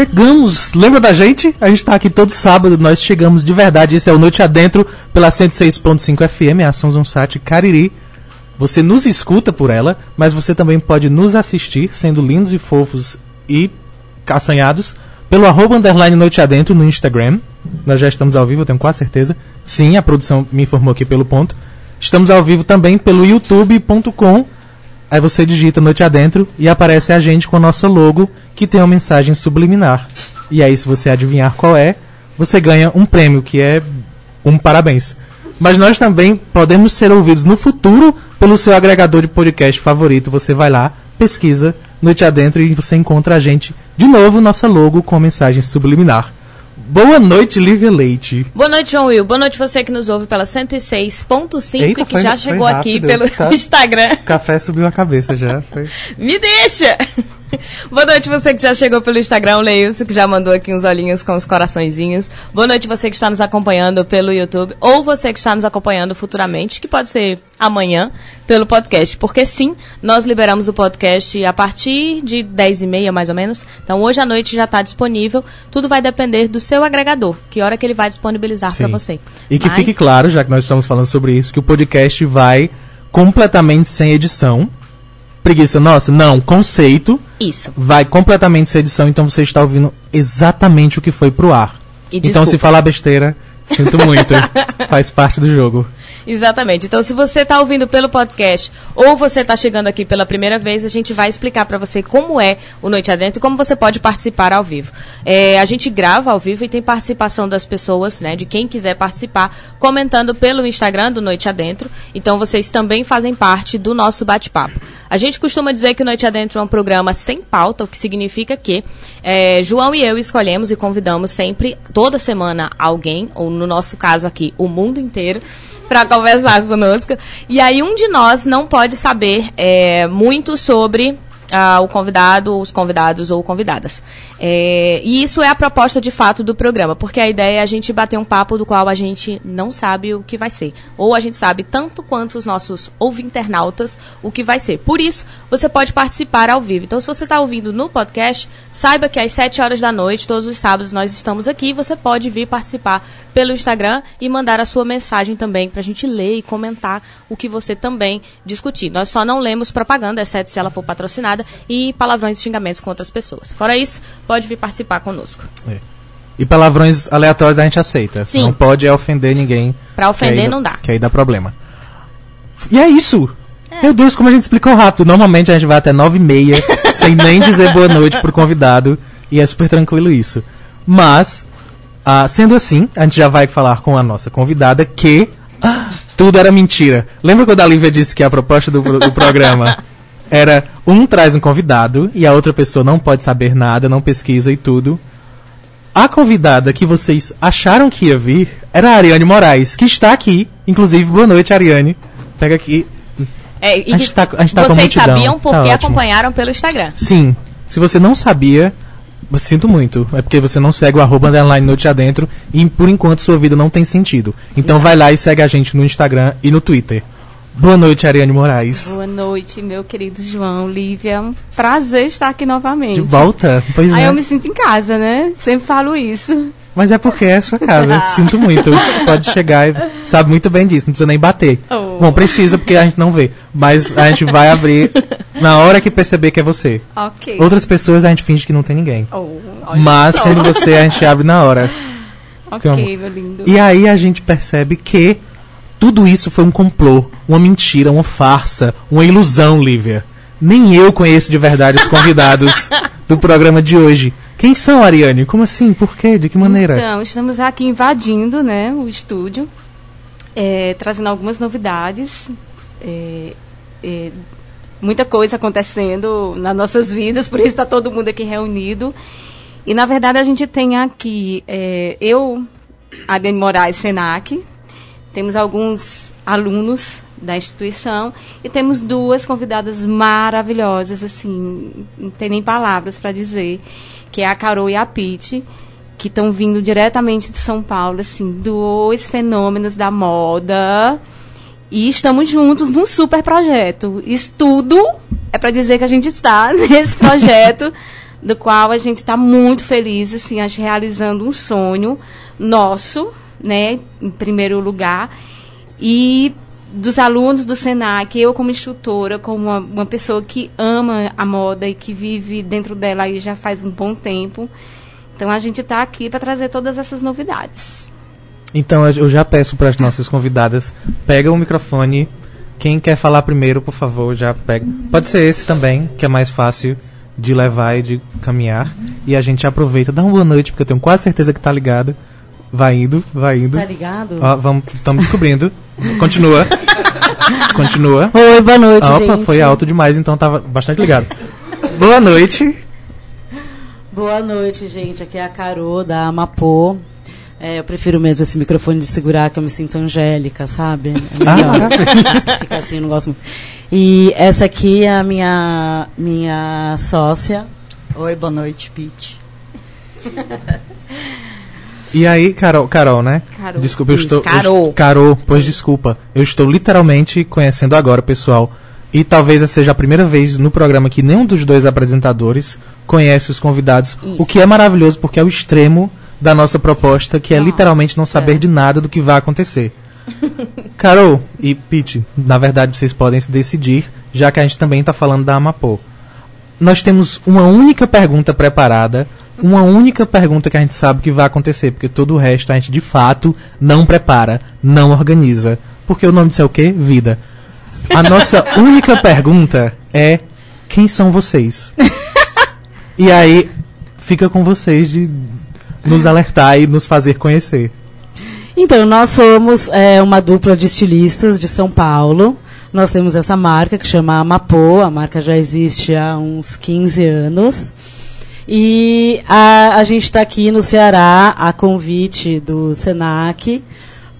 Chegamos! Lembra da gente? A gente tá aqui todo sábado, nós chegamos de verdade. Esse é o Noite Adentro pela 106.5 FM, a Sons Sat Cariri. Você nos escuta por ela, mas você também pode nos assistir, sendo lindos e fofos e caçanhados, pelo arroba underline Noite Adentro no Instagram. Nós já estamos ao vivo, eu tenho quase certeza. Sim, a produção me informou aqui pelo ponto. Estamos ao vivo também pelo youtube.com. Aí você digita Noite Adentro e aparece a gente com a nossa logo, que tem uma mensagem subliminar. E aí, se você adivinhar qual é, você ganha um prêmio, que é um parabéns. Mas nós também podemos ser ouvidos no futuro pelo seu agregador de podcast favorito. Você vai lá, pesquisa Noite Adentro e você encontra a gente de novo, nossa logo com a mensagem subliminar. Boa noite, Lívia Leite. Boa noite, João Will. Boa noite você que nos ouve pela 106.5 e que foi, já chegou aqui pelo tá? Instagram. O café subiu a cabeça já. Foi. Me deixa! Boa noite você que já chegou pelo Instagram, Leilson, que já mandou aqui uns olhinhos com os coraçõezinhos. Boa noite você que está nos acompanhando pelo YouTube, ou você que está nos acompanhando futuramente, que pode ser amanhã, pelo podcast. Porque sim, nós liberamos o podcast a partir de 10 e meia, mais ou menos. Então hoje à noite já está disponível. Tudo vai depender do seu agregador, que hora que ele vai disponibilizar para você. E que Mas- fique claro, já que nós estamos falando sobre isso, que o podcast vai completamente sem edição. Preguiça nossa? Não, conceito. Isso. Vai completamente sem edição, então você está ouvindo exatamente o que foi pro ar. E então, se desculpa. falar besteira, sinto muito. Faz parte do jogo. Exatamente. Então, se você está ouvindo pelo podcast ou você está chegando aqui pela primeira vez, a gente vai explicar para você como é o Noite Adentro e como você pode participar ao vivo. É, a gente grava ao vivo e tem participação das pessoas, né, de quem quiser participar, comentando pelo Instagram do Noite Adentro. Então, vocês também fazem parte do nosso bate-papo. A gente costuma dizer que o Noite Adentro é um programa sem pauta, o que significa que é, João e eu escolhemos e convidamos sempre, toda semana, alguém, ou no nosso caso aqui, o mundo inteiro, para conversar conosco. E aí um de nós não pode saber é, muito sobre ah, o convidado, os convidados ou convidadas. É, e isso é a proposta de fato do programa, porque a ideia é a gente bater um papo do qual a gente não sabe o que vai ser. Ou a gente sabe tanto quanto os nossos ouvinternautas o que vai ser. Por isso, você pode participar ao vivo. Então, se você está ouvindo no podcast, saiba que às 7 horas da noite, todos os sábados, nós estamos aqui. Você pode vir participar pelo Instagram e mandar a sua mensagem também para a gente ler e comentar o que você também discutir. Nós só não lemos propaganda, exceto se ela for patrocinada, e palavrões e xingamentos com outras pessoas. Fora isso, pode vir participar conosco. E palavrões aleatórios a gente aceita. Sim. Não pode é ofender ninguém. Pra ofender, não dá. Que aí dá problema. E é isso. Meu Deus, como a gente explicou rápido. Normalmente a gente vai até nove e meia, sem nem dizer boa noite pro convidado. E é super tranquilo isso. Mas, ah, sendo assim, a gente já vai falar com a nossa convidada que ah, tudo era mentira. Lembra quando a Lívia disse que a proposta do, do programa era um traz um convidado e a outra pessoa não pode saber nada, não pesquisa e tudo. A convidada que vocês acharam que ia vir era a Ariane Moraes, que está aqui. Inclusive, boa noite, Ariane. Pega aqui. É, e A gente tá- a gente tá com vocês multidão. sabiam Tá porque ótimo. acompanharam pelo Instagram. Sim, se você não sabia, sinto muito. É porque você não segue o arroba underline noite adentro e por enquanto sua vida não tem sentido. Então vai lá e segue a gente no Instagram e no Twitter. Boa noite, Ariane Moraes. Boa noite, meu querido João, Lívia. É um prazer estar aqui novamente. De volta? Pois Aí é. eu me sinto em casa, né? Sempre falo isso. Mas é porque é a sua casa. Sinto muito. Pode chegar e sabe muito bem disso, não precisa nem bater. Oh. Bom, precisa porque a gente não vê. Mas a gente vai abrir na hora que perceber que é você. Ok. Outras pessoas a gente finge que não tem ninguém. Oh, Mas sendo você, a gente abre na hora. Ok, meu lindo. E aí a gente percebe que tudo isso foi um complô, uma mentira, uma farsa, uma ilusão, Lívia. Nem eu conheço de verdade os convidados do programa de hoje. Quem são, Ariane? Como assim? Por quê? De que maneira? Então, estamos aqui invadindo né, o estúdio, é, trazendo algumas novidades. é, é, muita coisa acontecendo nas nossas vidas, por isso está todo mundo aqui reunido. E, na verdade, a gente tem aqui, é, eu, Adriane Moraes Senac, temos alguns alunos da instituição e temos duas convidadas maravilhosas, assim, não tem nem palavras para dizer, que é a Carol e a Pete, que estão vindo diretamente de São Paulo, assim, dois fenômenos da moda. E estamos juntos num super projeto. Isso tudo é para dizer que a gente está nesse projeto do qual a gente está muito feliz, assim, acho, realizando um sonho nosso, né, em primeiro lugar, e dos alunos do Senac, eu como instrutora, como uma, uma pessoa que ama a moda e que vive dentro dela aí já faz um bom tempo. Então a gente está aqui para trazer todas essas novidades. Então eu já peço para as nossas convidadas, pega o microfone. Quem quer falar primeiro, por favor, já pega. Pode ser esse também, que é mais fácil de levar e de caminhar. E a gente aproveita, dá uma boa noite, porque eu tenho quase certeza que tá ligado. Vai indo, vai indo. Tá ligado? Ó, vamos, estamos descobrindo. Continua. Continua. Oi, boa noite, Ah, Opa, gente. foi alto demais, então tava bastante ligado. boa noite. Boa noite, gente. Aqui é a Carô, da Amapô. É, eu prefiro mesmo esse microfone de segurar, que eu me sinto angélica, sabe? É Ah, melhor. Se ficar assim, eu não gosto muito. E essa aqui é a minha, minha sócia. Oi, boa noite, Pete. E aí, Carol, Carol, né? Carol. Desculpa, eu Isso, estou. eu Carol. est- Carol, pois desculpa. Eu estou literalmente conhecendo agora o pessoal. E talvez essa seja a primeira vez no programa que nenhum dos dois apresentadores conhece os convidados. Isso. O que é maravilhoso, porque é o extremo da nossa proposta, que é Nossa. literalmente não saber de nada do que vai acontecer. Carol e Pete, na verdade vocês podem se decidir, já que a gente também está falando da Amapô. Nós temos uma única pergunta preparada, uma única pergunta que a gente sabe que vai acontecer, porque todo o resto a gente de fato não prepara, não organiza. Porque o nome disso é o quê? Vida. A nossa única pergunta é: quem são vocês? e aí fica com vocês de nos alertar e nos fazer conhecer. Então, nós somos é, uma dupla de estilistas de São Paulo. Nós temos essa marca que chama Amapô. A marca já existe há uns 15 anos. E a, a gente está aqui no Ceará, a convite do SENAC,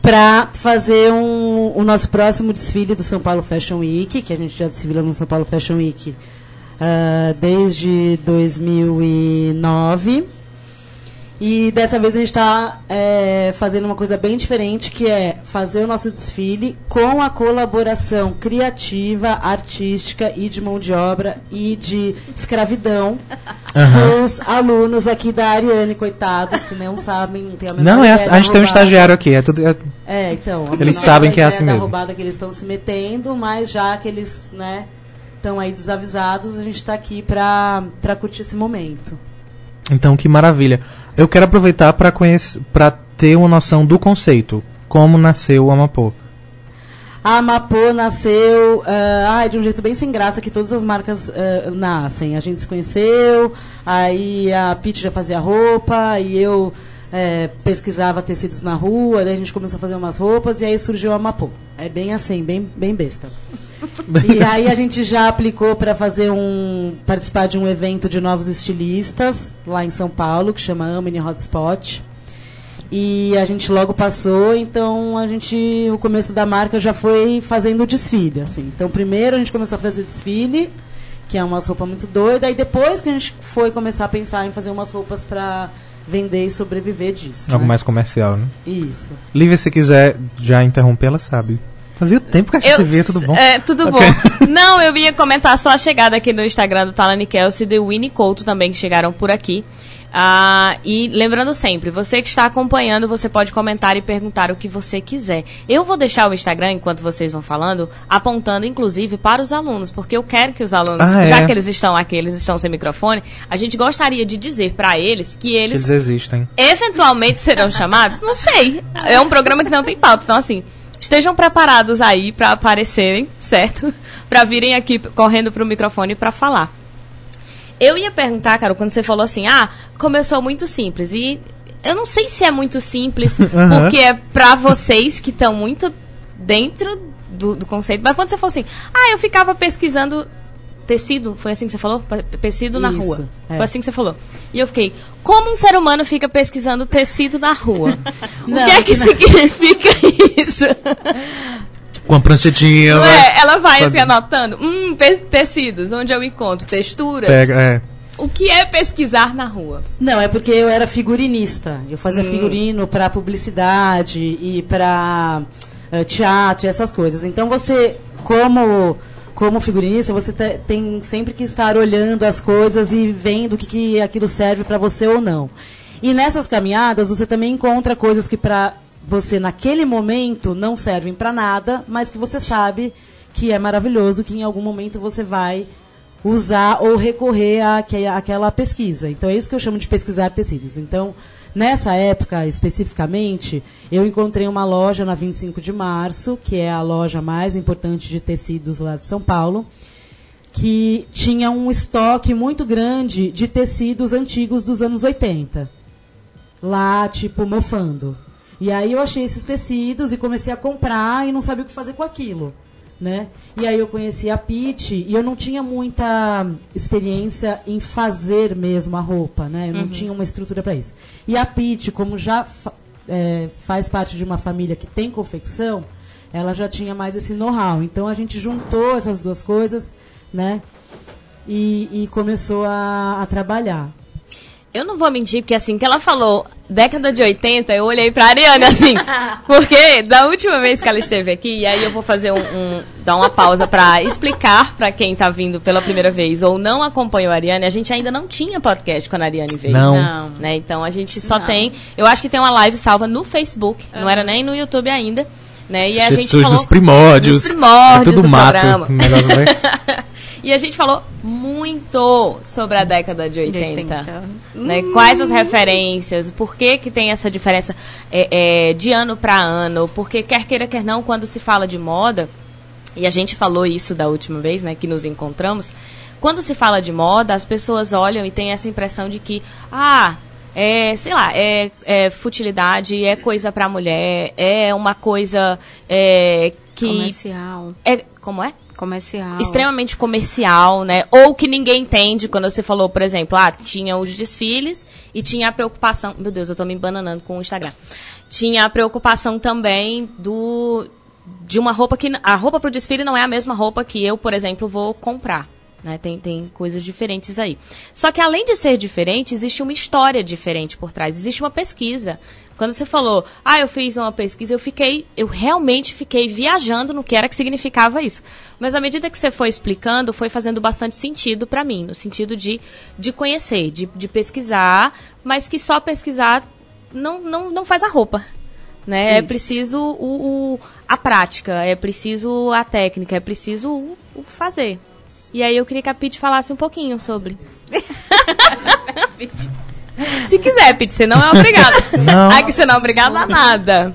para fazer um, o nosso próximo desfile do São Paulo Fashion Week, que a gente já desfila no São Paulo Fashion Week ah, desde 2009. E dessa vez a gente está fazendo uma coisa bem diferente, que é fazer o nosso desfile com a colaboração criativa, artística e de mão de obra e de escravidão Aham. dos alunos aqui da Ariane, coitados, que não sabem, não tem a Não, é da a gente tem um estagiário aqui, é tudo. é- É, então. a Eles sabem que é assim mesmo. roubada que eles estão se metendo, mas já que eles, né, estão aí desavisados, a gente está aqui para para curtir esse momento. Então, que maravilha. Eu quero aproveitar para conhecer, para ter uma noção do conceito, como nasceu o Amapô. A Amapô nasceu ah, ai, de um jeito bem sem graça que todas as marcas ah, nascem. A gente se conheceu, aí a Pete já fazia roupa, e eu eh, pesquisava tecidos na rua, daí a gente começou a fazer umas roupas, e aí surgiu a Amapô. É bem assim, bem, bem besta. E aí a gente já aplicou para fazer um participar de um evento de novos estilistas lá em São Paulo que chama Amini Hotspot. E a gente logo passou, então a gente o começo da marca já foi fazendo o desfile, assim. Então primeiro a gente começou a fazer desfile, que é umas roupas muito doidas, e depois que a gente foi começar a pensar em fazer umas roupas para vender e sobreviver disso. Algo né? mais comercial, né? Isso. Lívia, se quiser já interromper, ela sabe. Fazia tempo que a gente se via, tudo bom? É, tudo Ok. bom. Não, eu ia comentar só a chegada aqui no Instagram do Talani Kelsey e do Winnie Couto também, que chegaram por aqui. Ah, e lembrando sempre, você que está acompanhando, você pode comentar e perguntar o que você quiser. Eu vou deixar o Instagram, enquanto vocês vão falando, apontando inclusive para os alunos, porque eu quero que os alunos, Ah, já é? que eles estão aqui, eles estão sem microfone, a gente gostaria de dizer para eles que Que eles eles existem. eventualmente serão chamados? Não sei. É um programa que não tem pauta. Então, assim, estejam preparados aí para aparecerem, certo? Para virem aqui correndo pro microfone para falar. Eu ia perguntar, cara, quando você falou assim, ah, começou muito simples. E eu não sei se é muito simples, Aham. porque é pra vocês que estão muito dentro do, do conceito. Mas quando você falou assim, ah, eu ficava pesquisando tecido, foi assim que você falou? Tecido na Isso, rua. é. Foi assim que você falou. E eu fiquei, como um ser humano fica pesquisando tecido na rua? o Não, que é que significa isso? Com a pranchetinha, Não vai. é? Ela vai assim anotando, hum, tecidos, onde eu encontro, texturas. Pega, é. O que é pesquisar na rua? Não, é porque eu era figurinista. Eu fazia Hum. figurino para publicidade e para teatro e essas coisas. Então você, como como figurinista, você te, tem sempre que estar olhando as coisas e vendo o que, que aquilo serve para você ou não. E nessas caminhadas, você também encontra coisas que para você, naquele momento, não servem para nada, mas que você sabe que é maravilhoso, que em algum momento você vai usar ou recorrer àque- àquela pesquisa. Então, é isso que eu chamo de pesquisar tecidos. Então, nessa época, especificamente, eu encontrei uma loja na 25 de março, que é a loja mais importante de tecidos lá de São Paulo, que tinha um estoque muito grande de tecidos antigos dos anos 80. Lá, tipo, mofando. E aí eu achei esses tecidos e comecei a comprar e não sabia o que fazer com aquilo. Né? E aí eu conheci a Pete e eu não tinha muita experiência em fazer mesmo a roupa, né? Eu não tinha uma estrutura para isso. E a Pete, como já fa- é, faz parte de uma família que tem confecção, ela já tinha mais esse know-how. Então a gente juntou essas duas coisas, né? E, e começou a, a trabalhar. Eu não vou mentir, porque assim que ela falou década de 80, eu olhei pra Ariane assim. porque da última vez que ela esteve aqui, e aí eu vou fazer um, um- dar uma pausa pra explicar pra quem tá vindo pela primeira vez ou não acompanhou a Ariane, a gente ainda não tinha podcast quando a Ariane veio. Não. Não. Né? Então a gente só tem. Eu acho que tem uma live salva no Facebook, não era nem no YouTube ainda. Né? E a gente Jesus falou nos primórdios. Nos primórdios é tudo do mato. programa. Negócio e a gente falou muito sobre a década de 80. 80. Né? Quais as referências? Por que, que tem essa diferença é, é, de ano para ano? Porque quer queira, quer não, quando se fala de moda, e a gente falou isso da última vez, né, que nos encontramos, quando se fala de moda, as pessoas olham e têm essa impressão de que, ah, é, sei lá, é, é futilidade, é coisa pra mulher, é uma coisa é, que... Comercial. É, como é? Comercial. extremamente comercial, né? Ou que ninguém entende quando você falou, por exemplo, ah, tinha os desfiles e tinha a preocupação. Meu Deus, eu tô me embananando com o Instagram. Tinha a preocupação também do de uma roupa que a roupa pro desfile não é a mesma roupa que eu, por exemplo, vou comprar. Né? Tem, tem coisas diferentes aí. Só que além de ser diferente, existe uma história diferente por trás, existe uma pesquisa. Quando você falou, ah, eu fiz uma pesquisa, eu fiquei, eu realmente fiquei viajando no que era que significava isso. Mas à medida que você foi explicando, foi fazendo bastante sentido para mim, no sentido de, de conhecer, de, de pesquisar, mas que só pesquisar não, não, não faz a roupa. Né? É preciso o, o- a prática, é preciso a técnica, é preciso o, o fazer. E aí eu queria que a Pete falasse um pouquinho sobre. Se quiser, Pete, você não é obrigada. Não. Ai, que você não é obrigada a nada.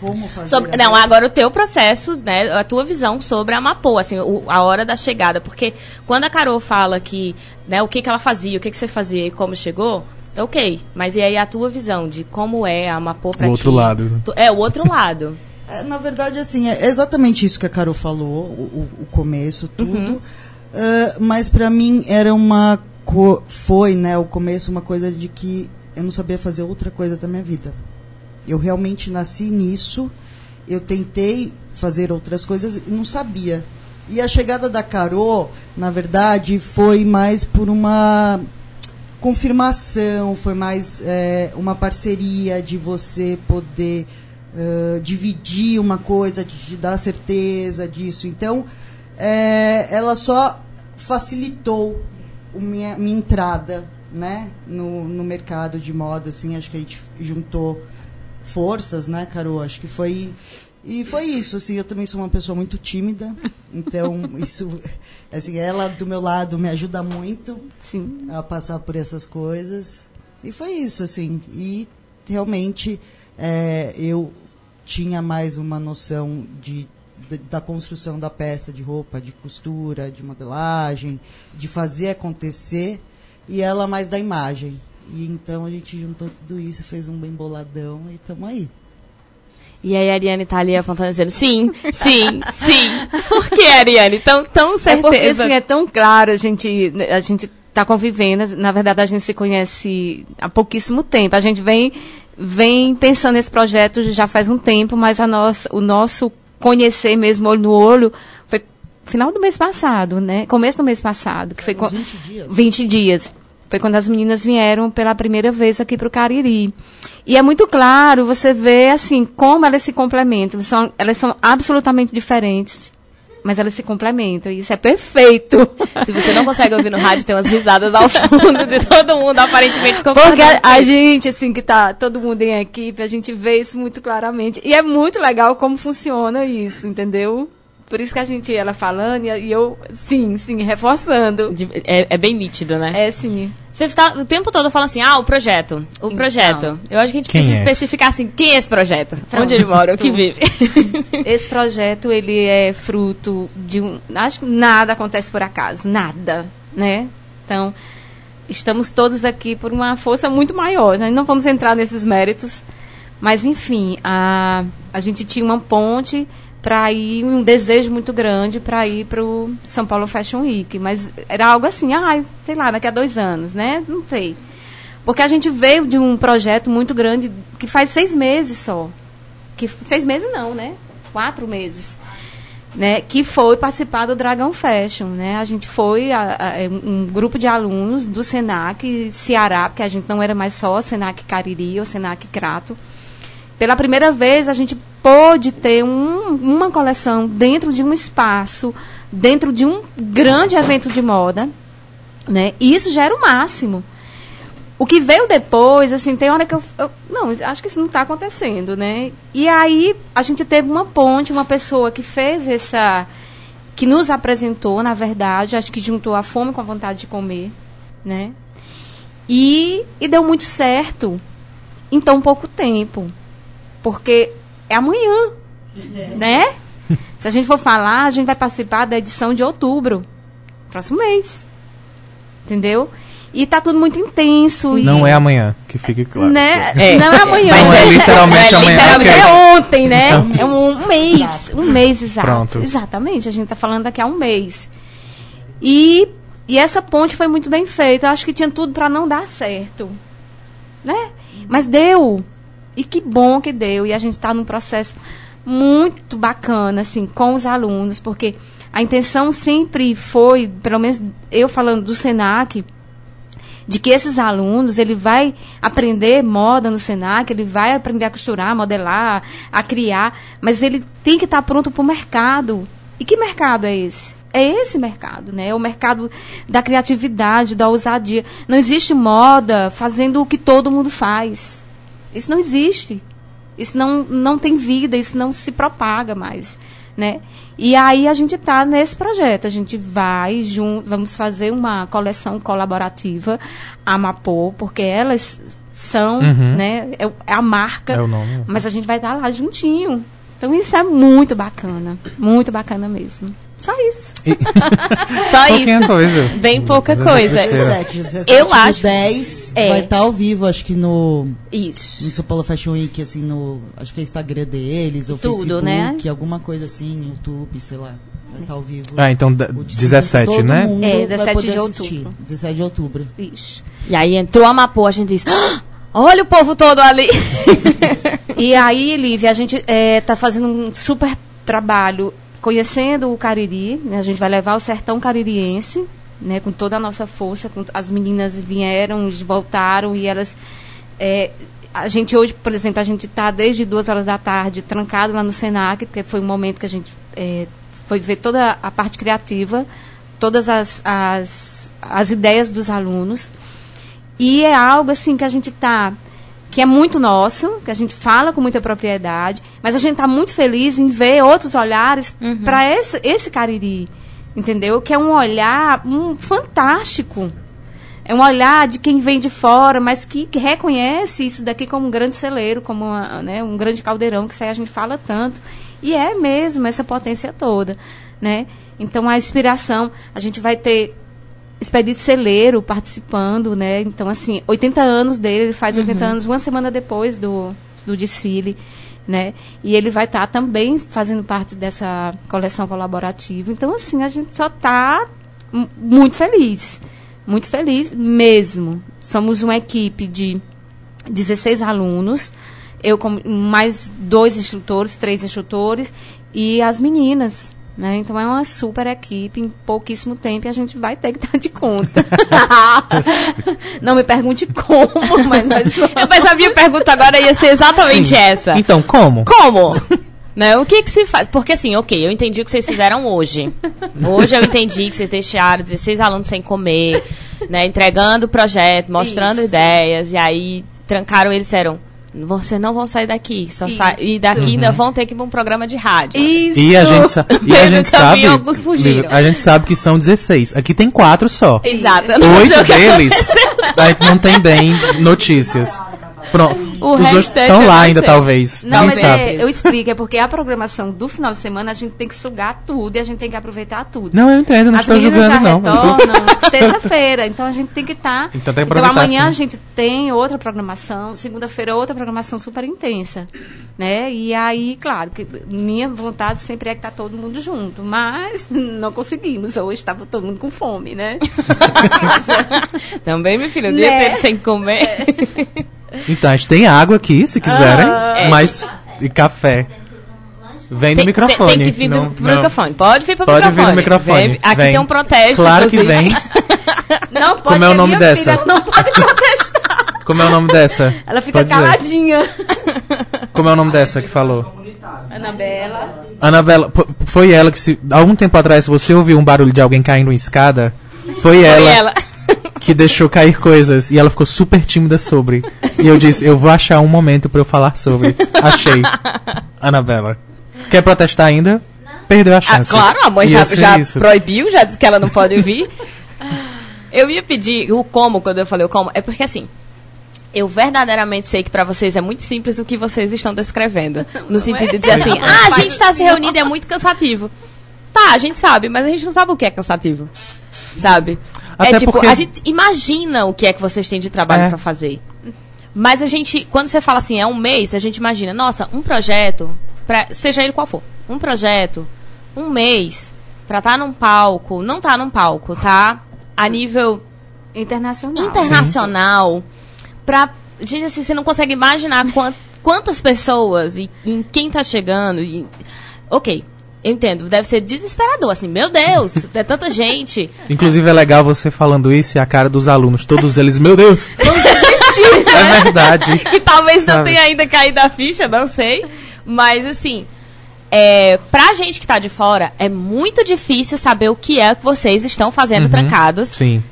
Como fazer Sobre- a não, agora o teu processo, né, a tua visão sobre a Mapô, assim, o- a hora da chegada, porque quando a Carol fala que, né, o que que ela fazia, o que que você fazia e como chegou, ok, mas e aí a tua visão de como é a Mapô pra O ti? outro lado. É, o outro lado. É, na verdade, assim, é exatamente isso que a Carol falou, o, o- o começo, tudo. Ah, mas pra mim era uma. foi, né, o começo, uma coisa de que eu não sabia fazer outra coisa da minha vida. Eu realmente nasci nisso, eu tentei fazer outras coisas e não sabia. E a chegada da Carol, na verdade, foi mais por uma confirmação, foi mais é, uma parceria de você poder eh, dividir uma coisa, de te dar certeza disso. Então, é, ela só facilitou minha, minha entrada né, no, no mercado de moda. Assim, acho que a gente juntou forças, né, Carol? Acho que foi. E foi isso, assim, eu também sou uma pessoa muito tímida, então isso, assim, ela do meu lado me ajuda muito Sim. a passar por essas coisas. E foi isso, assim. E realmente é, eu tinha mais uma noção de- da construção da peça de roupa, de costura, de modelagem, de fazer acontecer, e ela mais da imagem. E então a gente juntou tudo isso, fez um bem boladão e estamos aí. E aí a Ariane tá ali apontando dizendo, sim, sim, sim. Por que, Ariane? Tão, tão É certeza. porque assim, é tão claro, a gente, a gente tá convivendo, na verdade a gente se conhece há pouquíssimo tempo. A gente vem, vem pensando nesse projeto já faz um tempo, mas a nossa, o nosso conhecer mesmo olho no olho foi final do mês passado, né? Começo do mês passado, que foi Uns com 20 dias. 20 dias. Foi quando as meninas vieram pela primeira vez aqui para o Cariri. E é muito claro, você vê assim, como elas se complementam. Elas são, elas são absolutamente diferentes. Mas elas se complementam e isso é perfeito. Se você não consegue ouvir no rádio, tem umas risadas ao fundo de todo mundo, aparentemente concordando. Porque a, gente, assim, que tá todo mundo em equipe, a gente vê isso muito claramente. E é muito legal como funciona isso, entendeu? Por isso que a gente, ela falando, e eu, sim, sim, reforçando. É, é bem nítido, né? É, sim. Você está o tempo todo falando assim, ah, o projeto, o Então. projeto. Eu acho que a gente precisa é? especificar assim, quem é esse projeto? Pronto. Onde ele mora, o que vive. Esse projeto, ele é fruto de um... Acho que nada acontece por acaso, nada, né? Então, estamos todos aqui por uma força muito maior. Né? Não vamos entrar nesses méritos, mas, enfim, a, a gente tinha uma ponte para ir, um desejo muito grande para ir para o São Paulo Fashion Week, mas era algo assim, ah, sei lá, daqui a dois anos, né? Não sei. Porque a gente veio de um projeto muito grande que faz seis meses só. Que, seis meses não, né? Quatro meses. Né, que foi participar do Dragão Fashion. Né? A gente foi a- a- é, um grupo de alunos do Senac Ceará, porque a gente não era mais só Senac Cariri ou Senac Crato. Pela primeira vez, a gente pôde ter um- uma coleção dentro de um espaço, dentro de um grande evento de moda. Né? E isso já era o máximo. O que veio depois, assim, tem hora que eu, eu- Não, acho que isso não está acontecendo, né? E aí a gente teve uma ponte, uma pessoa que fez essa. que nos apresentou, na verdade, acho que juntou a fome com a vontade de comer, né? E, e deu muito certo em tão pouco tempo. Porque é amanhã, né? Se a gente for falar, a gente vai participar da edição de outubro, próximo mês. Entendeu? E tá tudo muito intenso. e- Não é amanhã, que fique claro. né? É. Não é amanhã. Não é literalmente É amanhã. literalmente. É ontem, né? É um, um mês. Um mês exato. Pronto. Exatamente. A gente tá falando daqui a um mês. E, e essa ponte foi muito bem feita. Eu acho que tinha tudo para não dar certo. Né? Mas deu. E que bom que deu. E a gente está num processo muito bacana, assim, com os alunos, porque a intenção sempre foi, pelo menos eu falando do SENAC, de que esses alunos, ele vai aprender moda no Senac, ele vai aprender a costurar, a modelar, a criar, mas ele tem que estar pronto para o mercado. E que mercado é esse? É esse mercado, né? É o mercado da criatividade, da ousadia. Não existe moda fazendo o que todo mundo faz. Isso não existe. Isso não, não tem vida, isso não se propaga mais, né? E aí a gente está nesse projeto. A gente vai junto, vamos fazer uma coleção colaborativa Amapô, porque elas são, Uhum. né? É, é a marca. É nome. Mas a gente vai estar lá juntinho. Então isso é muito bacana, muito bacana mesmo. Só isso. Só Pouquinha isso. coisa. Bem pouca coisa. 17, 17 Eu do acho- 10 É. vai estar ao vivo, acho que no, no Isso. São Paulo Fashion Week, assim, no. Acho que é Instagram deles, ou Tudo, Facebook, né? alguma coisa assim, YouTube, sei lá. Vai estar ao vivo. Ah, então da- O de 17, todo né? É, vai 17 poder de assistir. outubro. 17 de outubro. Isso. E aí entrou a Mapô, a gente disse, "Ah, olha o povo todo ali. E aí, Lívia, a gente está fazendo um super trabalho conhecendo o Cariri. né? A gente vai levar o sertão caririense, né, com toda a nossa força. com- as meninas vieram, voltaram e elas. é, a gente hoje, por exemplo, a gente está desde duas horas da tarde trancado lá no Senac, porque foi um momento que a gente é, foi ver toda a parte criativa, todas as, as, as ideias dos alunos. E é algo assim que a gente está que é muito nosso, que a gente fala com muita propriedade, mas a gente está muito feliz em ver outros olhares para esse, esse Cariri, entendeu? Que é um olhar um, fantástico. É um olhar de quem vem de fora, mas que, que reconhece isso daqui como um grande celeiro, como uma, né, um grande caldeirão, que isso aí a gente fala tanto. E é mesmo essa potência toda, né? Então a inspiração, a gente vai ter Expedito Celeiro participando, né? Então, assim, 80 anos dele, ele faz 80 anos uma semana depois do, do desfile, né? E ele vai estar também fazendo parte dessa coleção colaborativa. Então, assim, a gente só está muito feliz. Muito feliz mesmo. Somos uma equipe de 16 alunos, eu com mais dois instrutores, três instrutores, e as meninas. Né? Então é uma super equipe, em pouquíssimo tempo e a gente vai ter que dar de conta. Não me pergunte como, mas nós vamos. Mas a minha pergunta agora ia ser exatamente essa. Então, como? Como? Né? O que que se faz? Porque assim, ok, eu entendi o que vocês fizeram hoje. Hoje eu entendi que vocês deixaram 16 alunos sem comer, né? Entregando o projeto, mostrando Isso. ideias, e aí trancaram eles e disseram. Vocês não vão sair daqui. Só sa e daqui ainda vão ter que ir pra um programa de rádio. Isso. E a gente, sa- e a gente sabe. alguns fugiram. A gente sabe que são 16. Aqui tem quatro só. Exato. Oito deles não tem bem notícias. Pronto. O Os restante estão eu lá ainda, talvez. Não, mas sabe. é, eu explico, é porque a programação do final de semana a gente tem que sugar tudo e a gente tem que aproveitar tudo. Não, eu entendo, não As estou meninas já julgando, não. retornam terça-feira, então a gente tem que estar. Então tem que aproveitar, amanhã sim. a gente tem outra programação, segunda-feira outra programação super intensa, né? E aí, claro, que minha vontade sempre é que tá todo mundo junto, mas não conseguimos. Hoje estava todo mundo com fome, né? Também, meu filho, o dia Né? inteiro sem comer. Então, a gente tem água aqui, se quiserem, É. mas. E café. Vem no microfone. Tem, que vir não- pro não. microfone. Pode vir pro Pode vir microfone. no microfone. Vem- aqui Vem. tem um protesto. Claro que inclusive. vem. Não pode Como é o que nome dessa? filha não pode protestar. Como é o nome dessa? Ela fica Pode dizer. caladinha. Como é o nome dessa que falou? Anabela. Anabela, foi ela que se. Algum tempo atrás, você ouviu um barulho de alguém caindo em escada, foi Foi ela, ela. Que deixou cair coisas e ela ficou super tímida sobre. E eu disse, eu vou achar um momento pra eu falar sobre. Achei. Anabela. Quer protestar ainda? Perdeu a Ah, chance. claro, a mãe já, já proibiu, já disse que ela não pode vir. Eu ia pedir o como, quando eu falei o como, é porque assim, eu verdadeiramente sei que pra vocês é muito simples o que vocês estão descrevendo. No sentido de dizer assim, ah, a gente tá se reunindo e é muito cansativo. Tá, a gente sabe, mas a gente não sabe o que é cansativo. Sabe? Até é tipo, porque- a gente imagina o que é que vocês têm de trabalho É. pra fazer. Mas a gente, quando você fala assim, é um mês, a gente imagina, nossa, um projeto, pra, seja ele qual for, um projeto, um mês, pra estar num palco, não tá num palco, tá? A nível Internacional. internacional, pra. Gente, assim, você não consegue imaginar quan- quantas pessoas e em quem tá chegando. E, ok, entendo, deve ser desesperador, assim, meu Deus, é tanta gente. Inclusive é legal você falando isso e a cara dos alunos, todos eles, meu Deus, Vamos desistir, né? é verdade. que talvez não tenha ainda caído a ficha, não sei. Mas assim, é, pra gente que tá de fora, é muito difícil saber o que é que vocês estão fazendo Uhum. trancados. Sim.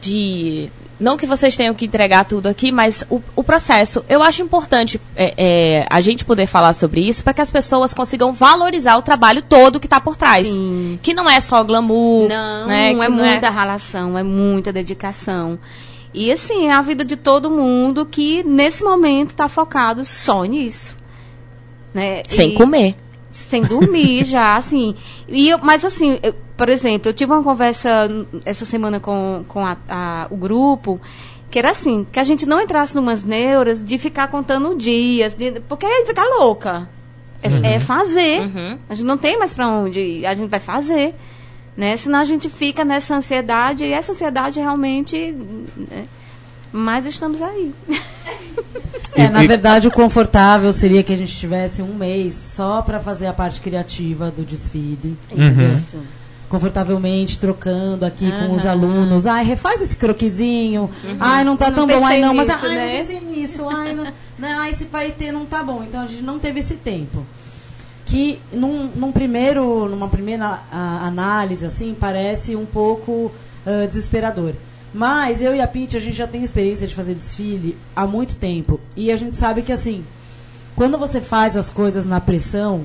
De. Não que vocês tenham que entregar tudo aqui, mas o, o processo. Eu acho importante é, é, a gente poder falar sobre isso para que as pessoas consigam valorizar o trabalho todo que tá por trás. Sim. Que não é só glamour. Não, né, é que muita relação, é muita dedicação. E assim, é a vida de todo mundo que nesse momento está focado só nisso. Né? Sem E- comer. Sem dormir já, assim. E eu- mas assim, eu- por exemplo, eu tive uma conversa essa semana com, com a- a- o grupo, que era assim, que a gente não entrasse numas neuras de ficar contando dias, de- porque aí ficar louca. É, é fazer. Uhum. A gente não tem mais pra onde ir, a gente vai fazer. Né? Senão a gente fica nessa ansiedade, e essa ansiedade realmente. né? Mas estamos aí. É, na verdade, o confortável seria que a gente tivesse um mês só para fazer a parte criativa do desfile. Uhum. Confortavelmente, trocando aqui com os alunos. Ai, refaz esse croquisinho. Ai, não tá não tão bom. Ai, não, mas nisso, ai, né? não pensei nisso. Ai, não, não, ai, esse paetê não tá bom. Então a gente não teve esse tempo. Que num, num primeiro, numa primeira ah, análise, assim, parece um pouco ah, desesperador. Mas eu e a Pete, a gente já tem experiência de fazer desfile há muito tempo. E a gente sabe que, assim, quando você faz as coisas na pressão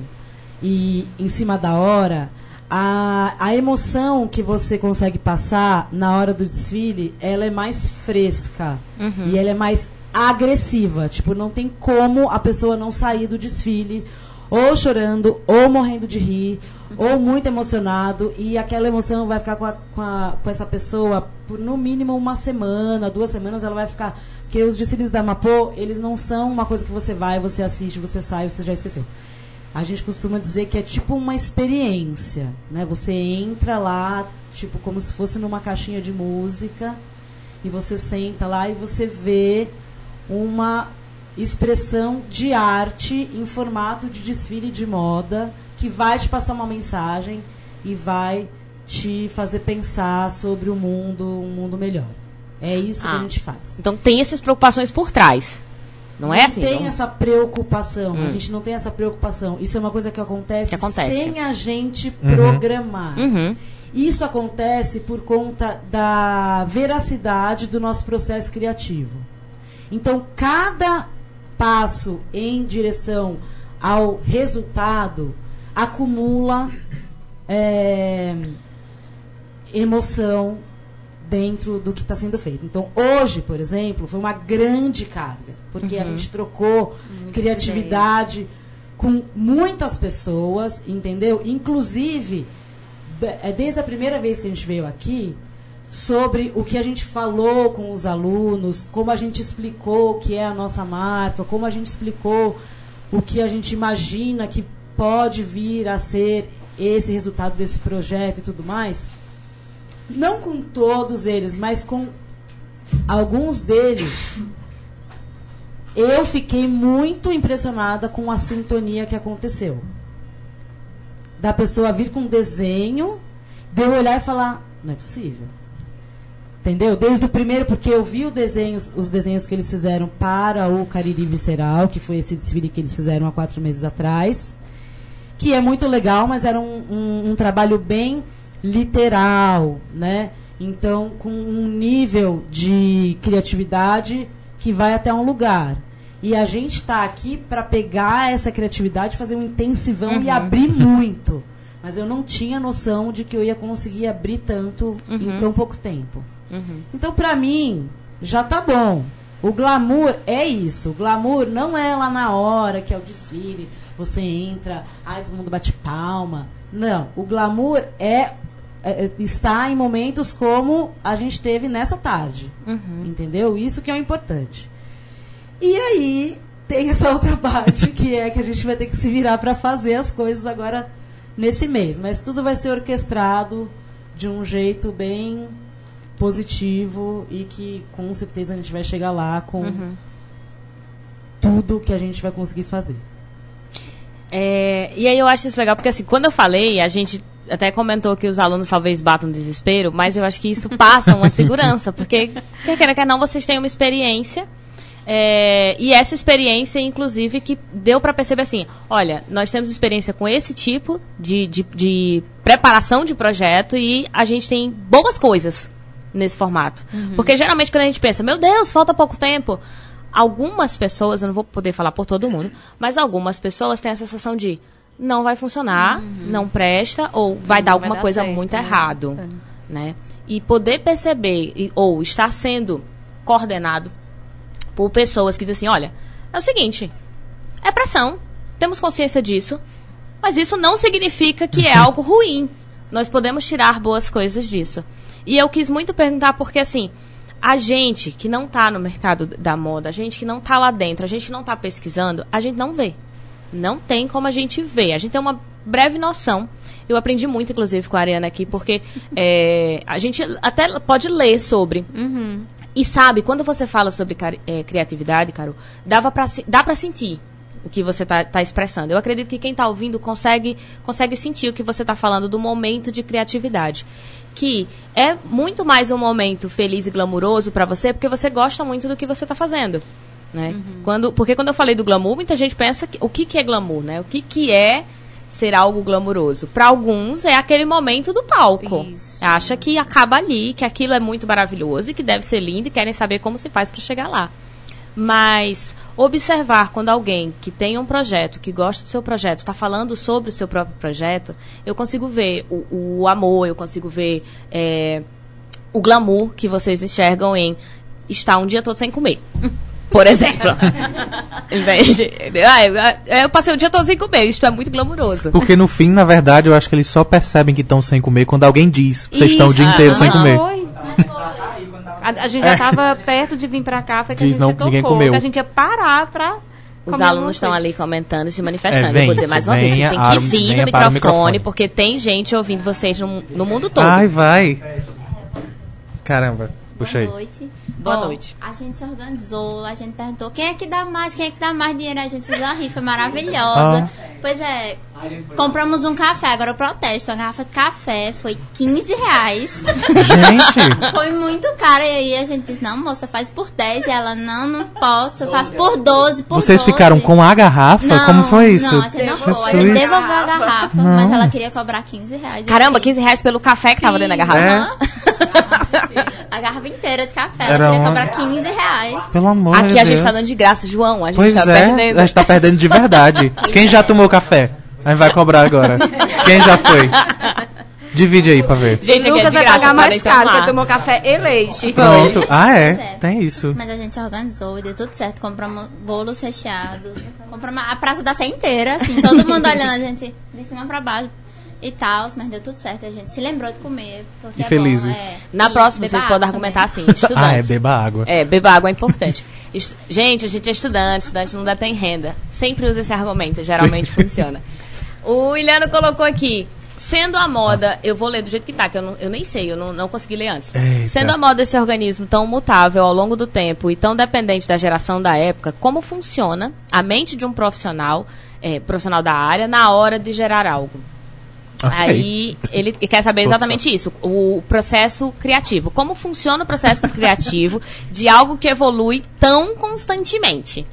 e em cima da hora, a, a emoção que você consegue passar na hora do desfile, ela é mais fresca. E ela é mais agressiva. Tipo, não tem como a pessoa não sair do desfile ou chorando, ou morrendo de rir, ou muito emocionado, e aquela emoção vai ficar com, a- com, a- com essa pessoa por no mínimo uma semana, duas semanas, ela vai ficar. Porque os desfiles da Mapô, eles não são uma coisa que você vai, você assiste, você sai, você já esqueceu. A gente costuma dizer que é tipo uma experiência, né? Você entra lá, tipo, como se fosse numa caixinha de música, e você senta lá e você vê uma expressão de arte em formato de desfile de moda que vai te passar uma mensagem e vai te fazer pensar sobre o mundo, um mundo melhor. É isso que Ah. a gente faz. Então tem essas preocupações por trás. Não é assim? tem não? essa preocupação. Hum. A gente não tem essa preocupação. Isso é uma coisa que acontece, Que acontece. sem a gente Uhum. programar. Uhum. Isso acontece por conta da veracidade do nosso processo criativo. Então, cada passo em direção ao resultado acumula é, emoção dentro do que está sendo feito. Então, hoje, por exemplo, foi uma grande carga, porque a gente trocou criatividade com muitas pessoas, entendeu? Inclusive, é desde a primeira vez que a gente veio aqui, sobre o que a gente falou com os alunos, como a gente explicou o que é a nossa marca, como a gente explicou o que a gente imagina que pode vir a ser esse resultado desse projeto e tudo mais. Não com todos eles, mas com alguns deles. Eu fiquei muito impressionada com a sintonia que aconteceu. Da pessoa vir com um desenho, de olhar e falar, não é possível. Entendeu? Desde o primeiro, porque eu vi desenhos, os desenhos que eles fizeram para o Cariri Visceral, que foi esse desfile que eles fizeram há quatro meses atrás. Que é muito legal, mas era um, um- um trabalho bem literal, né? Então, com um nível de criatividade que vai até um lugar. E a gente está aqui para pegar essa criatividade, fazer um intensivão e abrir muito. Mas eu não tinha noção de que eu ia conseguir abrir tanto em tão pouco tempo. Então, pra mim, já tá bom. O glamour é isso. O glamour não é lá na hora que é o desfile. Você entra, ai, todo mundo bate palma. Não. O glamour é, é- é- está em momentos como a gente teve nessa tarde. Entendeu? Isso que é o importante. E aí tem essa outra parte que é que a gente vai ter que se virar para fazer as coisas agora nesse mês. Mas tudo vai ser orquestrado de um jeito bem positivo e que com certeza a gente vai chegar lá com tudo que a gente vai conseguir fazer. É, e aí eu acho isso legal, porque assim, quando eu falei, a gente até comentou que os alunos talvez batam desespero, mas eu acho que isso passa uma segurança, porque quer queira, quer não, vocês têm uma experiência. é, e essa experiência, inclusive, que deu para perceber assim: olha, nós temos experiência com esse tipo de, de, de preparação de projeto e a gente tem boas coisas nesse formato. Porque geralmente quando a gente pensa, meu Deus, falta pouco tempo. Algumas pessoas, eu não vou poder falar por todo mundo, mas algumas pessoas têm a sensação de não vai funcionar, não presta, ou vai dar vai alguma dar coisa certo, muito né? errado. Né? E poder perceber, e- ou estar sendo coordenado por pessoas que dizem assim, olha, é o seguinte, é pressão, temos consciência disso, mas isso não significa que é algo ruim. Nós podemos tirar boas coisas disso. E eu quis muito perguntar porque assim, a gente que não está no mercado da moda, a gente que não está lá dentro, a gente não está pesquisando, a gente não vê. Não tem como a gente ver. A gente tem uma breve noção. Eu aprendi muito, inclusive, com a Ariana aqui, porque é, a gente até pode ler sobre. E sabe, quando você fala sobre eh, criatividade, Caro, dava pra, dá para sentir o que você está tá expressando. Eu acredito que quem está ouvindo consegue, consegue sentir o que você está falando do momento de criatividade. Que é muito mais um momento feliz e glamuroso para você, porque você gosta muito do que você está fazendo. Né? Quando, porque quando eu falei do glamour, muita gente pensa que, o que, que é glamour, né? O que, que é ser algo glamuroso? Para alguns é aquele momento do palco. Isso. Acha que acaba ali, que aquilo é muito maravilhoso e que deve ser lindo e querem saber como se faz para chegar lá. Mas observar quando alguém que tem um projeto, que gosta do seu projeto, está falando sobre o seu próprio projeto, eu consigo ver o, o amor, eu consigo ver é, o glamour que vocês enxergam em estar um dia todo sem comer. Por exemplo. Em vez de- ah, eu, passei o dia todo sem comer, isto é muito glamuroso. Porque no fim, na verdade, eu acho que eles só percebem que estão sem comer quando alguém diz. Vocês estão o dia inteiro sem Aham. comer. Foi. A, a gente já estava perto de vir pra cá, foi que Diz a gente não, se tocou, ninguém comeu. que a gente ia parar pra Os alunos estão ali comentando e se manifestando. É, vem, eu vou dizer mais uma vez, vocês têm que vir no para microfone, microfone. porque tem gente ouvindo vocês no, no mundo todo. Ai, vai. Caramba. Puxa aí. Boa noite. Boa Ó, noite. A gente se organizou, a gente perguntou quem é que dá mais, quem é que dá mais dinheiro. A gente fez uma rifa maravilhosa. Pois é, compramos um café, agora eu protesto. A garrafa de café foi 15 reais. Gente, Foi muito caro. E aí a gente disse, não, moça, faz por 10. E ela, não, não posso, eu faço por 12, por vocês 12. ficaram com a garrafa? Não, Como foi isso? Não, a gente não foi. A gente devolveu a garrafa, Não. mas ela queria cobrar 15 reais. Caramba, assim. 15 reais pelo café que tava dentro da garrafa. É? A garrafa inteira de café, Era ela queria uma- cobrar 15 reais. Pelo amor Aqui de a gente Deus. tá dando de graça, João. A gente Pois tá é, perdendo. a gente tá perdendo de verdade. Quem já tomou café? A gente vai cobrar agora. Quem já foi? Divide aí pra ver. Gente, aqui é Lucas de vai graça, pagar mais caro, você tomou café e leite. Pronto. Ah, é. é. Tem isso. Mas a gente se organizou e deu tudo certo. Compramos bolos recheados. Compramos a praça da Sé inteira, assim, todo mundo olhando a gente de cima pra baixo e tal, mas deu tudo certo. A gente se lembrou de comer. Porque E é felizes. Bom, é. Na E próxima, vocês podem argumentar também. assim, estudantes. Ah, é, beba água. É, beba água é importante. Estu- gente, a gente é estudante, estudante não detém renda. Sempre usa esse argumento, geralmente funciona. O Iliano colocou aqui. Sendo a moda, eu vou ler do jeito que tá, que eu, não- eu nem sei, eu não, não consegui ler antes. Eita. Sendo a moda esse organismo tão mutável ao longo do tempo e tão dependente da geração da época, como funciona a mente de um profissional, eh, profissional da área, na hora de gerar algo? Ok. Aí ele quer saber exatamente isso, o processo criativo. Como funciona o processo criativo de algo que evolui tão constantemente?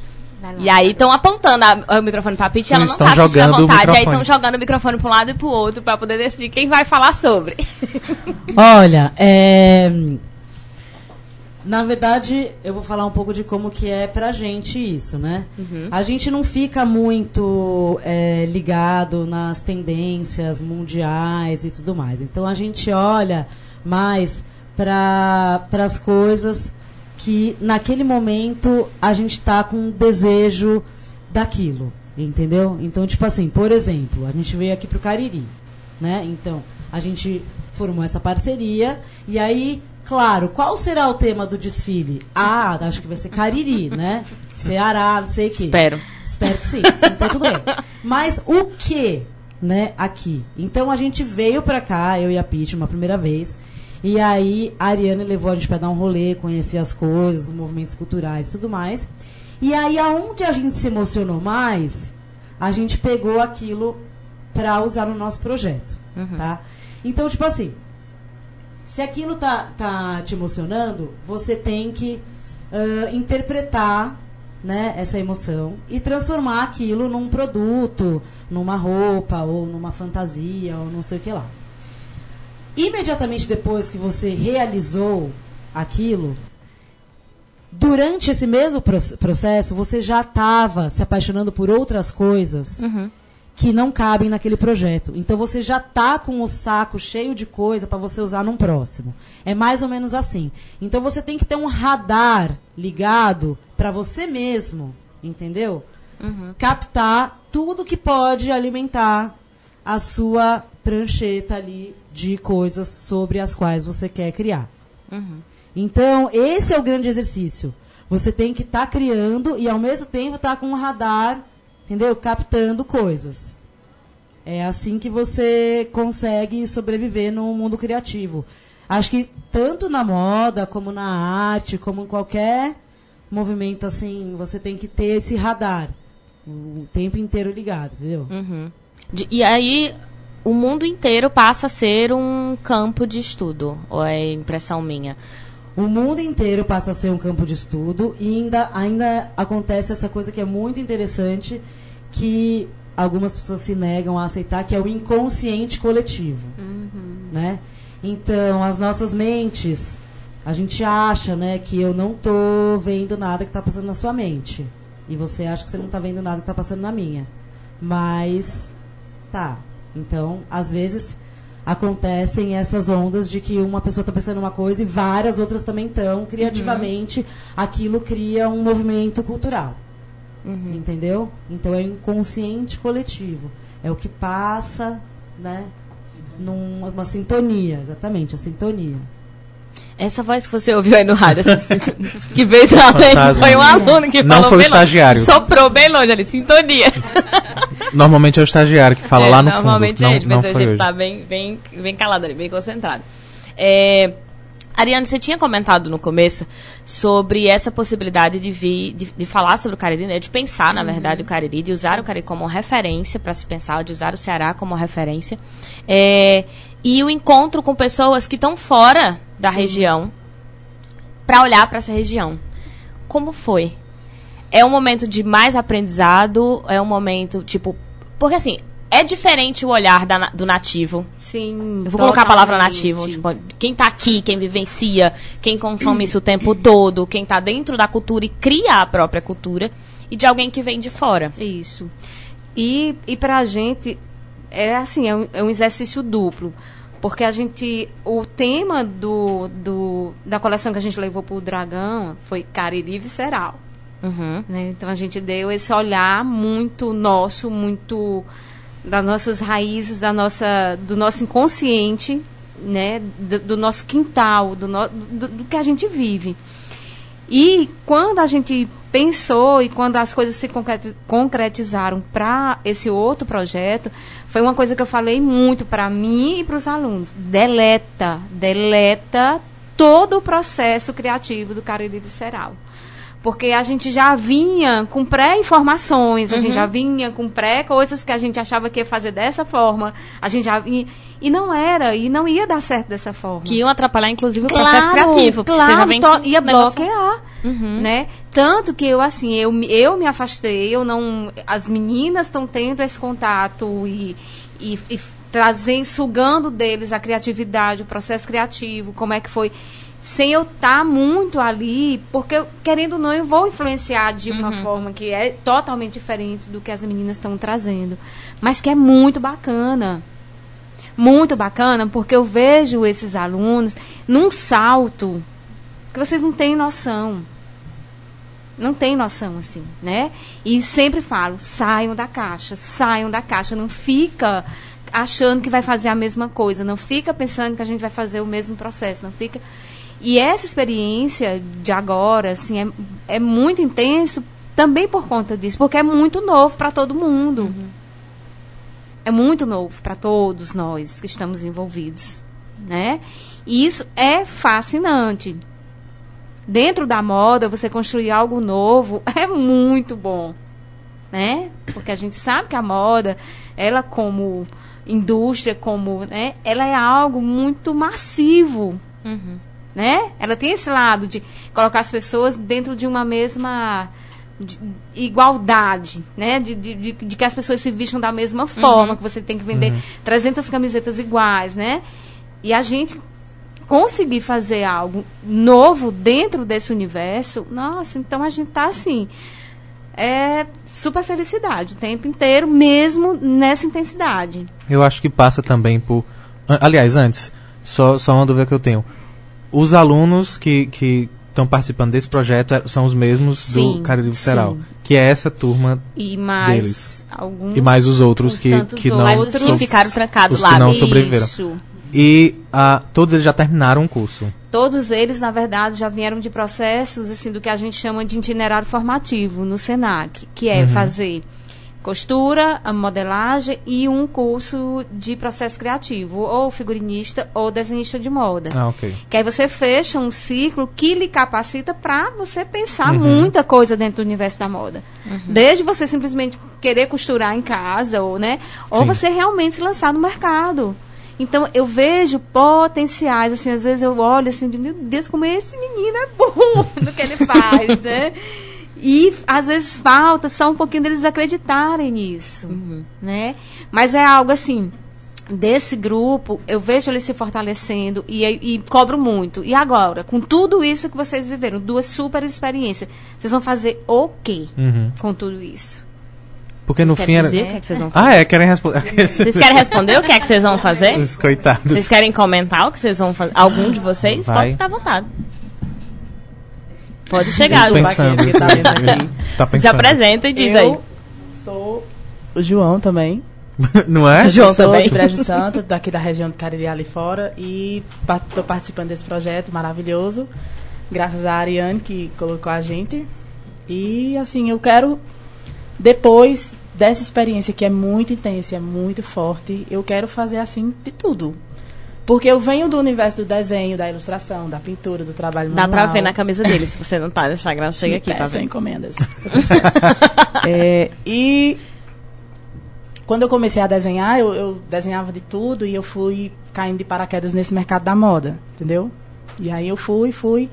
E aí estão apontando a- o microfone pra Pitty, Sim, ela não estão tá assistindo à vontade, aí microfone. estão jogando o microfone pra um lado e pro outro pra poder decidir quem vai falar sobre. Olha, é... na verdade, eu vou falar um pouco de como que é pra gente isso, né? A gente não fica muito é, ligado nas tendências mundiais e tudo mais. Então a gente olha mais para as coisas que naquele momento a gente tá com um desejo daquilo, entendeu? Então, tipo assim, por exemplo, a gente veio aqui pro Cariri, né? Então, a gente formou essa parceria e aí, claro, qual será o tema do desfile? Ah, acho que vai ser Cariri, né? Ceará, não sei o quê. Espero. Espero que sim. Então tudo bem. Mas o que, né, aqui? Então a gente veio pra cá, eu e a Pete, uma primeira vez. E aí a Ariane levou a gente pra dar um rolê, conhecer as coisas, os movimentos culturais e tudo mais. E aí aonde a gente se emocionou mais, a gente pegou aquilo pra usar no nosso projeto, tá? Então, tipo assim, se aquilo tá, tá te emocionando, você tem que ah, interpretar né, essa emoção e transformar aquilo num produto, numa roupa, ou numa fantasia, ou não sei o que lá. Imediatamente depois que você realizou aquilo, durante esse mesmo proce- processo, você já estava se apaixonando por outras coisas que não cabem naquele projeto. Então você já tá com o saco cheio de coisa para você usar num próximo. É mais ou menos assim. Então você tem que ter um radar ligado para você mesmo, entendeu? Captar tudo que pode alimentar a sua prancheta ali de coisas sobre as quais você quer criar. Então, esse é o grande exercício. Você tem que estar criando e, ao mesmo tempo, estar com um radar, entendeu? Captando coisas. É assim que você consegue sobreviver no mundo criativo. Acho que tanto na moda, como na arte, como em qualquer movimento assim, você tem que ter esse radar. O tempo inteiro ligado, entendeu? De- E aí o mundo inteiro passa a ser um campo de estudo, ou é impressão minha? O mundo inteiro passa a ser um campo de estudo e ainda, ainda acontece essa coisa que é muito interessante, que algumas pessoas se negam a aceitar, que é o inconsciente coletivo. Né? Então, as nossas mentes, a gente acha né, que eu não tô vendo nada que está passando na sua mente. E você acha que você não está vendo nada que está passando na minha. Mas, tá. Então, às vezes acontecem essas ondas de que uma pessoa está pensando uma coisa e várias outras também estão. Criativamente, aquilo cria um movimento cultural. Entendeu? Então é inconsciente coletivo. É o que passa, né? Numa uma sintonia, exatamente, a sintonia. Essa voz que você ouviu aí no rádio, que veio da Fantasma. foi um aluno que Não falou foi o bem longe. estagiário. Soprou bem longe ali, sintonia. Normalmente é o estagiário que fala É, lá no normalmente fundo. é não, ele, não mas hoje foi ele hoje. tá bem, bem, bem calado ali, bem concentrado. É, Ariane, você tinha comentado no começo sobre essa possibilidade de vir, de, de falar sobre o Cariri, né? de pensar, na verdade, o Cariri, de usar o Cariri como referência para se pensar, de usar o Ceará como referência. É, e o encontro com pessoas que estão fora da região para olhar para essa região. Como foi? É um momento de mais aprendizado? É um momento, tipo. Porque assim, é diferente o olhar da do nativo. Sim. Eu vou colocar a palavra totalmente. nativo. Tipo, quem tá aqui, quem vivencia, quem consome isso o tempo todo, quem tá dentro da cultura e cria a própria cultura. E de alguém que vem de fora. Isso. E, e pra gente, é assim, é um, é um exercício duplo. Porque a gente, o tema do, do, da coleção que a gente levou pro Dragão foi Cariri Visceral. Uhum. né? Então a gente deu esse olhar muito nosso, muito das nossas raízes, da nossa, do nosso inconsciente, né? Do, do nosso quintal, do, no- do, do que a gente vive. E quando a gente pensou e quando as coisas se concreti- concretizaram para esse outro projeto, foi uma coisa que eu falei muito para mim e para os alunos. Deleta, deleta todo o processo criativo do Cariri Visceral. Porque a gente já vinha com pré-informações, a gente já vinha com pré-coisas que a gente achava que ia fazer dessa forma. A gente já vinha. E não era, e não ia dar certo dessa forma Que iam atrapalhar, inclusive, o processo criativo. porque Claro, você já vem to- ia bloquear, Uhum. né? Tanto que eu assim, eu, me- eu me afastei, eu não, as meninas estão tendo esse contato e, e, e trazendo, sugando deles a criatividade, o processo criativo, como é que foi, sem eu estar muito ali, porque querendo ou não, eu vou influenciar de uma forma que é totalmente diferente do que as meninas estão trazendo, mas que é muito bacana muito bacana, porque eu vejo esses alunos num salto que vocês não têm noção. Não tem noção, assim, né? E sempre falo, saiam da caixa, saiam da caixa, não fica achando que vai fazer a mesma coisa, não fica pensando que a gente vai fazer o mesmo processo, não fica... E essa experiência de agora, assim, é, é muito intenso também por conta disso, porque é muito novo para todo mundo é muito novo para todos nós que estamos envolvidos, né? E isso é fascinante. Dentro da moda, você construir algo novo é muito bom, né? Porque a gente sabe que a moda, ela como indústria, como, né, ela é algo muito massivo, Uhum. Né? Ela tem esse lado de colocar as pessoas dentro de uma mesma de- igualdade, né? De, de, de, de que as pessoas se vistam da mesma forma, que você tem que vender 300 camisetas iguais, né? E a gente conseguir fazer algo novo dentro desse universo, nossa, então a gente tá assim, é super felicidade o tempo inteiro, mesmo nessa intensidade. Eu acho que passa também por. Aliás, antes, só, só uma dúvida que eu tenho. Os alunos que que estão participando desse projeto é- são os mesmos Sim, do Cariri Visceral, sim. que é essa turma E mais Deles. alguns e mais os outros que, que não outros que so- ficaram trancados os lá. que não Isso. sobreviveram. Isso. E ah, todos eles já terminaram o curso. Todos eles, na verdade, já vieram de processos assim do que a gente chama de itinerário formativo no Senac, que é fazer costura, a modelagem e um curso de processo criativo, ou figurinista ou desenhista de moda. Ah, ok. Que aí você fecha um ciclo que lhe capacita para você pensar Uhum. muita coisa dentro do universo da moda. Desde você simplesmente querer costurar em casa, ou, né? Ou Sim. você realmente se lançar no mercado. Então, eu vejo potenciais, assim, às vezes eu olho assim, de, meu Deus, como esse menino é bom no que ele faz, né? E às vezes falta só um pouquinho deles acreditarem nisso, né? Mas é algo assim, desse grupo, eu vejo eles se fortalecendo e, e cobro muito. E agora, com tudo isso que vocês viveram, duas super experiências, vocês vão fazer o quê Uhum. com tudo isso? Porque no Quer fim era. dizer o que, é que vocês vão fazer? Ah, é, querem responder. Vocês querem responder o que é que vocês vão fazer? Os coitados. Vocês querem comentar o que vocês vão fazer? Algum de vocês? Vai. Pode ficar à vontade. Pode chegar, Ju. pensando. tá vendo aqui. Tá Se pensando. apresenta e diz eu aí. sou o João também. Não é? João sou também. de Brejo Santo, daqui da região de Cariri ali fora. E estou participando desse projeto maravilhoso. Graças a Ariane que colocou a gente. E assim, eu quero, depois dessa experiência que é muito intensa, é muito forte, eu quero fazer assim de tudo. Porque eu venho do universo do desenho, da ilustração, da pintura, do trabalho Dá pra manual. ver na camisa dele. Se você não tá no Instagram, chega Me aqui pra peçam ver. encomendas. É, e quando eu comecei a desenhar, eu, eu desenhava de tudo e eu fui caindo de paraquedas nesse mercado da moda, entendeu? E aí eu fui, fui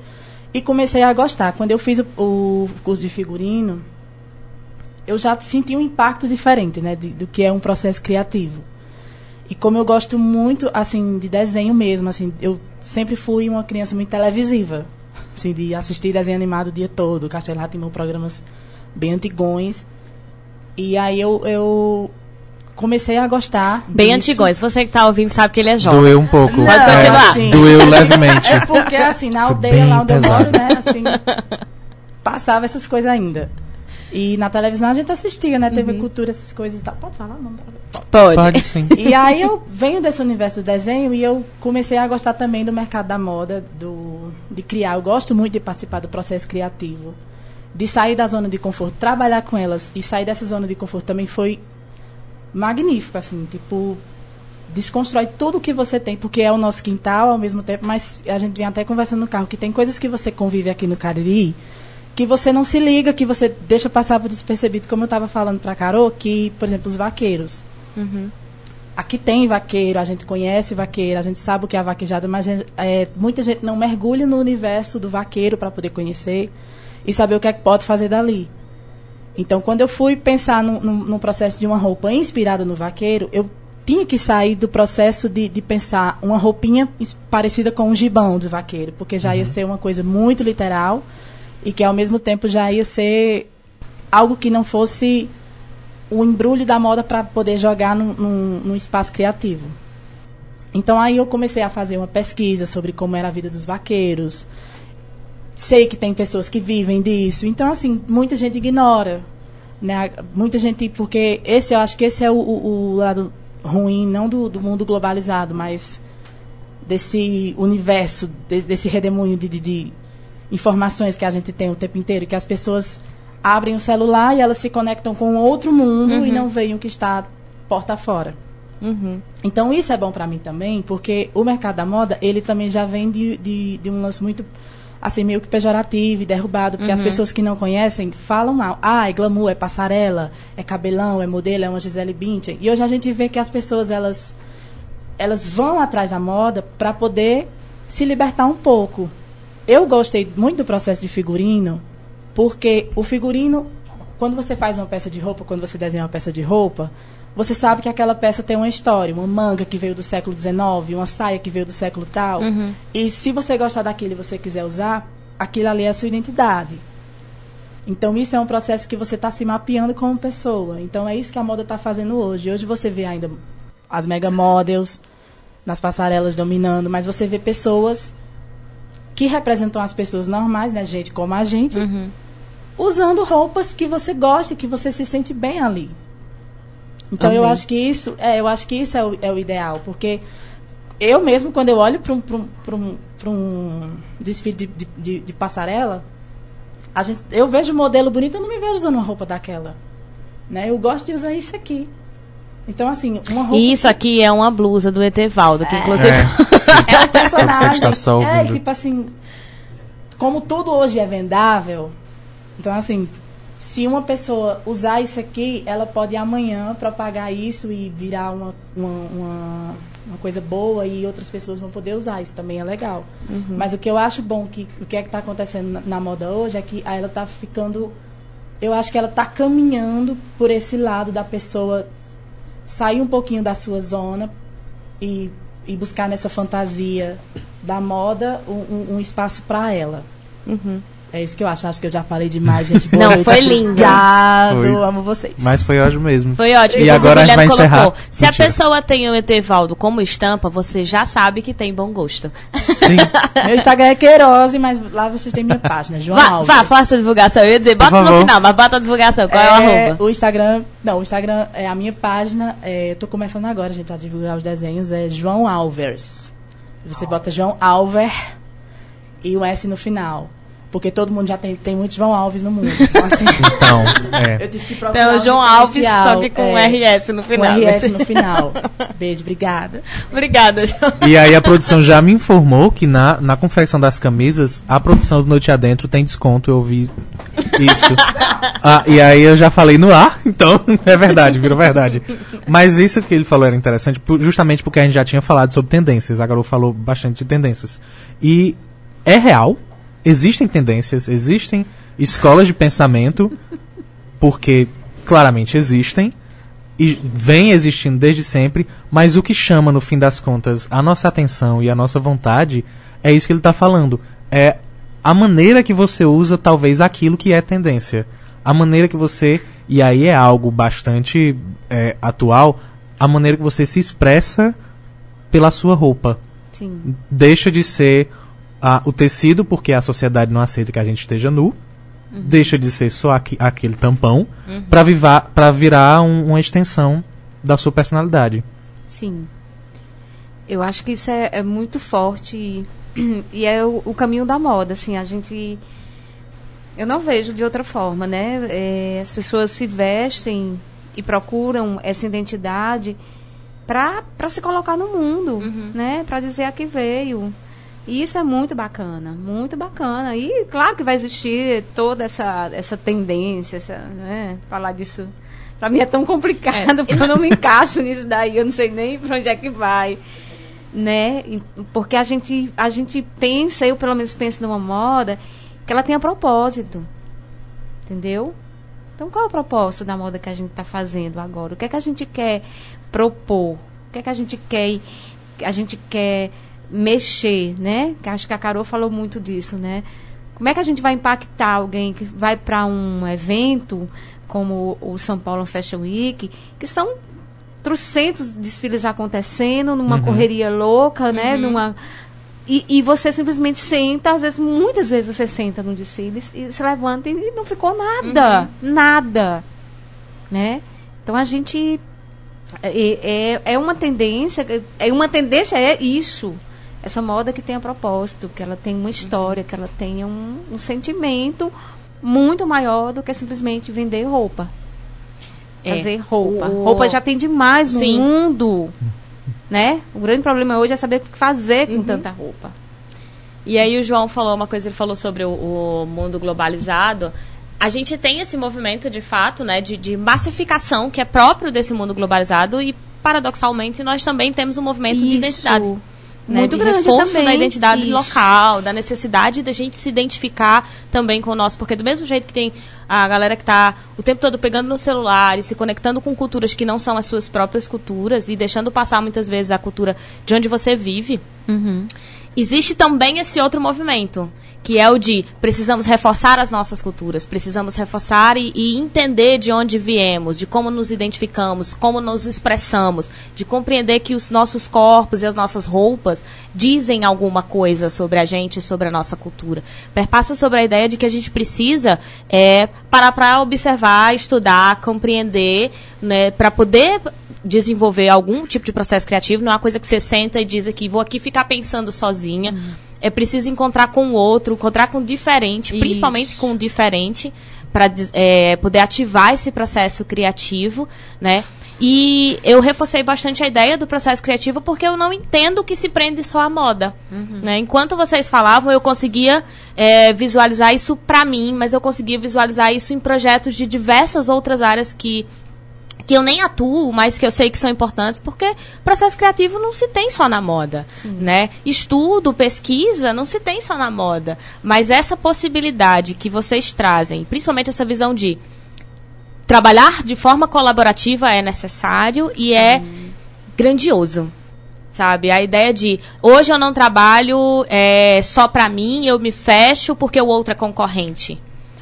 e comecei a gostar. Quando eu fiz o, o curso de figurino, eu já senti um impacto diferente, né, de- do que é um processo criativo. E como eu gosto muito, assim, de desenho mesmo, assim, eu sempre fui uma criança muito televisiva, assim, de assistir desenho animado o dia todo, Castelo Ratimão, programas bem antigões. E aí eu, eu comecei a gostar Bem disso. antigões. Você que tá ouvindo sabe que ele é jovem. Doeu um pouco. Não, Pode continuar. assim, Doeu levemente. É porque, assim, na aldeia lá onde eu pesado. moro, né, assim, passava essas coisas ainda. E na televisão a gente assistia, né, TV Cultura, essas coisas e tal. Pode falar? Não, pode. Pode. Pode sim. E aí eu venho desse universo do desenho e eu comecei a gostar também do mercado da moda, do, de criar. Eu gosto muito de participar do processo criativo. De sair da zona de conforto, trabalhar com elas e sair dessa zona de conforto também foi magnífico, assim, tipo, desconstrói tudo que você tem, porque é o nosso quintal ao mesmo tempo, mas a gente vem até conversando no carro que tem coisas que você convive aqui no Cariri que você não se liga, que você deixa passar por despercebido, como eu estava falando para Carol, que, por exemplo, os vaqueiros. Aqui tem vaqueiro, a gente conhece vaqueiro, a gente sabe o que é a vaquejada, mas é, muita gente não mergulha no universo do vaqueiro para poder conhecer e saber o que é que pode fazer dali. Então, quando eu fui pensar num, num- num processo de uma roupa inspirada no vaqueiro, eu tinha que sair do processo de, de pensar uma roupinha parecida com um gibão do vaqueiro, porque já ia ser uma coisa muito literal e que, ao mesmo tempo, já ia ser algo que não fosse o embrulho da moda para poder jogar num, num, num espaço criativo. Então aí eu comecei a fazer uma pesquisa sobre como era a vida dos vaqueiros. Sei que tem pessoas que vivem disso. Então, assim, muita gente ignora. Né? Muita gente, porque esse eu acho que esse é o, o- lado ruim, não do, do mundo globalizado, mas desse universo, de- desse redemoinho de, de- de informações que a gente tem o tempo inteiro, que as pessoas abrem o celular e elas se conectam com outro mundo e não veem o que está porta fora. Uhum. Então isso é bom para mim também, porque o mercado da moda, ele também já vem de, de, de um lance muito, assim, meio que pejorativo e derrubado, porque as pessoas que não conhecem falam mal. Ah, é glamour, é passarela, é cabelão, é modelo, é uma Gisele Bündchen. E hoje a gente vê que as pessoas, elas, elas vão atrás da moda para poder se libertar um pouco. Eu gostei muito do processo de figurino, porque o figurino, quando você faz uma peça de roupa, quando você desenha uma peça de roupa, você sabe que aquela peça tem uma história, uma manga que veio do século XIX, uma saia que veio do século tal. E se você gostar daquilo e você quiser usar, aquilo ali é a sua identidade. Então isso é um processo que você está se mapeando como pessoa. Então é isso que a moda está fazendo hoje. Hoje você vê ainda as mega models nas passarelas dominando, mas você vê pessoas que representam as pessoas normais, né, gente como a gente, usando roupas que você gosta, e que você se sente bem ali. Então eu Amei. acho que isso, é, eu acho que isso é o, é o ideal, porque eu mesmo quando eu olho para um, pra um, pra um, desfile de, de, de- de passarela, a gente, eu vejo um modelo bonito, eu não me vejo usando uma roupa daquela, né? Eu gosto de usar isso aqui. Então assim, uma roupa E isso aqui é uma blusa do Etevaldo, que inclusive. É, é um personagem. está só é, tipo assim, como tudo hoje é vendável, então assim, se uma pessoa usar isso aqui, ela pode amanhã propagar isso e virar uma, uma, uma, uma coisa boa e outras pessoas vão poder usar. Isso também é legal. Mas o que eu acho bom, que o que é que está acontecendo na, na moda hoje, é que ela está ficando. Eu acho que ela está caminhando por esse lado da pessoa sair um pouquinho da sua zona e, e buscar nessa fantasia da moda um, um- espaço para ela. É isso que eu acho. Acho que eu já falei demais, gente. Boa Não, noite. foi lindo. Obrigado, Foi. amo vocês. Mas foi ótimo mesmo. Foi ótimo. E agora a gente vai encerrar. colocou, Se a pessoa tem o Etevaldo como estampa, você já sabe que tem bom gosto. Sim. Meu Instagram é Queirose, mas lá vocês têm minha página, João Vá, Alves. vá, faça a divulgação. Eu ia dizer, bota no final, mas bota a divulgação. Qual é, o arroba? O Instagram, não, o Instagram é a minha página. É, eu tô começando agora, gente, a divulgar os desenhos. É João Alvers. Você bota João Alver e um S no final. Porque todo mundo já tem, tem muito João Alves no mundo. Então, assim, Então, é. eu tive que procurar Então, um João Alves, só que com é, RS no final. Com RS no final. Beijo, obrigada. Obrigada, João. E aí a produção já me informou que na, na confecção das camisas, a produção do Noite Adentro tem desconto, eu ouvi isso. Ah, e aí eu já falei no ar, então é verdade, virou verdade. Mas isso que ele falou era interessante, justamente porque a gente já tinha falado sobre tendências, a Garou falou bastante de tendências. E é real, existem tendências, existem escolas de pensamento, porque claramente existem, e vem existindo desde sempre, mas o que chama, no fim das contas, a nossa atenção e a nossa vontade é isso que ele está falando. É a maneira que você usa, talvez, aquilo que é tendência. A maneira que você, e aí é algo bastante é, atual, a maneira que você se expressa pela sua roupa. Sim. Deixa de ser ah, o tecido, porque a sociedade não aceita que a gente esteja nu. Deixa de ser só aqui- aquele tampão pra para pra virar um- uma extensão da sua personalidade. Sim. Eu acho que isso é, é muito forte e, e é o, o caminho da moda, assim, a gente eu não vejo de outra forma, né? É, as pessoas se vestem e procuram essa identidade para se colocar no mundo, né? Para dizer a que veio. E isso é muito bacana, muito bacana. E claro que vai existir toda essa, essa tendência, essa, né? Falar disso para mim é tão complicado, porque eu não me encaixo nisso daí, eu não sei nem para onde é que vai, né? Porque a gente a gente pensa, eu pelo menos penso numa moda que ela tenha propósito. Entendeu? Então qual é o propósito da moda que a gente está fazendo agora? O que é que a gente quer propor? O que é que a gente quer a gente quer mexer, né? Acho que a Carol falou muito disso, né? Como é que a gente vai impactar alguém que vai para um evento como o São Paulo Fashion Week, que são trocentos desfiles acontecendo numa correria louca, né? Numa e, e você simplesmente senta, às vezes, muitas vezes você senta num desfile e se levanta e não ficou nada, nada, né? Então a gente é, é, é uma tendência, é uma tendência é isso, essa moda que tenha propósito, que ela tenha uma história, que ela tenha um, um sentimento muito maior do que simplesmente vender roupa. É. Fazer roupa. O- Roupa já tem demais no Sim. mundo. Né? O grande problema hoje é saber o que fazer Uhum. com tanta roupa. E aí o João falou uma coisa, ele falou sobre o, o mundo globalizado. A gente tem esse movimento, de fato, né, de, de massificação que é próprio desse mundo globalizado e, paradoxalmente, nós também temos um movimento de Isso. identidade. Né, Muito de grande reforço também. da identidade Isso. local, da necessidade da gente se identificar também com o nosso, porque do mesmo jeito que tem a galera que está o tempo todo pegando no celular e se conectando com culturas que não são as suas próprias culturas e deixando passar muitas vezes a cultura de onde você vive, existe também esse outro movimento, que é o de precisamos reforçar as nossas culturas, precisamos reforçar e, e entender de onde viemos, de como nos identificamos, como nos expressamos, de compreender que os nossos corpos e as nossas roupas dizem alguma coisa sobre a gente sobre a nossa cultura. Perpassa sobre a ideia de que a gente precisa é, parar para observar, estudar, compreender, né, para poder desenvolver algum tipo de processo criativo, não é uma coisa que você senta e diz aqui, vou aqui ficar pensando sozinha. É preciso encontrar com o outro, encontrar com o diferente, principalmente Isso. com o diferente, para poder ativar esse processo criativo, né? E eu reforcei bastante a ideia do processo criativo porque eu não entendo que se prende só à moda. Né? Enquanto vocês falavam, eu conseguia é, visualizar isso para mim, mas eu conseguia visualizar isso em projetos de diversas outras áreas que que eu nem atuo, mas que eu sei que são importantes, porque processo criativo não se tem só na moda, né? Estudo, pesquisa, não se tem só na moda, mas essa possibilidade que vocês trazem, principalmente essa visão de trabalhar de forma colaborativa é necessário e é grandioso. Sabe? A ideia de hoje eu não trabalho é, só pra mim, eu me fecho porque o outro é concorrente.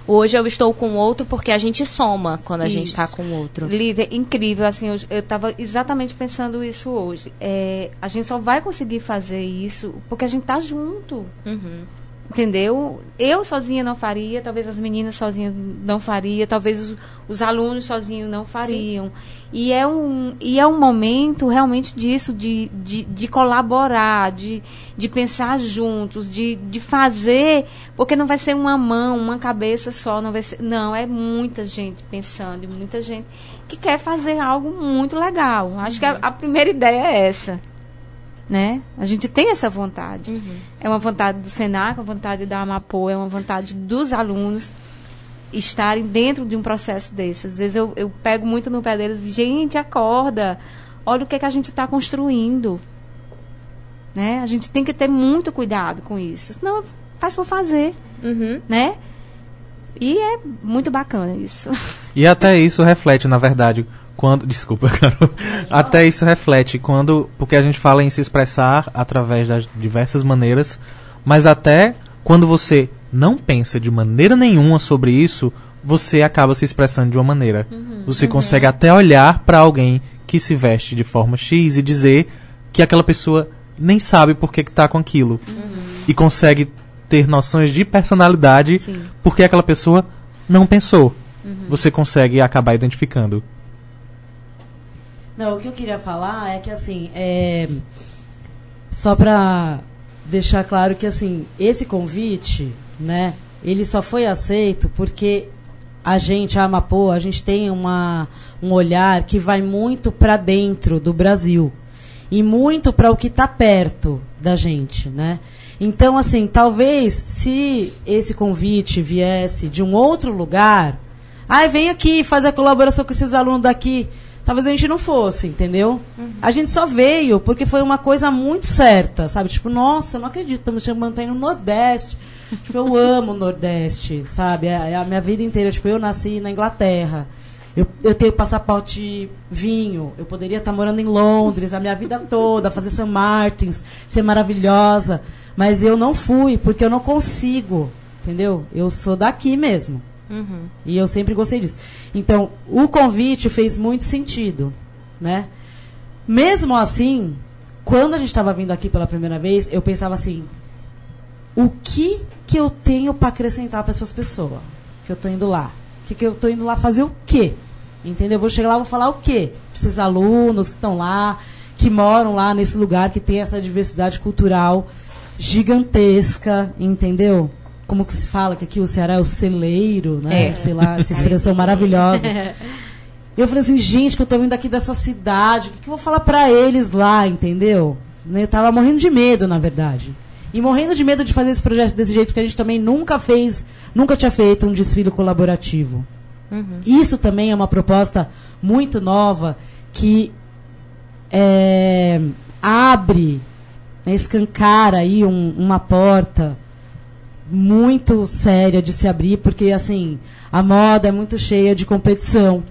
Hoje eu estou com o outro porque a gente soma quando a gente Isso. está com o outro. Lívia, incrível, assim, eu, eu tava exatamente pensando isso hoje. É, a gente só vai conseguir fazer isso porque a gente tá junto. Uhum. Entendeu? Eu sozinha não faria, talvez as meninas sozinhas não faria, talvez os, os alunos sozinhos não fariam. E é, um, e é um momento realmente disso, de, de, de colaborar, de, de pensar juntos, de, de fazer, porque não vai ser uma mão, uma cabeça só, não vai ser. Não, é muita gente pensando, muita gente que quer fazer algo muito legal. Acho que a, a primeira ideia é essa né? A gente tem essa vontade. Uhum. É uma vontade do Senac, uma vontade da Amapô, é uma vontade dos alunos estarem dentro de um processo desse. Às vezes eu, eu pego muito no pé deles, gente, acorda, olha o que, é que a gente está construindo. Né? A gente tem que ter muito cuidado com isso. Senão faz por fazer, Uhum. né? E é muito bacana isso. E até isso reflete, na verdade, quando. Desculpa, Carol. Até isso reflete quando. Porque a gente fala em se expressar através das diversas maneiras, mas até quando você não pensa de maneira nenhuma sobre isso, você acaba se expressando de uma maneira. Você consegue até olhar para alguém que se veste de forma X e dizer que aquela pessoa nem sabe por que, que tá com aquilo. E consegue ter noções de personalidade Sim. porque aquela pessoa não pensou. Você consegue acabar identificando. Não, o que eu queria falar é que assim, é... só pra deixar claro que assim, esse convite, né, ele só foi aceito porque a gente, a Amapô, a gente tem uma, um olhar que vai muito para dentro do Brasil e muito para o que está perto da gente, né? Então, assim, talvez se esse convite viesse de um outro lugar, ai, vem aqui fazer a colaboração com esses alunos daqui, talvez a gente não fosse, entendeu? A gente só veio porque foi uma coisa muito certa, sabe? Tipo, nossa, não acredito, estamos ir no Nordeste. Tipo, eu amo o Nordeste, sabe? É, é a minha vida inteira. Tipo, eu nasci na Inglaterra. Eu, eu tenho passaporte vinho. Eu poderia estar morando em Londres a minha vida toda, fazer St. Martins, ser maravilhosa. Mas eu não fui, porque eu não consigo. Entendeu? Eu sou daqui mesmo. Uhum. E eu sempre gostei disso. Então, o convite fez muito sentido, né? Mesmo assim, quando a gente estava vindo aqui pela primeira vez, eu pensava assim: o que que eu tenho para acrescentar para essas pessoas que eu tô indo lá? Que que eu tô indo lá fazer o quê? Entendeu? Eu vou chegar lá vou falar o quê? Pra esses alunos que estão lá, que moram lá nesse lugar que tem essa diversidade cultural gigantesca, entendeu? Como que se fala que aqui o Ceará é o celeiro, né? É. Sei lá, essa expressão maravilhosa. Eu falei assim, gente, que eu tô vindo aqui dessa cidade, o que, que eu vou falar pra eles lá, entendeu? Né, Eu tava morrendo de medo, na verdade. E morrendo de medo de fazer esse projeto desse jeito, porque a gente também nunca fez, nunca tinha feito um desfile colaborativo. Isso também é uma proposta muito nova que é, abre, né, escancara aí um- uma porta muito séria de se abrir, porque assim, a moda é muito cheia de competição.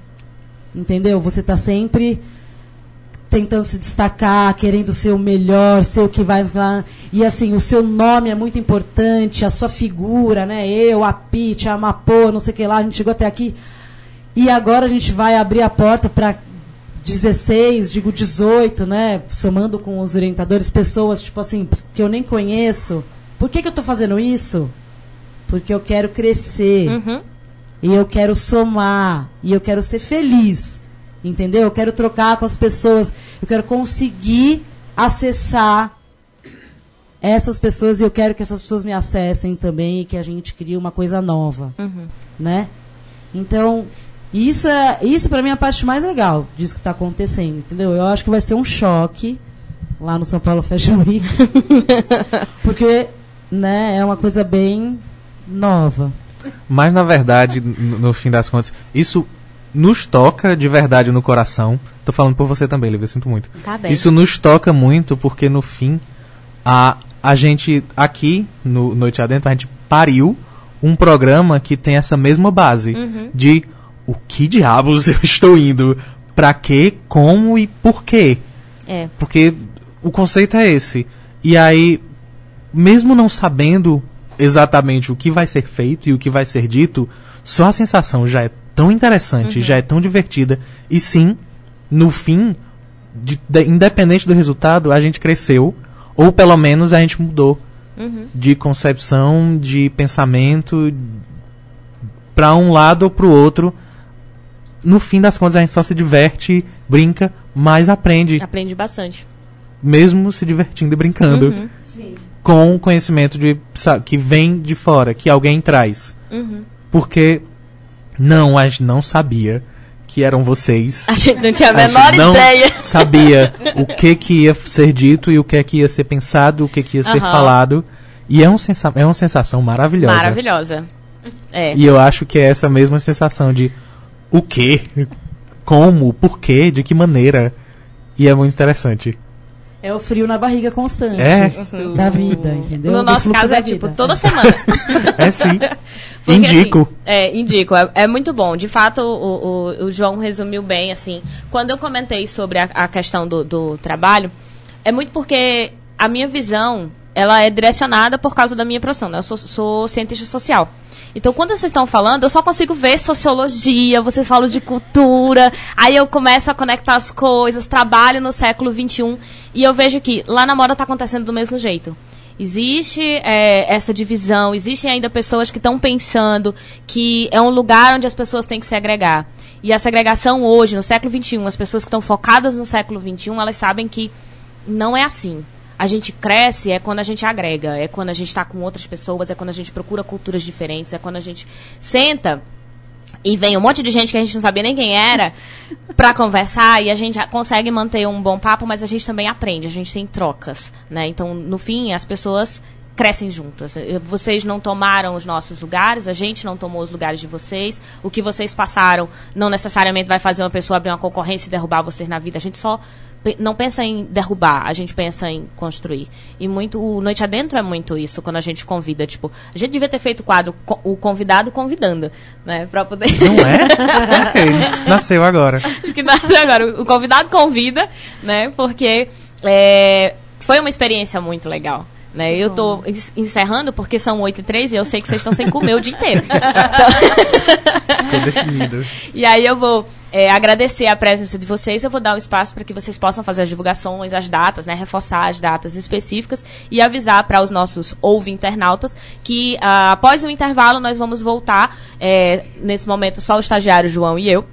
Entendeu? Você está sempre tentando se destacar, querendo ser o melhor, ser o que vai. E assim, o seu nome é muito importante, a sua figura, né? Eu, a Pete, a Mapô, não sei o que lá, a gente chegou até aqui. E agora a gente vai abrir a porta para 16, digo 18, né? Somando com os orientadores, pessoas, tipo assim, que eu nem conheço. Por que, que eu tô fazendo isso? Porque eu quero crescer. Uhum. E eu quero somar. E eu quero ser feliz. Entendeu? Eu quero trocar com as pessoas. Eu quero conseguir acessar essas pessoas e eu quero que essas pessoas me acessem também e que a gente crie uma coisa nova. Né? Então, isso é isso para mim é a parte mais legal disso que está acontecendo, entendeu? Eu acho que vai ser um choque lá no São Paulo Fashion Week. porque, né, é uma coisa bem nova. Mas na verdade, no, fim das contas, isso nos toca de verdade no coração. Tô falando por você também, Lívia, sinto muito. Tá bem. Isso nos toca muito porque no fim a a gente aqui no Noite Adentro a gente pariu um programa que tem essa mesma base de o que diabos eu estou indo, pra quê, como e por quê. É. Porque o conceito é esse. E aí, mesmo não sabendo exatamente o que vai ser feito e o que vai ser dito, só a sensação já é tão interessante, já é tão divertida. E sim, no fim, de- de- independente do resultado, a gente cresceu, ou pelo menos a gente mudou Uhum. de concepção, de pensamento, para um lado ou para o outro. No fim das contas, a gente só se diverte, brinca, mas aprende, Aprendi bastante. mesmo se divertindo e brincando, Uhum. Com o conhecimento de, sa- que vem de fora, que alguém traz. Uhum. Porque não, a gente não sabia que eram vocês. A gente não tinha a A gente menor não ideia. sabia o que que ia ser dito e o que que ia ser pensado, o que que ia ser Aham. falado. E é, um sensa é uma sensação maravilhosa. Maravilhosa. É. E eu acho que é essa mesma sensação de o quê? Como? Por quê? De que maneira? E é muito interessante. É o frio na barriga constante. É. Da vida, entendeu? No nosso caso é tipo toda semana. É sim. Porque, Indico. assim, é, indico. É, é muito bom. De fato, o, o, o João resumiu bem, assim. Quando eu comentei sobre a, a questão do, do trabalho, é muito porque a minha visão, ela é direcionada por causa da minha profissão, né? Eu sou, sou cientista social. Então, quando vocês estão falando, eu só consigo ver sociologia, vocês falam de cultura, aí eu começo a conectar as coisas, trabalho no século XXI, e eu vejo que lá na moda está acontecendo do mesmo jeito. Existe é, essa divisão, existem ainda pessoas que estão pensando que é um lugar onde as pessoas têm que se agregar. E a segregação hoje, no século XXI, as pessoas que estão focadas no século XXI, elas sabem que não é assim. A gente cresce é quando a gente agrega, é quando a gente está com outras pessoas, é quando a gente procura culturas diferentes, é quando a gente senta e vem um monte de gente que a gente não sabia nem quem era pra conversar e a gente consegue manter um bom papo, mas a gente também aprende, a gente tem trocas, né? Então, no fim, as pessoas crescem juntas. Eh, Vocês não tomaram os nossos lugares, a gente não tomou os lugares de vocês. O que vocês passaram não necessariamente vai fazer uma pessoa abrir uma concorrência e derrubar vocês na vida. A gente só não pensa em derrubar, a gente pensa em construir. E muito o Noite Adentro é muito isso, quando a gente convida, tipo, a gente devia ter feito o quadro o convidado convidando, né, para poder Não é? Ok, Nasceu agora. Acho que nada agora. O convidado convida, né? Porque é, foi uma experiência muito legal. Né? Eu tô en- encerrando porque são 8 e 3 e eu sei que vocês estão sem comer o dia inteiro. Então- definido. e aí eu vou é, agradecer a presença de vocês. Eu vou dar um espaço para que vocês possam fazer as divulgações, as datas, né? Reforçar as datas específicas e avisar para os nossos ouve internautas que ah, após o intervalo nós vamos voltar. é, nesse momento só o estagiário João e eu.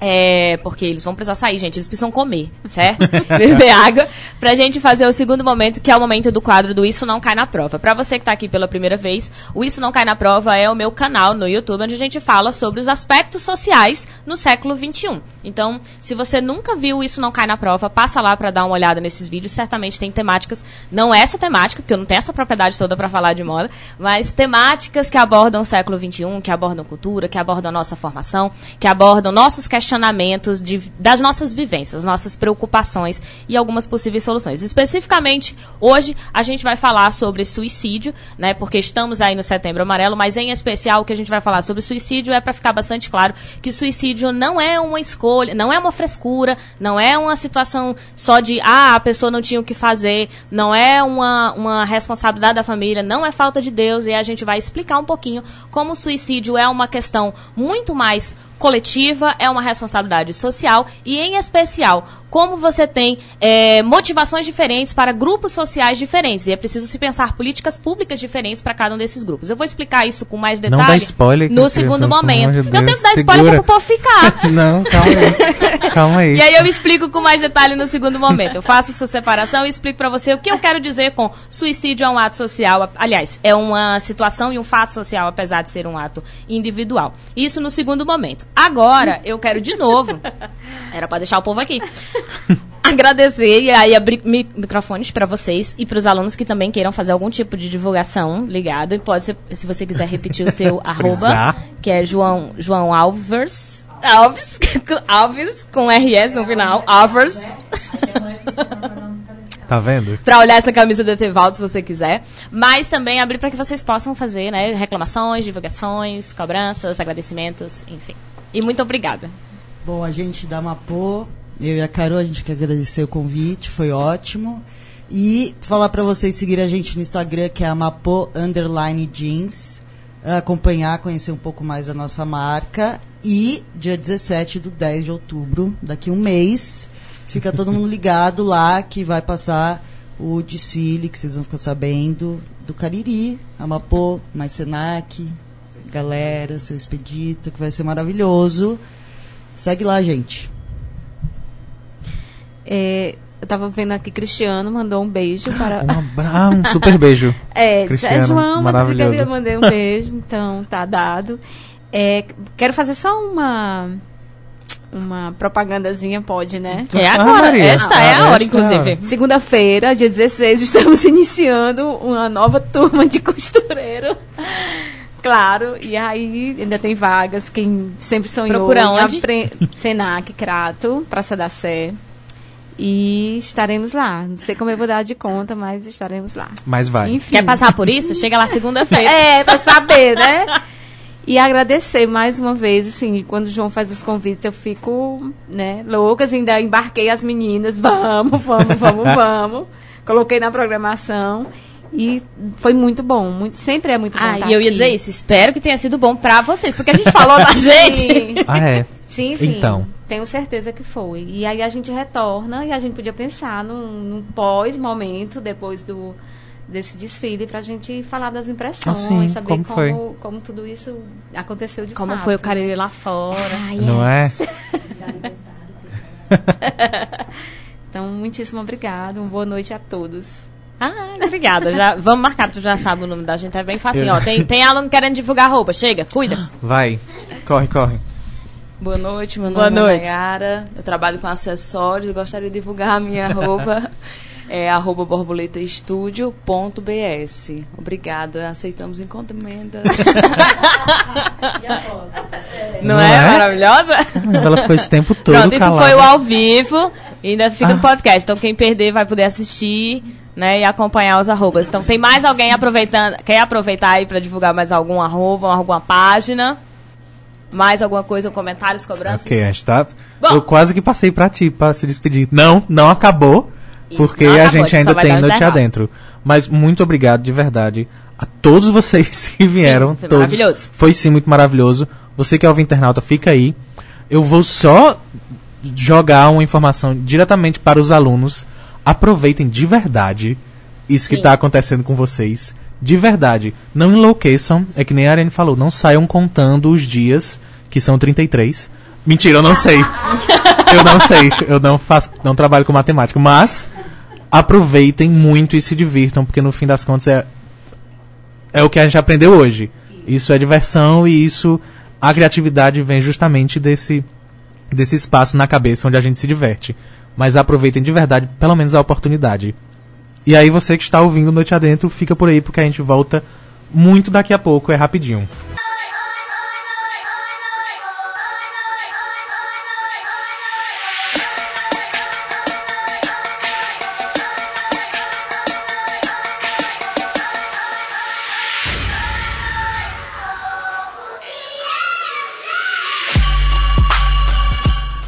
É, porque eles vão precisar sair, gente. Eles precisam comer, certo? Beber água. Pra gente fazer o segundo momento, que é o momento do quadro do Isso Não Cai na Prova. Pra você que tá aqui pela primeira vez, o Isso Não Cai na Prova é o meu canal no YouTube, onde a gente fala sobre os aspectos sociais no século XXI. Então, se você nunca viu Isso Não Cai na Prova, passa lá pra dar uma olhada nesses vídeos. Certamente tem temáticas, não essa temática, porque eu não tenho essa propriedade toda pra falar de moda, mas temáticas que abordam o século XXI, que abordam cultura, que abordam nossa formação, que abordam nossos questionamentos de- das nossas vivências, nossas preocupações e algumas possíveis soluções. Especificamente, hoje a gente vai falar sobre suicídio, né? Porque estamos aí no Setembro Amarelo, mas em especial o que a gente vai falar sobre suicídio é para ficar bastante claro que suicídio não é uma escolha, não é uma frescura, não é uma situação só de ah, a pessoa não tinha o que fazer, não é uma, uma responsabilidade da família, não é falta de Deus, e a gente vai explicar um pouquinho como o suicídio é uma questão muito mais coletiva, é uma responsabilidade social e, em especial, como você tem eh, motivações diferentes para grupos sociais diferentes. E é preciso se pensar políticas públicas diferentes para cada um desses grupos. Eu vou explicar isso com mais Não detalhe dá spoiler, no segundo momento. de eu tenho Deus, que dar spoiler para o povo ficar. Não, calma aí. Calma aí. E aí eu explico com mais detalhe no segundo momento. Eu faço essa separação e explico pra você o que eu quero dizer com suicídio é um ato social. Aliás, é uma situação e um fato social, apesar de ser um ato individual. Isso no segundo momento. Agora, eu quero de novo. Era pra deixar o povo aqui. Agradecer e aí abrir mi- microfones pra vocês e pros alunos que também queiram fazer algum tipo de divulgação ligado. E pode ser, se você quiser repetir o seu arroba, que é João, João Alves. Alves, Alves, com RS no final. Alves. Tá vendo? Pra olhar essa camisa do Etevaldo, se você quiser. Mas também abrir para que vocês possam fazer, né? Reclamações, divulgações, cobranças, agradecimentos, enfim. E muito obrigada. Bom, a gente da Mapô, eu e a Carol, a gente quer agradecer o convite, foi ótimo. E falar para vocês seguir a gente no Instagram, que é a Mapô Underline Jeans. Acompanhar, conhecer um pouco mais da nossa marca. E dia 17 do 10 de outubro, daqui um mês, fica todo mundo ligado lá que vai passar o desfile, que vocês vão ficar sabendo, do Cariri, Amapô, mais Senac, galera, seu Expedita, que vai ser maravilhoso. Segue lá, gente. É, eu tava vendo aqui, Cristiano mandou um beijo para. Um, abra... um super beijo. É, Cristiano, é João, maravilhoso. eu mandei um beijo, então tá dado. É, quero fazer só uma uma propagandazinha, pode, né? É Ah, agora, Maria. esta é a Ah, hora, é inclusive. hora. Segunda-feira, dia 16, estamos iniciando uma nova turma de costureiro. Claro, e aí ainda tem vagas, quem sempre sonhou Procura em onde? apre- Senac, Crato, Praça da Sé. E estaremos lá. Não sei como eu vou dar de conta, mas estaremos lá. Mas vai. Enfim. Quer passar por isso? Chega lá segunda-feira. É, pra saber, né? E agradecer mais uma vez, assim, quando o João faz os convites, eu fico, né, louca, assim, ainda embarquei as meninas, vamos, vamos, vamos, vamos. Coloquei na programação e foi muito bom, muito, sempre é muito bom Ah, e eu ia aqui. dizer isso. Espero que tenha sido bom pra vocês, porque a gente falou da gente. Sim, Ah, é. sim, sim. Então. Tenho certeza que foi. E aí a gente retorna e a gente podia pensar num, num pós-momento, depois do desse desfile, pra gente falar das impressões, Ah, sim, saber como como, foi? como tudo isso aconteceu de Como fato. foi o Cariri lá fora. Ai, Não é? Então, muitíssimo obrigado. Uma boa noite a todos. Ah, obrigada. Já, vamos marcar, tu já sabe o nome da gente, é bem facinho. Eu- Ó, tem, tem aluno querendo divulgar roupa. Chega, cuida. Vai. Corre, corre. Boa noite, meu Boa nome noite. é Nayara. Eu trabalho com acessórios. Gostaria de divulgar a minha arroba. É arroba borboletaestudio.bs. Obrigada. Aceitamos encomenda. Não, Não é? é? maravilhosa? Ela ficou esse tempo todo Pronto, isso calada. foi o ao vivo. E ainda fica no Ah. podcast. Então quem perder vai poder assistir, né? E acompanhar os arrobas. Então tem mais alguém aproveitando. Quer aproveitar aí pra divulgar mais algum arroba, alguma página? Mais alguma coisa, comentários, cobranças? Ok, a gente tá. Bom. Eu quase que passei pra ti pra se despedir. Não, não acabou. Porque não a acabou, gente a gente ainda tem noite adentro. Mas muito obrigado de verdade a todos vocês que vieram. foi todos. maravilhoso. Foi sim muito maravilhoso. Você que é o internauta, fica aí. Eu vou só jogar uma informação diretamente para os alunos. Aproveitem de verdade isso que Sim. está acontecendo com vocês. De verdade. Não enlouqueçam. É que nem a Arene falou. Não saiam contando os dias, que são 33. Mentira, eu não sei. eu não sei. Eu não faço, não trabalho com matemática. Mas aproveitem muito e se divirtam, porque no fim das contas é, é o que a gente aprendeu hoje. Isso é diversão e isso a criatividade vem justamente desse desse espaço na cabeça onde a gente se diverte. Mas aproveitem de verdade, pelo menos a oportunidade. E aí você que está ouvindo Noite Adentro, fica por aí porque a gente volta muito daqui a pouco, é rapidinho.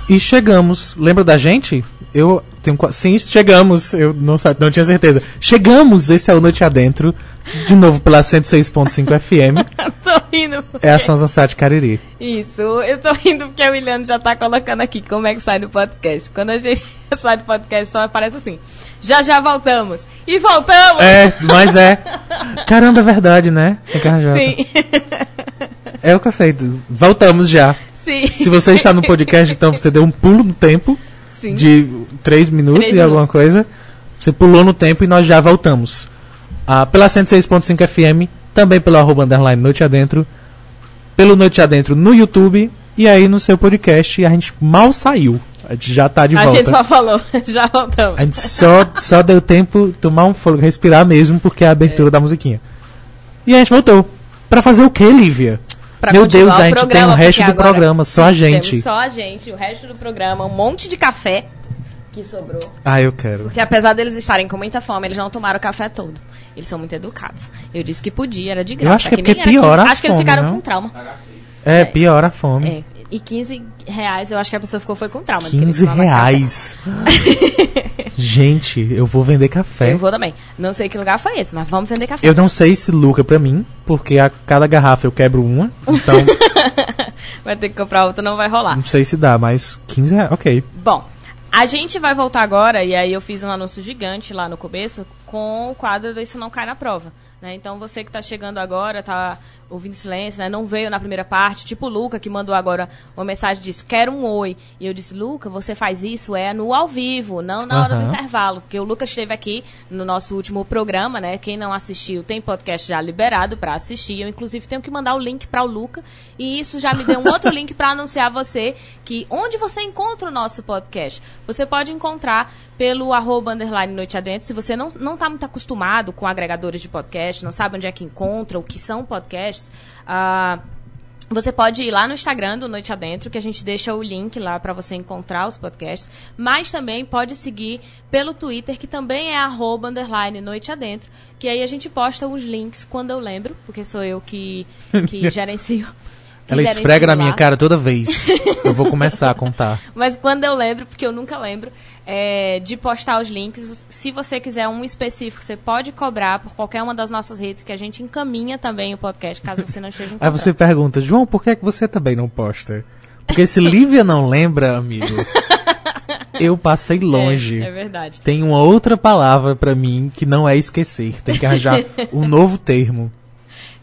E chegamos. Lembra da gente? Eu tenho Sim, chegamos. Eu não, não tinha certeza. Chegamos, esse é o Noite Adentro. De novo pela 106.5 FM. tô rindo. É a São Sat Cariri. Isso, eu tô rindo porque o William já tá colocando aqui como é que sai do podcast. Quando a gente sai do podcast, só aparece assim. Já já voltamos. E voltamos! É, mas é. Caramba, é verdade, né? Tem que arranjar. Sim, É o que eu sei. Voltamos já. Sim. Se você está no podcast, então você deu um pulo no tempo Sim. de 3 minutos Três e alguma minutos. coisa. Você pulou no tempo e nós já voltamos. Ah, pela 106.5 FM, também pelo arroba underline Noite Adentro, pelo Noite Adentro no YouTube e aí no seu podcast. E a gente mal saiu. A gente já tá de a volta. gente só falou, já voltamos. A gente só, só deu tempo tomar um fôlego, respirar mesmo, porque é a abertura da musiquinha. E a gente voltou. Pra fazer o que, Lívia? Pra Meu Deus, a gente tem programa, o resto do programa, só a gente. Só a gente, o resto do programa, um monte de café que sobrou. Ah, eu quero. Porque apesar deles estarem com muita fome, eles não tomaram o café todo. Eles são muito educados. Eu disse que podia, era de graça. acho que é porque era piora 15. a Acho que eles fome, ficaram não? com trauma. É, pior a fome. É. E 15 reais, eu acho que a pessoa ficou foi com trauma. de querer 15 tomar mais café. reais. Gente, eu vou vender café. Eu vou também. Não sei que lugar foi esse, mas vamos vender café. Eu não sei se lucra pra mim, porque a cada garrafa eu quebro uma. Então, Vai ter que comprar outra, não vai rolar. não sei se dá, mas 15 reais, ok. Bom, a gente vai voltar agora, e aí eu fiz um anúncio gigante lá no começo, com o quadro do Isso Não Cai na Prova. Né? Então você que está chegando agora, está ouvindo silêncio, né? não veio na primeira parte, tipo o Luca que mandou agora uma mensagem disse quero um oi. E eu disse, Luca, você faz isso é no ao vivo, não na hora do Aham. intervalo, porque o Lucas esteve aqui no nosso último programa, né? Quem não assistiu tem podcast já liberado para assistir. Eu inclusive tenho que mandar o link para o Luca e isso já me deu um outro link para anunciar a você que onde você encontra o nosso podcast. Você pode encontrar pelo arroba underline noite adentro. Se você não, não tá muito acostumado com agregadores de podcast, não sabe onde é que encontra, o que são podcasts, ah, você pode ir lá no Instagram do Noite Adentro, que a gente deixa o link lá para você encontrar os podcasts. Mas também pode seguir pelo Twitter, que também é arroba underline Noite Adentro. Que aí a gente posta os links quando eu lembro, porque sou eu que, que gerencio. que Ela esfrega na minha cara toda vez. Eu vou começar a contar. Mas quando eu lembro, porque eu nunca lembro, é, de postar os links. Se você quiser um específico, você pode cobrar por qualquer uma das nossas redes, que a gente encaminha também o podcast, caso você não esteja Aí você pergunta, João, por que, é que você também não posta? Porque se Lívia não lembra, amigo, eu passei longe. É, é verdade. Tem uma outra palavra pra mim que não é esquecer. Tem que arranjar um novo termo.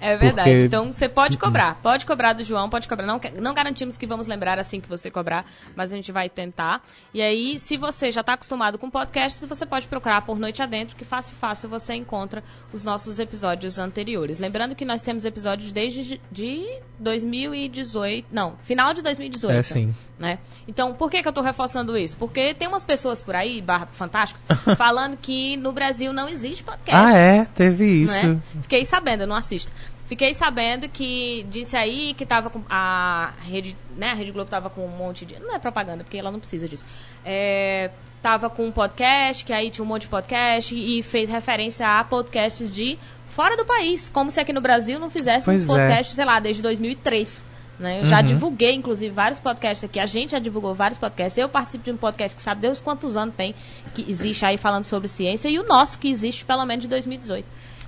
É verdade. Porque- Então você pode cobrar. Pode cobrar do João, pode cobrar. Não, não garantimos que vamos lembrar assim que você cobrar, mas a gente vai tentar. E aí, se você já está acostumado com podcasts, você pode procurar por Noite Adentro, que fácil, fácil você encontra os nossos episódios anteriores. Lembrando que nós temos episódios desde de 2018. Não, final de 2018. É, sim. Né? Então, por que, que eu estou reforçando isso? Porque tem umas pessoas por aí, barra fantástico, falando que no Brasil não existe podcast Ah, é? Teve isso. né? Fiquei sabendo, eu não assisto. Fiquei sabendo que disse aí que tava com a rede, né? A Rede Globo tava com um monte de, não é propaganda, porque ela não precisa disso. É, tava com um podcast, que aí tinha um monte de podcast e fez referência a podcasts de fora do país, como se aqui no Brasil não fizéssemos é. podcasts, sei lá, desde 2003. Né? Eu já Uhum. divulguei, inclusive, vários podcasts aqui. A gente já divulgou vários podcasts. Eu participo de um podcast que sabe Deus quantos anos tem que existe aí falando sobre ciência e o nosso que existe pelo menos de 2018.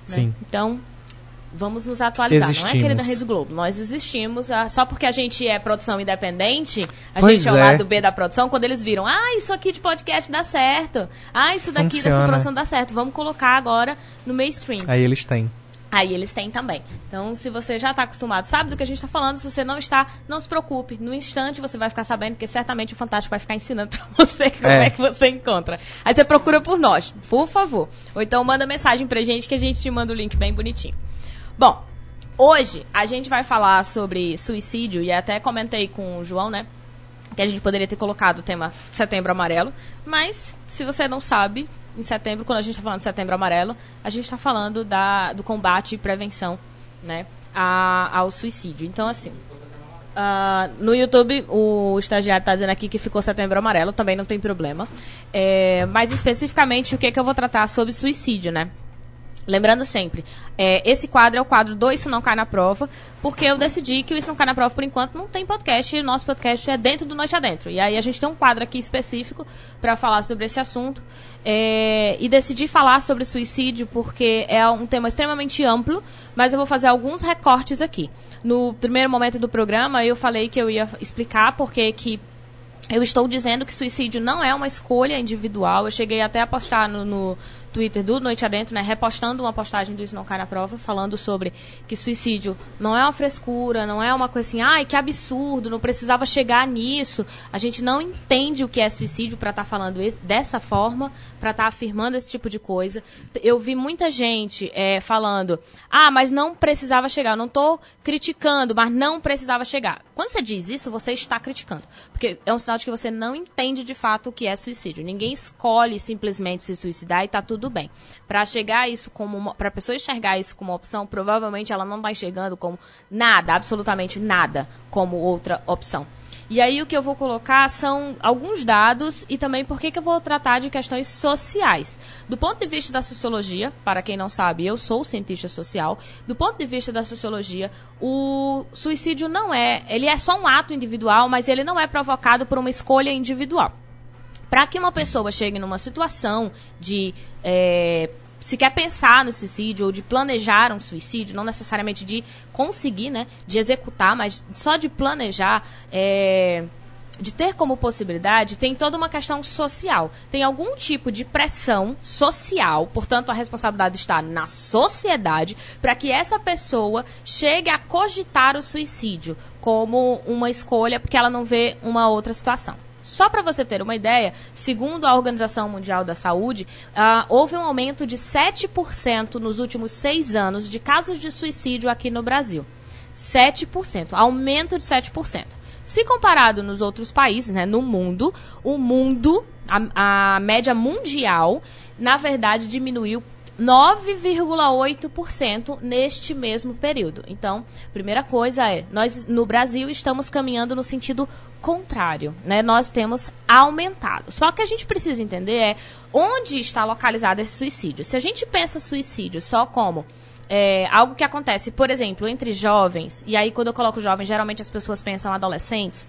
né? Sim. Então, vamos nos atualizar. Não é Existimos. querida Rede Globo. Nós existimos. ah, só porque a gente é produção independente, a Pois gente é o é. lado B da produção, quando eles viram, ah, isso aqui de podcast dá certo. Ah, isso daqui dessa Funciona. produção dá certo. Vamos colocar agora no mainstream. Aí eles têm. Aí eles têm também. Então, se você já está acostumado, sabe do que a gente está falando, se você não está, não se preocupe. No instante você vai ficar sabendo, porque certamente o Fantástico vai ficar ensinando para você como É. é. que você encontra. Aí você procura por nós, por favor. Ou então manda mensagem pra gente que a gente te manda o link bem bonitinho. Bom, hoje a gente vai falar sobre suicídio e até comentei com o João, né? Que a gente poderia ter colocado o tema Setembro Amarelo, mas se você não sabe, em setembro, quando a gente está falando de Setembro Amarelo, a gente está falando da, do combate e prevenção, né, a- ao suicídio. Então, assim, ah, no YouTube, o estagiário está dizendo aqui que ficou Setembro Amarelo, também não tem problema. É, mas especificamente, o que, que eu vou tratar sobre suicídio, né? Lembrando sempre, é, esse quadro é o quadro do Isso Não Cai na Prova, porque eu decidi que o Isso Não Cai na Prova, por enquanto, não tem podcast, e o nosso podcast é dentro do Noite Adentro. E aí a gente tem um quadro aqui específico para falar sobre esse assunto. É, e decidi falar sobre suicídio porque é um tema extremamente amplo, mas eu vou fazer alguns recortes aqui. No primeiro momento do programa, eu falei que eu ia explicar porque que eu estou dizendo que suicídio não é uma escolha individual. Eu cheguei até a postar no, no Twitter do Noite Adentro, né, repostando uma postagem do Isso Não Cai na Prova, falando sobre que suicídio não é uma frescura, não é uma coisa assim, ai, que absurdo, não precisava chegar nisso. A gente não entende o que é suicídio para estar falando esse- dessa forma, para estar afirmando esse tipo de coisa. Eu vi muita gente é, falando, ah, mas não precisava chegar. Eu não estou criticando, mas não precisava chegar. Quando você diz isso, você está criticando. Porque é um sinal de que você não entende de fato o que é suicídio. Ninguém escolhe simplesmente se suicidar e tá tudo bem. Para chegar a isso como para a pessoa enxergar isso como uma opção, provavelmente ela não está enxergando como nada, absolutamente nada, como outra opção. E aí o que eu vou colocar são alguns dados e também por que eu vou tratar de questões sociais. Do ponto de vista da sociologia, para quem não sabe, eu sou cientista social. Do ponto de vista da sociologia, o suicídio não é, ele é só um ato individual, mas ele não é provocado por uma escolha individual. Para que uma pessoa chegue numa situação de é, se quer pensar no suicídio ou de planejar um suicídio, não necessariamente de conseguir, né, de executar, mas só de planejar, é, de ter como possibilidade, tem toda uma questão social. Tem algum tipo de pressão social, portanto, a responsabilidade está na sociedade para que essa pessoa chegue a cogitar o suicídio como uma escolha, porque ela não vê uma outra situação. Só para você ter uma ideia, segundo a Organização Mundial da Saúde, uh, houve um aumento de 7% nos últimos seis anos de casos de suicídio aqui no Brasil. 7%, aumento de 7%. Se comparado nos outros países, né, no mundo, o mundo, a, a média mundial, na verdade, diminuiu 9,8% neste mesmo período. Então, primeira coisa é, nós no Brasil estamos caminhando no sentido contrário, né? Nós temos aumentado. Só que a gente precisa entender é onde está localizado esse suicídio. Se a gente pensa suicídio só como é, algo que acontece, por exemplo, entre jovens, e aí quando eu coloco jovens, geralmente as pessoas pensam adolescentes,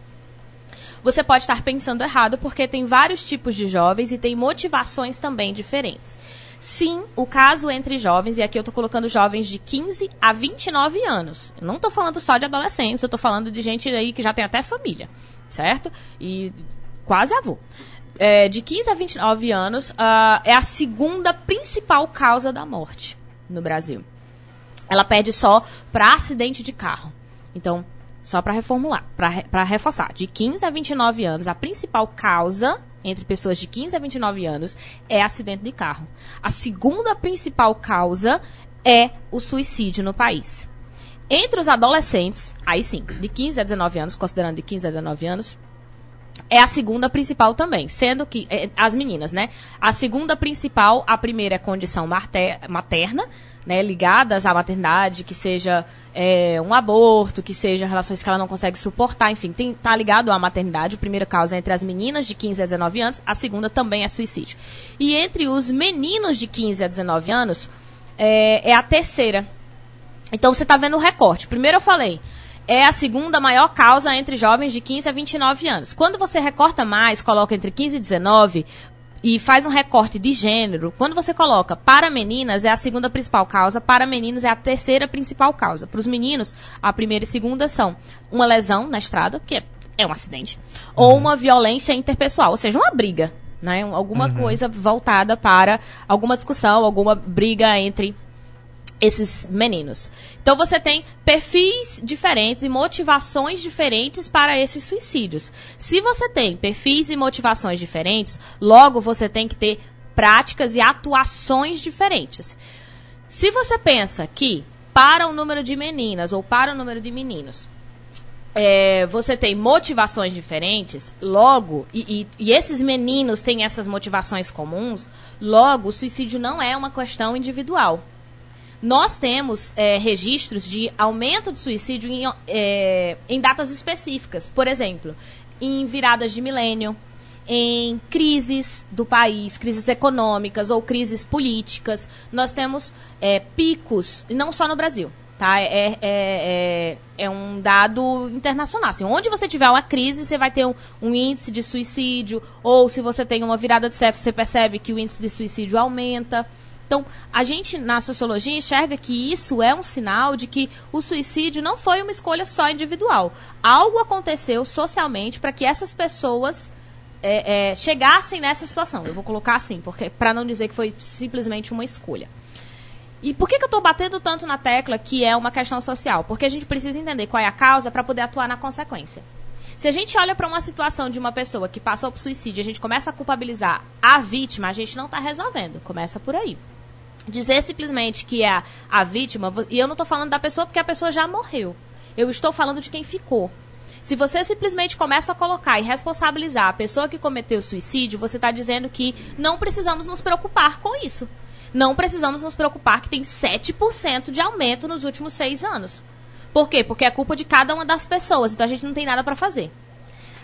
você pode estar pensando errado porque tem vários tipos de jovens e tem motivações também diferentes. Sim, o caso entre jovens, e aqui eu estou colocando jovens de 15 a 29 anos. Eu não estou falando só de adolescentes, eu estou falando de gente aí que já tem até família, certo? E quase avô. É, de 15 a 29 anos uh, é a segunda principal causa da morte no Brasil ela pede só para acidente de carro. Então, só para reformular, para reforçar, de 15 a 29 anos, a principal causa entre pessoas de 15 a 29 anos é acidente de carro. A segunda principal causa é o suicídio no país. Entre os adolescentes, aí sim, de 15 a 19 anos, considerando de 15 a 19 anos, é a segunda principal também, sendo que é, as meninas, né? A segunda principal, a primeira é condição materna, né, ligadas à maternidade, que seja é, um aborto, que seja relações que ela não consegue suportar, enfim, tem, tá ligado à maternidade. A primeira causa é entre as meninas de 15 a 19 anos, a segunda também é suicídio. E entre os meninos de 15 a 19 anos, é, é a terceira. Então você está vendo o recorte. Primeiro eu falei, é a segunda maior causa entre jovens de 15 a 29 anos. Quando você recorta mais, coloca entre 15 e 19, e faz um recorte de gênero, quando você coloca para meninas é a segunda principal causa, para meninos é a terceira principal causa. Para os meninos, a primeira e segunda são uma lesão na estrada, que é, é um acidente, uhum. ou uma violência interpessoal, ou seja, uma briga, né? Alguma uhum. coisa voltada para alguma discussão, alguma briga entre esses meninos. Então você tem perfis diferentes e motivações diferentes para esses suicídios. Se você tem perfis e motivações diferentes, logo você tem que ter práticas e atuações diferentes. Se você pensa que para o número de meninas ou para o número de meninos é, você tem motivações diferentes, logo, e, e, e, esses meninos têm essas motivações comuns, logo o suicídio não é uma questão individual. Nós temos é, registros de aumento de suicídio em, é, em datas específicas. Por exemplo, em viradas de milênio, em crises do país, crises econômicas ou crises políticas. Nós temos é, picos, não só no Brasil, tá? É, é, é, é, um dado internacional. Assim, onde você tiver uma crise, você vai ter um, um, índice de suicídio, ou se você tem uma virada de septo, você percebe que o índice de suicídio aumenta. Então, a gente na sociologia enxerga que isso é um sinal de que o suicídio não foi uma escolha só individual. Algo aconteceu socialmente para que essas pessoas é, é, chegassem nessa situação. Eu vou colocar assim, porque para não dizer que foi simplesmente uma escolha. E por que, que eu estou batendo tanto na tecla que é uma questão social? Porque a gente precisa entender qual é a causa para poder atuar na consequência. Se a gente olha para uma situação de uma pessoa que passou por suicídio a gente começa a culpabilizar a vítima, a gente não está resolvendo. Começa por aí dizer simplesmente que é a, a vítima, e eu não estou falando da pessoa porque a pessoa já morreu. Eu estou falando de quem ficou. Se você simplesmente começa a colocar e responsabilizar a pessoa que cometeu suicídio, você está dizendo que não precisamos nos preocupar com isso. Não precisamos nos preocupar que tem 7% de aumento nos últimos seis anos. Por quê? Porque é culpa de cada uma das pessoas, então a gente não tem nada para fazer.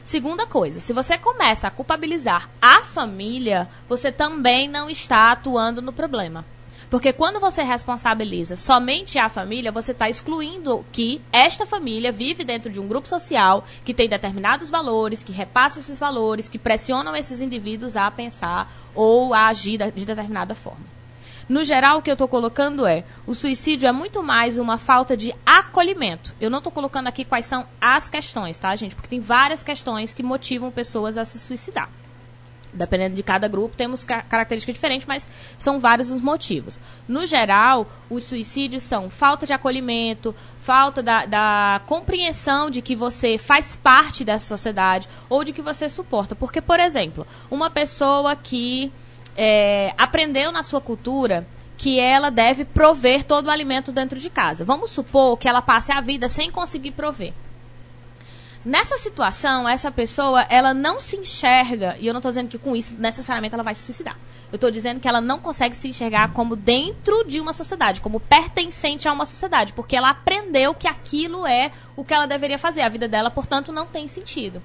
Segunda coisa, se você começa a culpabilizar a família, você também não está atuando no problema. Porque quando você responsabiliza somente a família, você está excluindo que esta família vive dentro de um grupo social que tem determinados valores, que repassa esses valores, que pressionam esses indivíduos a pensar ou a agir de determinada forma. No geral, o que eu estou colocando é: o suicídio é muito mais uma falta de acolhimento. Eu não estou colocando aqui quais são as questões, tá, gente? Porque tem várias questões que motivam pessoas a se suicidar. Dependendo de cada grupo, temos ca características diferentes, mas são vários os motivos. No geral, os suicídios são falta de acolhimento, falta da, da compreensão de que você faz parte dessa sociedade ou de que você suporta. Porque, por exemplo, uma pessoa que é, aprendeu na sua cultura que ela deve prover todo o alimento dentro de casa. Vamos supor que ela passe a vida sem conseguir prover. Nessa situação, essa pessoa, ela não se enxerga, e eu não estou dizendo que com isso necessariamente ela vai se suicidar. Eu estou dizendo que ela não consegue se enxergar como dentro de uma sociedade, como pertencente a uma sociedade, porque ela aprendeu que aquilo é o que ela deveria fazer. A vida dela, portanto, não tem sentido.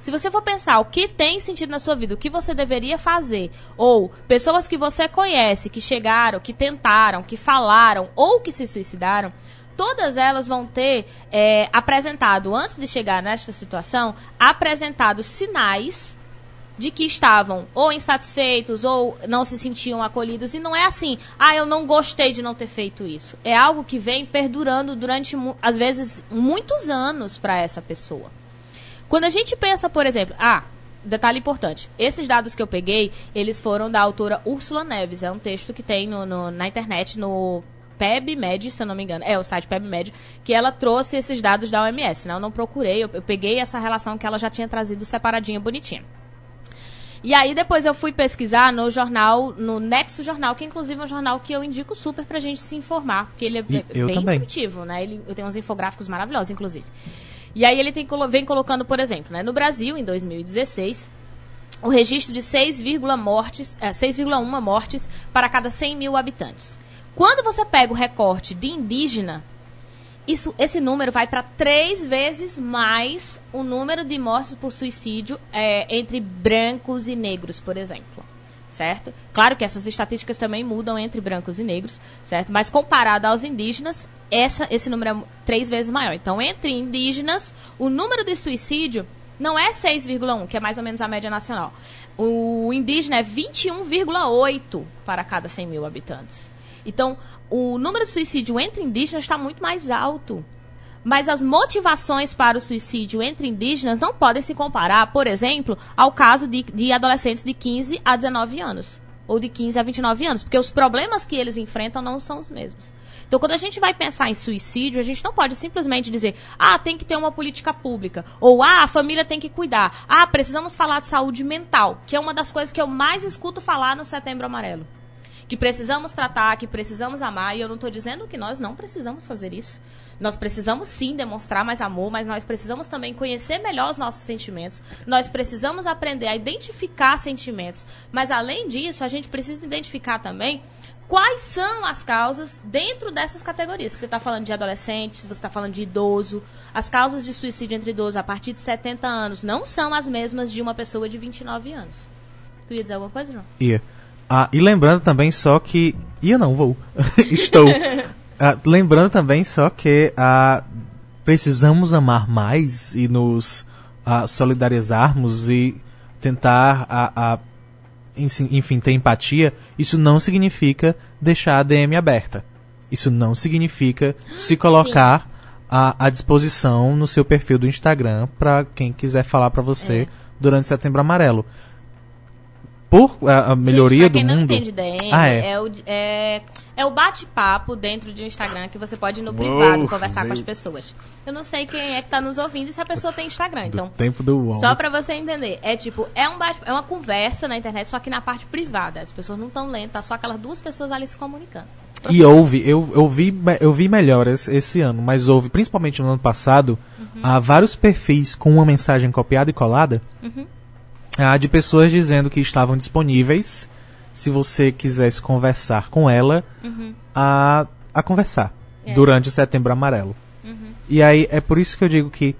Se você for pensar o que tem sentido na sua vida, o que você deveria fazer, ou pessoas que você conhece que chegaram, que tentaram, que falaram ou que se suicidaram, todas elas vão ter é, apresentado, antes de chegar nesta situação, apresentado sinais de que estavam ou insatisfeitos ou não se sentiam acolhidos. E não é assim, ah, eu não gostei de não ter feito isso. É algo que vem perdurando durante, às vezes, muitos anos para essa pessoa. Quando a gente pensa, por exemplo, ah, detalhe importante, esses dados que eu peguei, eles foram da autora Úrsula Neves. É um texto que tem no, no na internet, no PebMed, se eu não me engano, é o site PebMed, que ela trouxe esses dados da OMS, né? Eu não procurei, eu, eu peguei essa relação que ela já tinha trazido separadinha, bonitinha. E aí depois eu fui pesquisar no jornal, no Nexo Jornal, que inclusive é um jornal que eu indico super pra gente se informar, porque ele é E bem também. instrutivo, né? Ele, eu tenho uns infográficos maravilhosos, inclusive. E aí ele tem, vem colocando, por exemplo, né? no Brasil, em 2016, o registro de 6,1 mortes, é, 6,1 mortes para cada 100 mil habitantes. Quando você pega o recorte de indígena, isso, esse número vai para três vezes mais o número de mortes por suicídio é, entre brancos e negros, por exemplo. Certo? Claro que essas estatísticas também mudam entre brancos e negros, certo? Mas comparado aos indígenas, essa, esse número é três vezes maior. Então, entre indígenas, o número de suicídio não é 6,1, que é mais ou menos a média nacional. O indígena é 21,8 para cada 100 mil habitantes. Então, o número de suicídio entre indígenas está muito mais alto. Mas as motivações para o suicídio entre indígenas não podem se comparar, por exemplo, ao caso de, de adolescentes de 15 a 19 anos. Ou de 15 a 29 anos. Porque os problemas que eles enfrentam não são os mesmos. Então, quando a gente vai pensar em suicídio, a gente não pode simplesmente dizer, ah, tem que ter uma política pública. Ou, ah, a família tem que cuidar. Ah, precisamos falar de saúde mental, que é uma das coisas que eu mais escuto falar no Setembro Amarelo que precisamos tratar, que precisamos amar, e eu não estou dizendo que nós não precisamos fazer isso. Nós precisamos sim demonstrar mais amor, mas nós precisamos também conhecer melhor os nossos sentimentos. Nós precisamos aprender a identificar sentimentos. Mas além disso, a gente precisa identificar também quais são as causas dentro dessas categorias. Você está falando de adolescentes, você está falando de idoso, as causas de suicídio entre idosos a partir de 70 anos não são as mesmas de uma pessoa de 29 anos. Tu ia dizer alguma coisa, João? Ia. Ah, e lembrando também só que. Ia não, vou. Estou. Ah, lembrando também só que ah, precisamos amar mais e nos ah, solidarizarmos e tentar, ah, ah, ensi- enfim, ter empatia. Isso não significa deixar a DM aberta. Isso não significa se colocar à, à disposição no seu perfil do Instagram para quem quiser falar para você durante Setembro Amarelo. Por a, a melhoria Gente, pra quem do não mundo. entende DM, Ah, é. é. o, é, é o bate-papo dentro de um Instagram que você pode ir no privado conversar com as pessoas. Eu não sei quem é que tá nos ouvindo e se a pessoa tem Instagram. do Então, tempo do UOL. só pra você entender, é tipo, é, um bate, é uma conversa na internet, só que na parte privada. As pessoas não estão lendo, tá só aquelas duas pessoas ali se comunicando. E houve, eu, eu, vi, eu vi melhoras esse ano, mas houve, principalmente no ano passado, Uhum. há vários perfis com uma mensagem copiada e colada Uhum. Ah, de pessoas dizendo que estavam disponíveis se você quisesse conversar com ela a, a conversar Uhum. É. durante o setembro amarelo. Uhum. E aí é por isso que eu digo que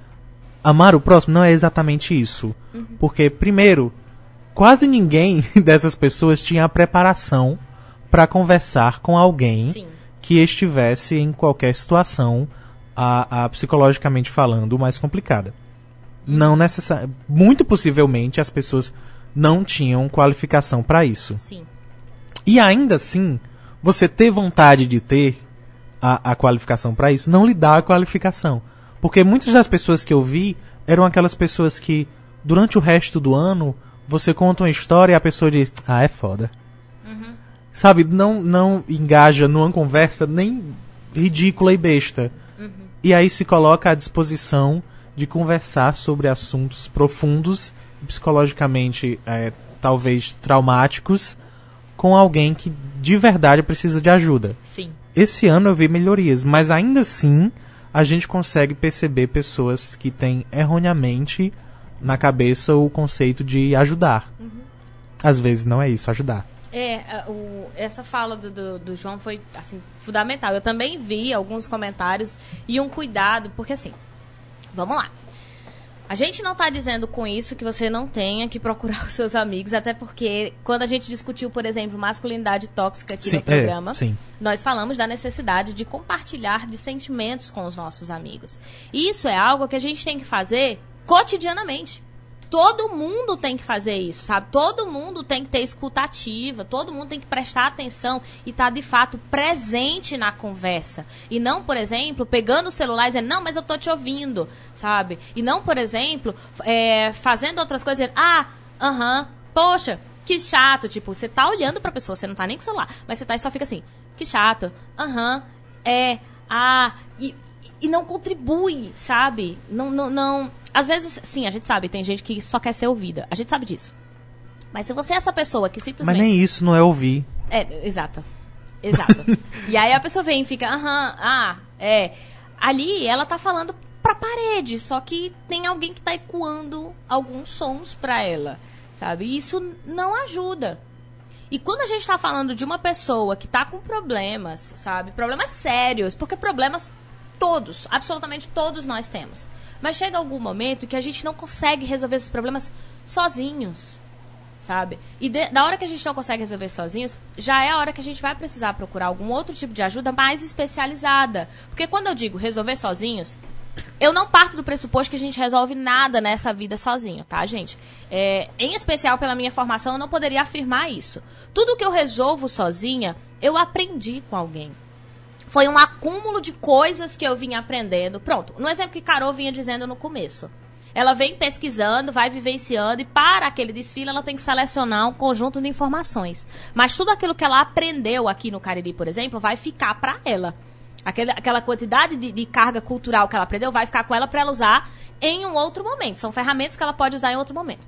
amar o próximo não é exatamente isso. Uhum. Porque, primeiro, quase ninguém dessas pessoas tinha a preparação para conversar com alguém Sim. que estivesse em qualquer situação, a, a, psicologicamente falando, mais complicada. Não necessariamente. Muito possivelmente as pessoas não tinham qualificação para isso. Sim. E ainda assim, você ter vontade de ter a, a qualificação para isso, não lhe dá a qualificação. Porque muitas das pessoas que eu vi eram aquelas pessoas que, durante o resto do ano, você conta uma história e a pessoa diz, ah, é foda. Sabe, não, não engaja numa conversa nem ridícula e besta. E aí se coloca à disposição de conversar sobre assuntos profundos, psicologicamente, é, talvez traumáticos, com alguém que de verdade precisa de ajuda. Sim. Esse ano eu vi melhorias, mas ainda assim a gente consegue perceber pessoas que têm erroneamente na cabeça o conceito de ajudar. Às vezes não é isso, ajudar. É, a- o- essa fala do, do, do João foi assim fundamental. Eu também vi alguns comentários e um cuidado, porque assim, vamos lá. A gente não está dizendo com isso que você não tenha que procurar os seus amigos, até porque quando a gente discutiu, por exemplo, masculinidade tóxica aqui Sim, no programa, é, sim. nós falamos da necessidade de compartilhar de sentimentos com os nossos amigos. E isso é algo que a gente tem que fazer cotidianamente. Todo mundo tem que fazer isso, sabe? Todo mundo tem que ter escutativa, todo mundo tem que prestar atenção e estar de fato presente na conversa. E não, por exemplo, pegando o celular e dizendo, não, mas eu tô te ouvindo, sabe? E não, por exemplo, é, fazendo outras coisas dizendo, ah, aham, poxa, que chato. Tipo, você tá olhando pra pessoa, você não tá nem com o celular, mas você tá e só fica assim, que chato, aham, é, ah, e, e não contribui, sabe? Não, não, não. Às vezes, sim, a gente sabe, tem gente que só quer ser ouvida. A gente sabe disso. Mas se você é essa pessoa que Mas simplesmente. nem isso não é ouvir. É, exato. Exato. e aí a pessoa vem e fica, aham, ah, é. Ali ela tá falando pra parede, só que tem alguém que tá ecoando alguns sons pra ela, sabe? E isso não ajuda. E quando a gente tá falando de uma pessoa que tá com problemas, sabe? Problemas sérios, porque problemas todos, absolutamente todos nós temos. Mas chega algum momento que a gente não consegue resolver esses problemas sozinhos sabe? E de- da hora que a gente não consegue resolver sozinhos, já é a hora que a gente vai precisar procurar algum outro tipo de ajuda mais especializada. Porque quando eu digo resolver sozinhos, eu não parto do pressuposto que a gente resolve nada nessa vida sozinho, tá, gente? É, em especial pela minha formação, eu não poderia afirmar isso. Tudo que eu resolvo sozinha, eu aprendi com alguém. Foi um acúmulo de coisas que eu vinha aprendendo. Pronto, no exemplo que Carol vinha dizendo no começo. Ela vem pesquisando, vai vivenciando e para aquele desfile ela tem que selecionar um conjunto de informações. Mas tudo aquilo que ela aprendeu aqui no Cariri, por exemplo, vai ficar para ela. Aquela, aquela quantidade de, de carga cultural que ela aprendeu vai ficar com ela para ela usar em um outro momento. São ferramentas que ela pode usar em outro momento.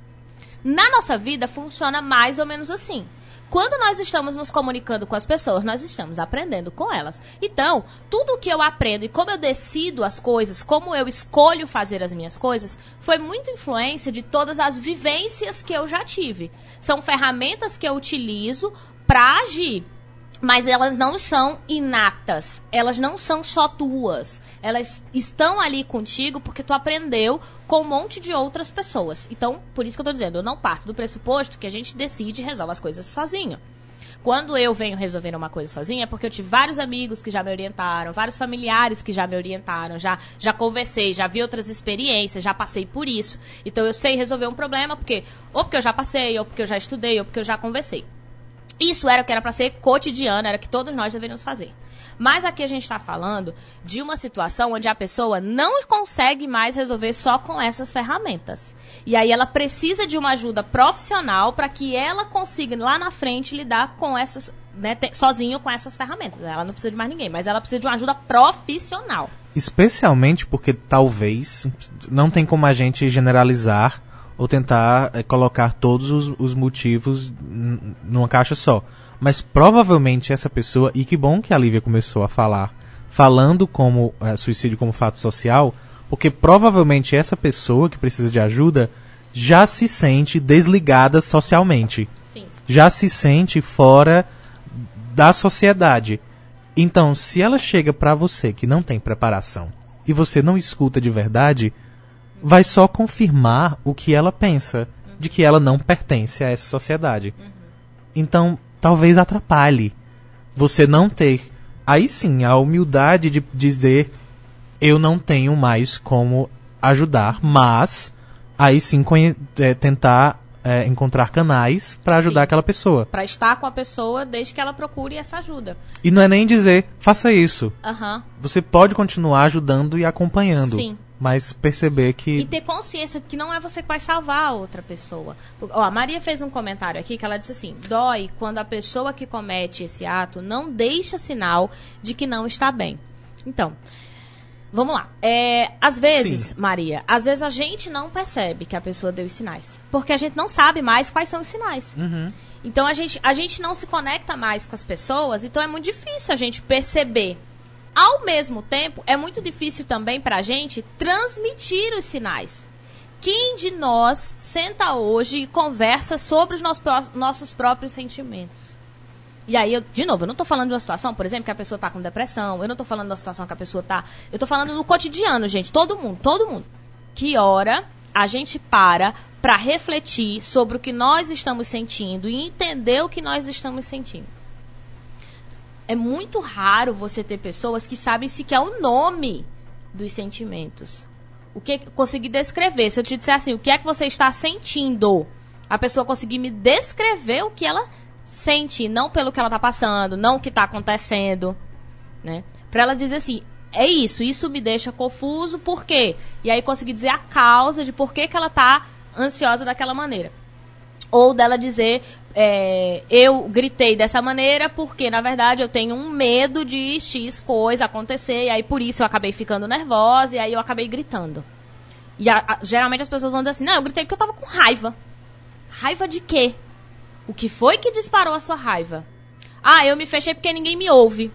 Na nossa vida funciona mais ou menos assim. Quando nós estamos nos comunicando com as pessoas, nós estamos aprendendo com elas. Então, tudo que eu aprendo e como eu decido as coisas, como eu escolho fazer as minhas coisas, foi muito influência de todas as vivências que eu já tive. São ferramentas que eu utilizo para agir. Mas elas não são inatas. Elas não são só tuas. Elas estão ali contigo porque tu aprendeu com um monte de outras pessoas. Então, por isso que eu tô dizendo, eu não parto do pressuposto que a gente decide e resolve as coisas sozinho. Quando eu venho resolver uma coisa sozinha, é porque eu tive vários amigos que já me orientaram, vários familiares que já me orientaram, já, já conversei, já vi outras experiências, já passei por isso. Então eu sei resolver um problema porque ou porque eu já passei, ou porque eu já estudei, ou porque eu já conversei. Isso era o que era para ser cotidiano, era o que todos nós deveríamos fazer. Mas aqui a gente está falando de uma situação onde a pessoa não consegue mais resolver só com essas ferramentas. E aí ela precisa de uma ajuda profissional para que ela consiga lá na frente lidar com essas, né, sozinho com essas ferramentas. Ela não precisa de mais ninguém, mas ela precisa de uma ajuda profissional. Especialmente porque talvez não tem como a gente generalizar ou tentar eh, colocar todos os, os motivos numa caixa só. Mas provavelmente essa pessoa, e que bom que a Lívia começou a falar, falando como eh, suicídio como fato social, porque provavelmente essa pessoa que precisa de ajuda já se sente desligada socialmente Sim. já se sente fora da sociedade. Então, se ela chega pra você que não tem preparação e você não escuta de verdade, vai só confirmar o que ela pensa, de que ela não pertence a essa sociedade. Então, talvez atrapalhe você não ter aí sim a humildade de dizer eu não tenho mais como ajudar, mas aí sim é, tentar é, encontrar canais para ajudar Sim. aquela pessoa. Pra estar com a pessoa desde que ela procure essa ajuda. E não é nem dizer, faça isso. Aham. Você pode continuar ajudando e acompanhando. Sim. Mas perceber E que. ter consciência de que não é você que vai salvar a outra pessoa. Ó, a Maria fez um comentário aqui que ela disse assim: dói quando a pessoa que comete esse ato não deixa sinal de que não está bem. Então, vamos lá. É, às vezes, Sim. Maria, às vezes a gente não percebe que a pessoa deu os sinais. Porque a gente não sabe mais quais são os sinais. Então a gente, a gente não se conecta mais com as pessoas, então é muito difícil a gente perceber. Ao mesmo tempo, é muito difícil também pra gente transmitir os sinais. Quem de nós senta hoje e conversa sobre os nossos, pró- nossos próprios sentimentos? E aí, eu, de novo, eu não tô falando de uma situação, por exemplo, que a pessoa tá com depressão, eu não tô falando de uma situação que a pessoa tá. Eu tô falando do cotidiano, gente. Todo mundo, todo mundo. Que hora a gente para pra refletir sobre o que nós estamos sentindo e entender o que nós estamos sentindo. É muito raro você ter pessoas que sabem sequer o nome dos sentimentos. O que conseguir descrever? Se eu te disser assim, o que é que você está sentindo? A pessoa conseguir me descrever o que ela sente, não pelo que ela está passando, não o que está acontecendo, né? Para ela dizer assim, é isso, isso me deixa confuso, por quê? E aí conseguir dizer a causa de por que, que ela tá ansiosa daquela maneira. Ou dela dizer, é, eu gritei dessa maneira porque, na verdade, eu tenho um medo de X coisa acontecer, e aí por isso eu acabei ficando nervosa, e aí eu acabei gritando. E a- a- geralmente as pessoas vão dizer assim, não, eu gritei porque eu tava com raiva. Raiva de quê? O que foi que disparou a sua raiva? Ah, eu me fechei porque ninguém me ouve.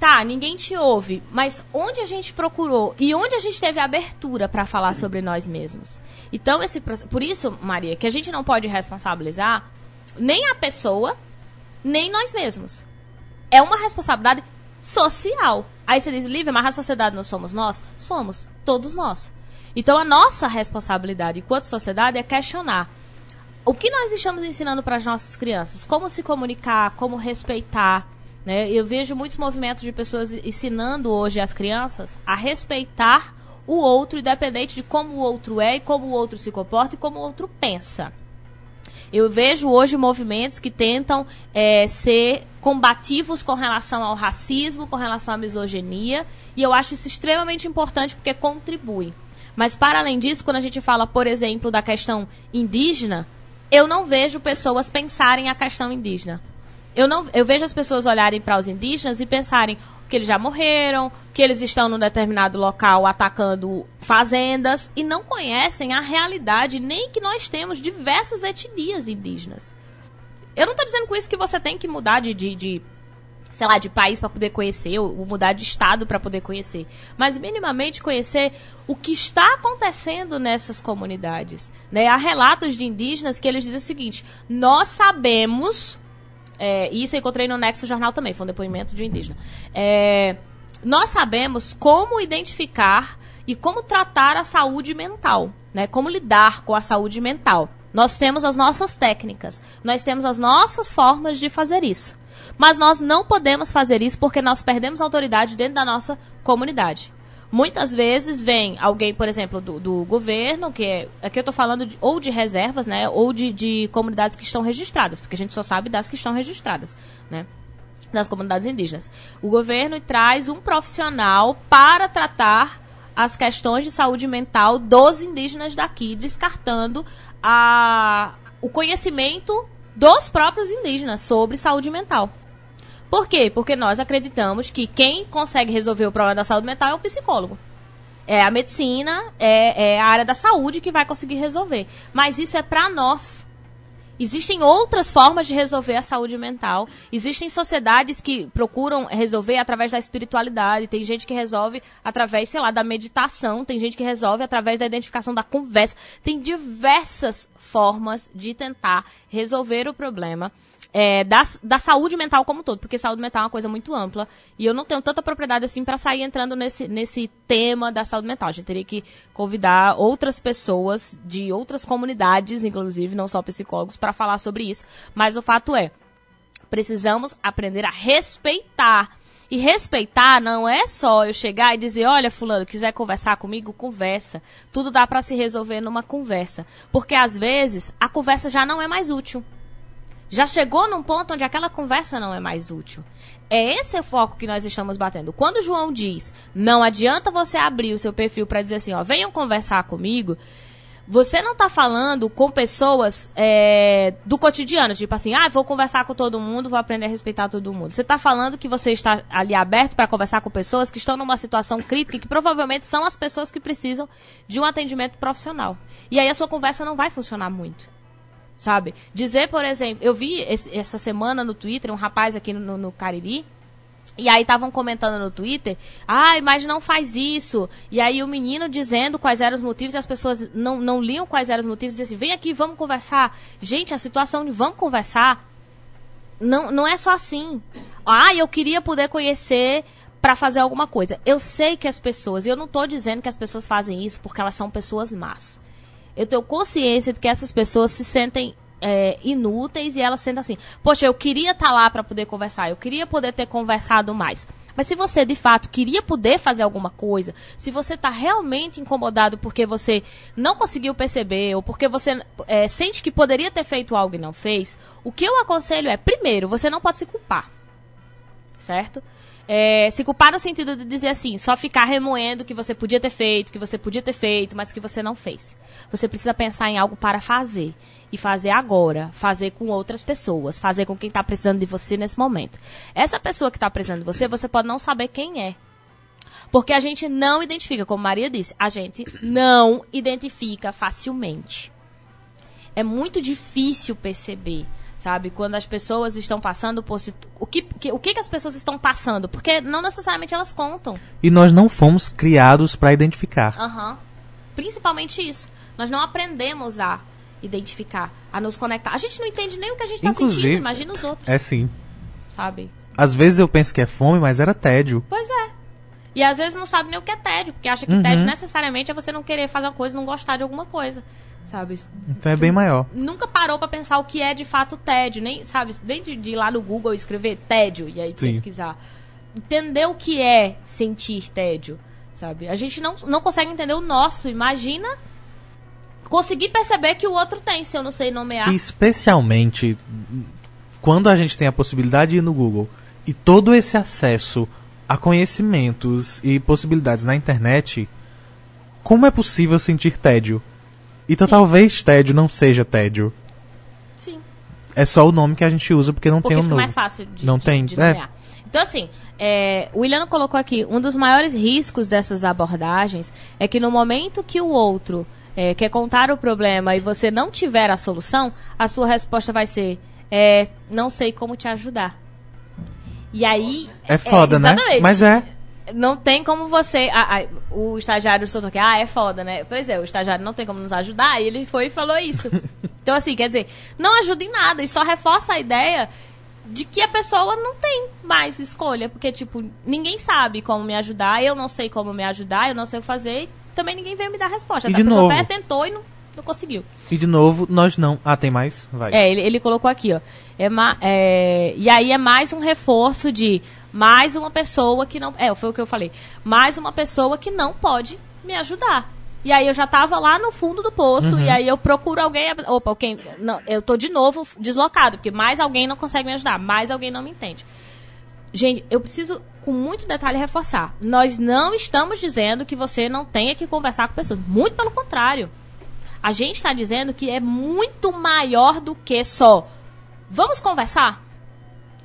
Tá, ninguém te ouve, mas onde a gente procurou e onde a gente teve abertura para falar sobre nós mesmos? Então, esse por isso, Maria, que a gente não pode responsabilizar nem a pessoa, nem nós mesmos. É uma responsabilidade social. Aí você diz, Lívia, mas a sociedade não somos nós? Somos, todos nós. Então, a nossa responsabilidade enquanto sociedade é questionar o que nós estamos ensinando para as nossas crianças? Como se comunicar, como respeitar. Né? Eu vejo muitos movimentos de pessoas ensinando hoje as crianças a respeitar o outro, independente de como o outro é e como o outro se comporta e como o outro pensa. Eu vejo hoje movimentos que tentam é, ser combativos com relação ao racismo, com relação à misoginia, e eu acho isso extremamente importante porque contribui. Mas, para além disso, quando a gente fala, por exemplo, da questão indígena, eu não vejo pessoas pensarem a questão indígena. Eu, não, eu vejo as pessoas olharem para os indígenas e pensarem que eles já morreram, que eles estão num determinado local atacando fazendas e não conhecem a realidade nem que nós temos diversas etnias indígenas. Eu não estou dizendo com isso que você tem que mudar de, de, de sei lá, de país para poder conhecer, ou, mudar de estado para poder conhecer, mas minimamente conhecer o que está acontecendo nessas comunidades. Né? Há relatos de indígenas que eles dizem o seguinte: nós sabemos é, isso eu encontrei no Nexo Jornal também, foi um depoimento de um indígena. É, nós sabemos como identificar e como tratar a saúde mental, né? Como lidar com a saúde mental. Nós temos as nossas técnicas, nós temos as nossas formas de fazer isso. Mas nós não podemos fazer isso porque nós perdemos autoridade dentro da nossa comunidade. Muitas vezes vem alguém, por exemplo, do, do governo, que é. Aqui eu estou falando de, ou de reservas, né? Ou de, de comunidades que estão registradas, porque a gente só sabe das que estão registradas, né? Das comunidades indígenas. O governo traz um profissional para tratar as questões de saúde mental dos indígenas daqui, descartando a, o conhecimento dos próprios indígenas sobre saúde mental. Por quê? Porque nós acreditamos que quem consegue resolver o problema da saúde mental é o psicólogo. É a medicina, é, é a área da saúde que vai conseguir resolver. Mas isso é para nós. Existem outras formas de resolver a saúde mental. Existem sociedades que procuram resolver através da espiritualidade. Tem gente que resolve através, sei lá, da meditação. Tem gente que resolve através da identificação da conversa. Tem diversas formas de tentar resolver o problema é, da, da saúde mental como um todo, porque saúde mental é uma coisa muito ampla e eu não tenho tanta propriedade assim para sair entrando nesse, nesse tema da saúde mental. A gente teria que convidar outras pessoas de outras comunidades, inclusive, não só psicólogos, para falar sobre isso. Mas o fato é, precisamos aprender a respeitar E respeitar não é só eu chegar e dizer, olha, fulano, quiser conversar comigo, conversa. Tudo dá para se resolver numa conversa. Porque às vezes a conversa já não é mais útil. Já chegou num ponto onde aquela conversa não é mais útil. É esse o foco que nós estamos batendo. Quando o João diz, não adianta você abrir o seu perfil para dizer assim, ó, venham conversar comigo, você não está falando com pessoas é, do cotidiano, tipo assim, ah, vou conversar com todo mundo, vou aprender a respeitar todo mundo. Você está falando que você está ali aberto para conversar com pessoas que estão numa situação crítica e que provavelmente são as pessoas que precisam de um atendimento profissional. E aí a sua conversa não vai funcionar muito. Sabe? Dizer, por exemplo, eu vi esse, essa semana no Twitter um rapaz aqui no, no Cariri e aí estavam comentando no Twitter, ai, ah, mas não faz isso. E aí o menino dizendo quais eram os motivos e as pessoas não, não liam quais eram os motivos e assim, vem aqui, vamos conversar. Gente, a situação de vamos conversar não, não é só assim. Ah, eu queria poder conhecer para fazer alguma coisa. Eu sei que as pessoas, eu não estou dizendo que as pessoas fazem isso porque elas são pessoas más. Eu tenho consciência de que essas pessoas se sentem é, inúteis e elas sentem assim: poxa, eu queria estar tá lá para poder conversar, eu queria poder ter conversado mais. Mas se você de fato queria poder fazer alguma coisa, se você está realmente incomodado porque você não conseguiu perceber ou porque você é, sente que poderia ter feito algo e não fez, o que eu aconselho é: primeiro, você não pode se culpar, certo? É, se culpar no sentido de dizer assim, só ficar remoendo que você podia ter feito, que você podia ter feito, mas que você não fez. Você precisa pensar em algo para fazer e fazer agora, fazer com outras pessoas, fazer com quem está precisando de você nesse momento. Essa pessoa que está precisando de você, você pode não saber quem é. Porque a gente não identifica, como Maria disse, a gente não identifica facilmente. É muito difícil perceber, sabe? Quando as pessoas estão passando por. O que, que, o que, que as pessoas estão passando? Porque não necessariamente elas contam. E nós não fomos criados para identificar. Uhum. Principalmente isso. Nós não aprendemos a identificar, a nos conectar. A gente não entende nem o que a gente está sentindo, imagina os outros. É sim. Sabe? Às vezes eu penso que é fome, mas era tédio. Pois é. E às vezes não sabe nem o que é tédio, porque acha que uhum. tédio necessariamente é você não querer fazer uma coisa, não gostar de alguma coisa. Sabe? Então é bem maior. Nunca parou para pensar o que é de fato tédio, nem, sabe, nem de, de ir lá no Google escrever tédio e aí Sim. pesquisar. Entender o que é sentir tédio, sabe? A gente não, não consegue entender o nosso, imagina conseguir perceber que o outro tem, se eu não sei nomear. Especialmente quando a gente tem a possibilidade de ir no Google e todo esse acesso a conhecimentos e possibilidades na internet, como é possível sentir tédio? Então Sim. talvez tédio não seja tédio. Sim. É só o nome que a gente usa porque não porque tem um nome. mais fácil de, não de, tem. De é. Então assim, é, o William colocou aqui, um dos maiores riscos dessas abordagens é que no momento que o outro é, quer contar o problema e você não tiver a solução, a sua resposta vai ser: é, não sei como te ajudar. E aí. É foda, é, né? Mas é. Não tem como você. Ah, ah, o estagiário soltou aqui, ah, é foda, né? Pois é, o estagiário não tem como nos ajudar, e ele foi e falou isso. então, assim, quer dizer, não ajuda em nada e só reforça a ideia de que a pessoa não tem mais escolha. Porque, tipo, ninguém sabe como me ajudar, eu não sei como me ajudar, eu não sei o que fazer, também ninguém veio me dar resposta. E a de pessoa novo, até tentou e não, não conseguiu. E de novo, nós não. Ah, tem mais? Vai. É, ele, ele colocou aqui, ó. É, é, e aí é mais um reforço de mais uma pessoa que não. É, foi o que eu falei. Mais uma pessoa que não pode me ajudar. E aí eu já tava lá no fundo do poço, uhum. e aí eu procuro alguém. Opa, alguém. Não, eu tô de novo deslocado, porque mais alguém não consegue me ajudar, mais alguém não me entende. Gente, eu preciso com muito detalhe reforçar. Nós não estamos dizendo que você não tenha que conversar com pessoas. Muito pelo contrário. A gente está dizendo que é muito maior do que só vamos conversar,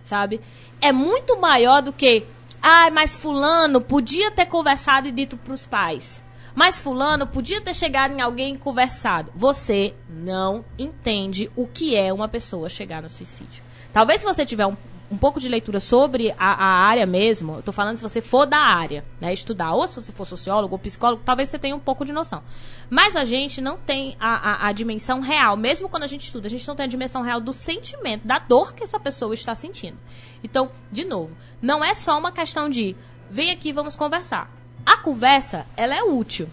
sabe? É muito maior do que ah, mas fulano podia ter conversado e dito para os pais. Mas fulano podia ter chegado em alguém e conversado. Você não entende o que é uma pessoa chegar no suicídio. Talvez se você tiver um um pouco de leitura sobre a, a área mesmo, tô falando se você for da área, né, estudar, ou se você for sociólogo ou psicólogo, talvez você tenha um pouco de noção. Mas a gente não tem a, a, a dimensão real, mesmo quando a gente estuda, a gente não tem a dimensão real do sentimento, da dor que essa pessoa está sentindo. Então, de novo, não é só uma questão de vem aqui, vamos conversar. A conversa, ela é útil,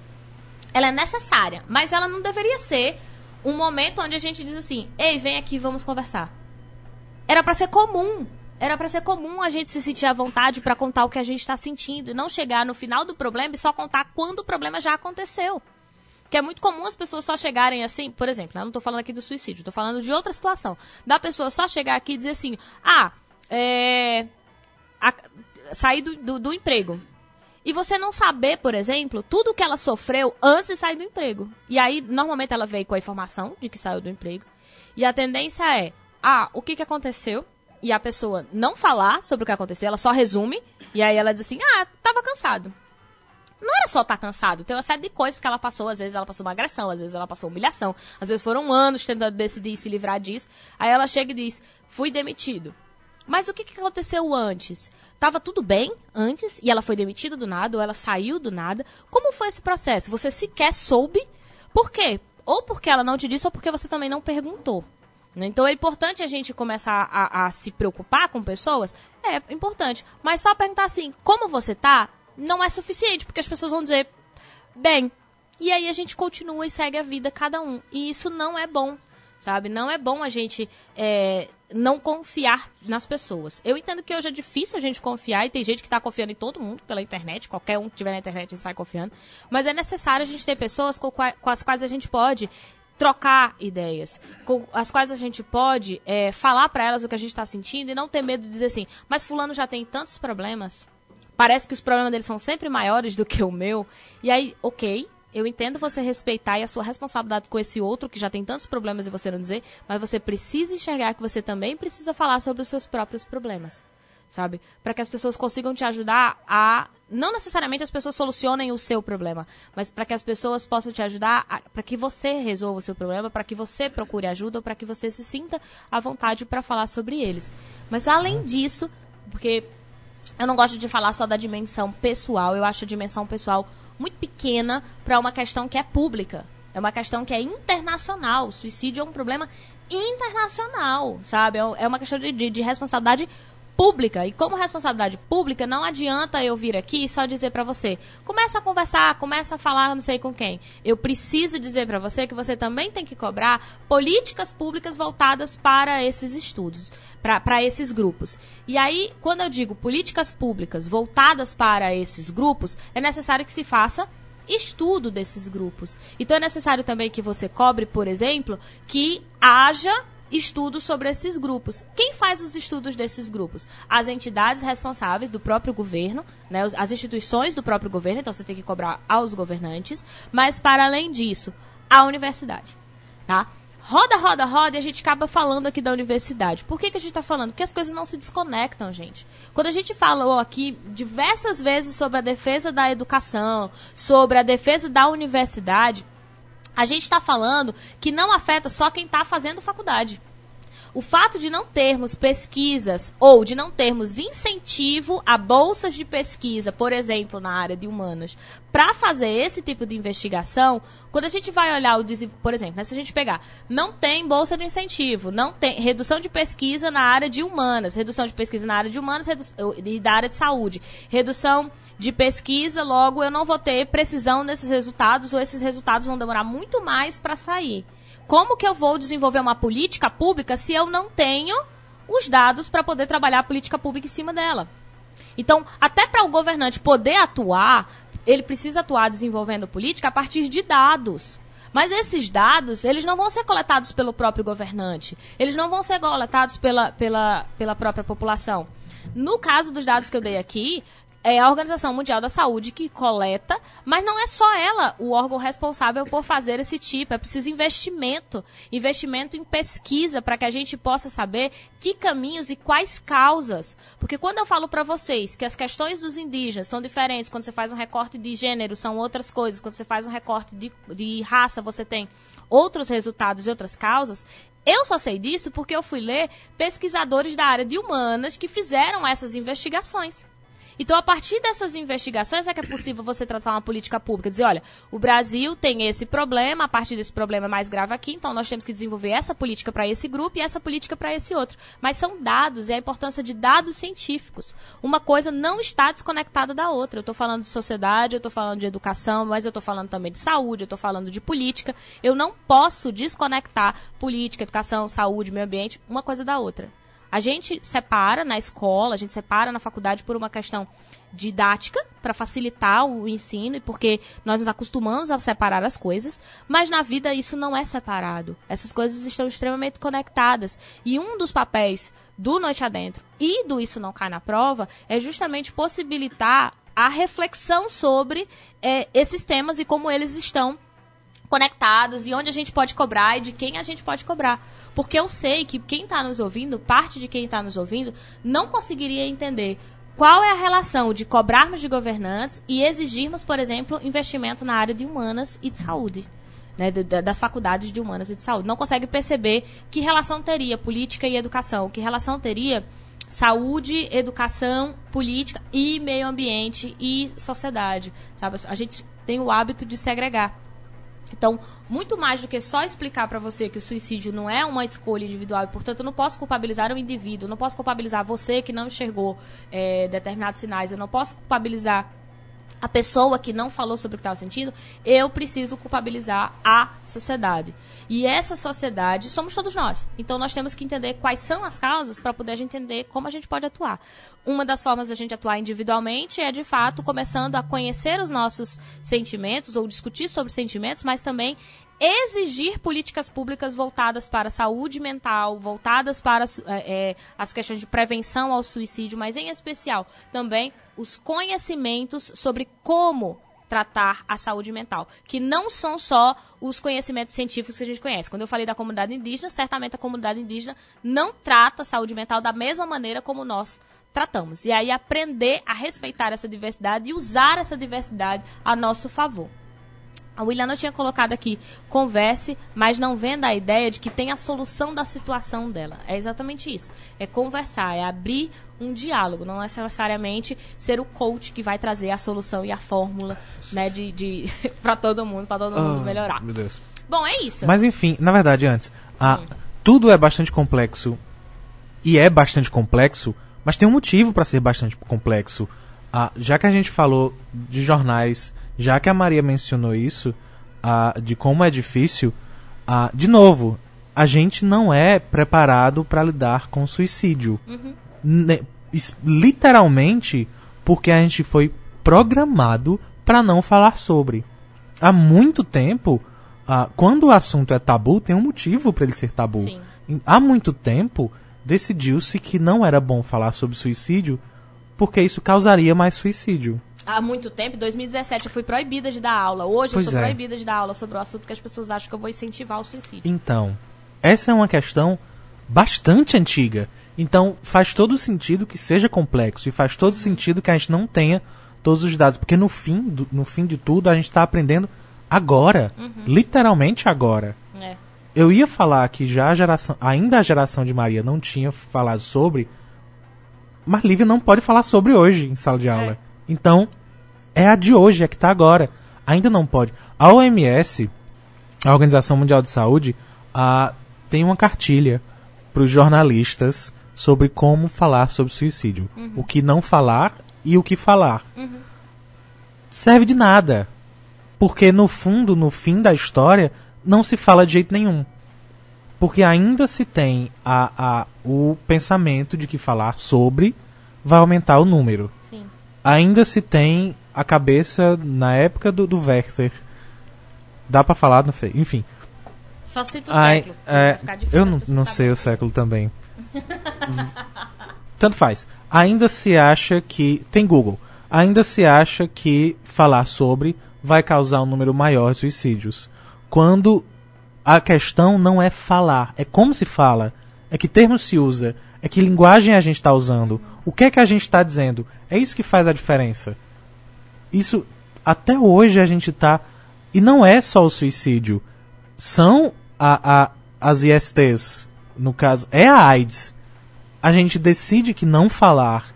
ela é necessária, mas ela não deveria ser um momento onde a gente diz assim, ei, vem aqui, vamos conversar. Era para ser comum Era para ser comum a gente se sentir à vontade para contar o que a gente está sentindo e não chegar no final do problema e só contar quando o problema já aconteceu. Que é muito comum as pessoas só chegarem assim, por exemplo, né, eu não estou falando aqui do suicídio, estou falando de outra situação. Da pessoa só chegar aqui e dizer assim: ah, é. A, sair do, do, do emprego. E você não saber, por exemplo, tudo que ela sofreu antes de sair do emprego. E aí, normalmente, ela veio com a informação de que saiu do emprego. E a tendência é, ah, o que, que aconteceu? E a pessoa não falar sobre o que aconteceu, ela só resume. E aí ela diz assim, ah, tava cansado. Não era só estar tá cansado, tem uma série de coisas que ela passou. Às vezes ela passou uma agressão, às vezes ela passou humilhação, às vezes foram anos tentando decidir se livrar disso. Aí ela chega e diz: fui demitido. Mas o que, que aconteceu antes? Tava tudo bem antes e ela foi demitida do nada ou ela saiu do nada. Como foi esse processo? Você sequer soube? Por quê? Ou porque ela não te disse ou porque você também não perguntou. Né? Então é importante a gente começar a, a, se preocupar com pessoas? É importante. Mas só perguntar assim, como você tá? Não é suficiente, porque as pessoas vão dizer, bem. E aí a gente continua e segue a vida cada um. E isso não é bom sabe? Não é bom a gente é, não confiar nas pessoas. Eu entendo que hoje é difícil a gente confiar e tem gente que está confiando em todo mundo pela internet, qualquer um que tiver na internet sai confiando, mas é necessário a gente ter pessoas com, com as quais a gente pode trocar ideias, com as quais a gente pode é, falar para elas o que a gente está sentindo e não ter medo de dizer assim, mas fulano já tem tantos problemas, parece que os problemas dele são sempre maiores do que o meu, e aí, ok, eu entendo você respeitar e a sua responsabilidade com esse outro que já tem tantos problemas e você não dizer, mas você precisa enxergar que você também precisa falar sobre os seus próprios problemas, sabe? Para que as pessoas consigam te ajudar a não necessariamente as pessoas solucionem o seu problema, mas para que as pessoas possam te ajudar para que você resolva o seu problema, para que você procure ajuda para que você se sinta à vontade para falar sobre eles. Mas além disso, porque eu não gosto de falar só da dimensão pessoal, eu acho a dimensão pessoal muito pequena para uma questão que é pública. É uma questão que é internacional. O suicídio é um problema internacional, sabe? É, é uma questão de, de, de responsabilidade pública. E como responsabilidade pública, não adianta eu vir aqui e só dizer para você, começa a conversar, começa a falar não sei com quem. Eu preciso dizer para você que você também tem que cobrar políticas públicas voltadas para esses estudos, para esses grupos. E aí, quando eu digo políticas públicas voltadas para esses grupos, é necessário que se faça estudo desses grupos. Então é necessário também que você cobre, por exemplo, que haja estudos sobre esses grupos. Quem faz os estudos desses grupos? As entidades responsáveis do próprio governo, né, as instituições do próprio governo, então você tem que cobrar aos governantes, mas para além disso, a universidade. Tá? Roda, roda, roda e a gente acaba falando aqui da universidade. Por que, que a gente está falando? Porque as coisas não se desconectam, gente. Quando a gente falou aqui diversas vezes sobre a defesa da educação, sobre a defesa da universidade, a gente está falando que não afeta só quem está fazendo faculdade. O fato de não termos pesquisas ou de não termos incentivo a bolsas de pesquisa, por exemplo, na área de humanas, para fazer esse tipo de investigação, quando a gente vai olhar o por exemplo, né, se a gente pegar, não tem bolsa de incentivo, não tem redução de pesquisa na área de humanas, redução de pesquisa na área de humanas e da área de saúde, redução de pesquisa, logo eu não vou ter precisão nesses resultados ou esses resultados vão demorar muito mais para sair. Como que eu vou desenvolver uma política pública se eu não tenho os dados para poder trabalhar a política pública em cima dela? Então, até para o governante poder atuar, ele precisa atuar desenvolvendo política a partir de dados. Mas esses dados, eles não vão ser coletados pelo próprio governante. Eles não vão ser coletados pela, pela, pela própria população. No caso dos dados que eu dei aqui, é a Organização Mundial da Saúde que coleta, mas não é só ela o órgão responsável por fazer esse tipo. É preciso investimento, investimento em pesquisa para que a gente possa saber que caminhos e quais causas. Porque quando eu falo para vocês que as questões dos indígenas são diferentes, quando você faz um recorte de gênero são outras coisas, quando você faz um recorte de, de raça você tem outros resultados e outras causas, eu só sei disso porque eu fui ler pesquisadores da área de humanas que fizeram essas investigações. Então, a partir dessas investigações é que é possível você tratar uma política pública, dizer, olha, o Brasil tem esse problema, a partir desse problema é mais grave aqui, então nós temos que desenvolver essa política para esse grupo e essa política para esse outro. Mas são dados e a importância de dados científicos. Uma coisa não está desconectada da outra. Eu estou falando de sociedade, eu estou falando de educação, mas eu estou falando também de saúde, eu estou falando de política. Eu não posso desconectar política, educação, saúde, meio ambiente, uma coisa da outra. A gente separa na escola, a gente separa na faculdade por uma questão didática, para facilitar o ensino e porque nós nos acostumamos a separar as coisas, mas na vida isso não é separado. Essas coisas estão extremamente conectadas. E um dos papéis do Noite Adentro e do Isso Não Cai na Prova é justamente possibilitar a reflexão sobre é, esses temas e como eles estão conectados e onde a gente pode cobrar e de quem a gente pode cobrar. Porque eu sei que quem está nos ouvindo, parte de quem está nos ouvindo, não conseguiria entender qual é a relação de cobrarmos de governantes e exigirmos, por exemplo, investimento na área de humanas e de saúde. Né, das faculdades de humanas e de saúde. Não consegue perceber que relação teria política e educação, que relação teria saúde, educação, política e meio ambiente e sociedade. Sabe? A gente tem o hábito de segregar. Então, muito mais do que só explicar para você que o suicídio não é uma escolha individual e, portanto, eu não posso culpabilizar o indivíduo, não posso culpabilizar você que não enxergou é, determinados sinais, eu não posso culpabilizar a pessoa que não falou sobre o que estava sentindo, eu preciso culpabilizar a sociedade. E essa sociedade somos todos nós. Então nós temos que entender quais são as causas para poder entender como a gente pode atuar. Uma das formas da gente atuar individualmente é, de fato, começando a conhecer os nossos sentimentos ou discutir sobre sentimentos, mas também exigir políticas públicas voltadas para a saúde mental, voltadas para é, é, as questões de prevenção ao suicídio, mas em especial também os conhecimentos sobre como tratar a saúde mental, que não são só os conhecimentos científicos que a gente conhece. Quando eu falei da comunidade indígena, certamente a comunidade indígena não trata a saúde mental da mesma maneira como nós tratamos. E aí aprender a respeitar essa diversidade e usar essa diversidade a nosso favor. A Williana tinha colocado aqui, converse, mas não venda a ideia de que tem a solução da situação dela. É exatamente isso. É conversar, é abrir um diálogo, não necessariamente ser o coach que vai trazer a solução e a fórmula, né, de, de para todo mundo, para todo mundo Ah, melhorar. Meu Deus. Bom, é isso. Mas enfim, na verdade, antes, a- Hum. tudo é bastante complexo e é bastante complexo, mas tem um motivo para ser bastante complexo. Ah, já que a gente falou de jornais, já que a Maria mencionou isso, ah, de como é difícil, ah, de novo, a gente não é preparado para lidar com suicídio. Es- literalmente porque a gente foi programado para não falar sobre. Há muito tempo, ah, quando o assunto é tabu, tem um motivo para ele ser tabu. Sim. Há muito tempo, decidiu-se que não era bom falar sobre suicídio porque isso causaria mais suicídio. Há muito tempo, em 2017, eu fui proibida de dar aula. Hoje Pois eu sou é. proibida de dar aula sobre o assunto porque as pessoas acham que eu vou incentivar o suicídio. Então, essa é uma questão bastante antiga. Então, faz todo sentido que seja complexo e faz todo sentido que a gente não tenha todos os dados, porque no fim, do- no fim de tudo, a gente está aprendendo agora, literalmente agora. É. Eu ia falar que já a geração, ainda a geração de Maria não tinha falado sobre, mas Lívia não pode falar sobre hoje em sala de aula. Então, é a de hoje, é que tá agora. Ainda não pode. A OMS, a Organização Mundial de Saúde, ah, tem uma cartilha para os jornalistas sobre como falar sobre suicídio. O que não falar e o que falar. Serve de nada. Porque no fundo, no fim da história, não se fala de jeito nenhum. Porque ainda se tem a, a, o pensamento de que falar sobre vai aumentar o número. Sim. Ainda se tem a cabeça na época do, do Werther. Dá pra falar, não sei. Enfim. Só cita o Ai, século. é, eu não, não sei o século também. Tanto faz. Ainda se acha que. Tem Google. Ainda se acha que falar sobre vai causar um número maior de suicídios. Quando a questão não é falar, é como se fala, é que termo se usa, é que linguagem a gente está usando, o que é que a gente está dizendo. É isso que faz a diferença. Isso, até hoje a gente tá. E não é só o suicídio. São a, a, as ISTs. No caso, é a AIDS. A gente decide que não falar.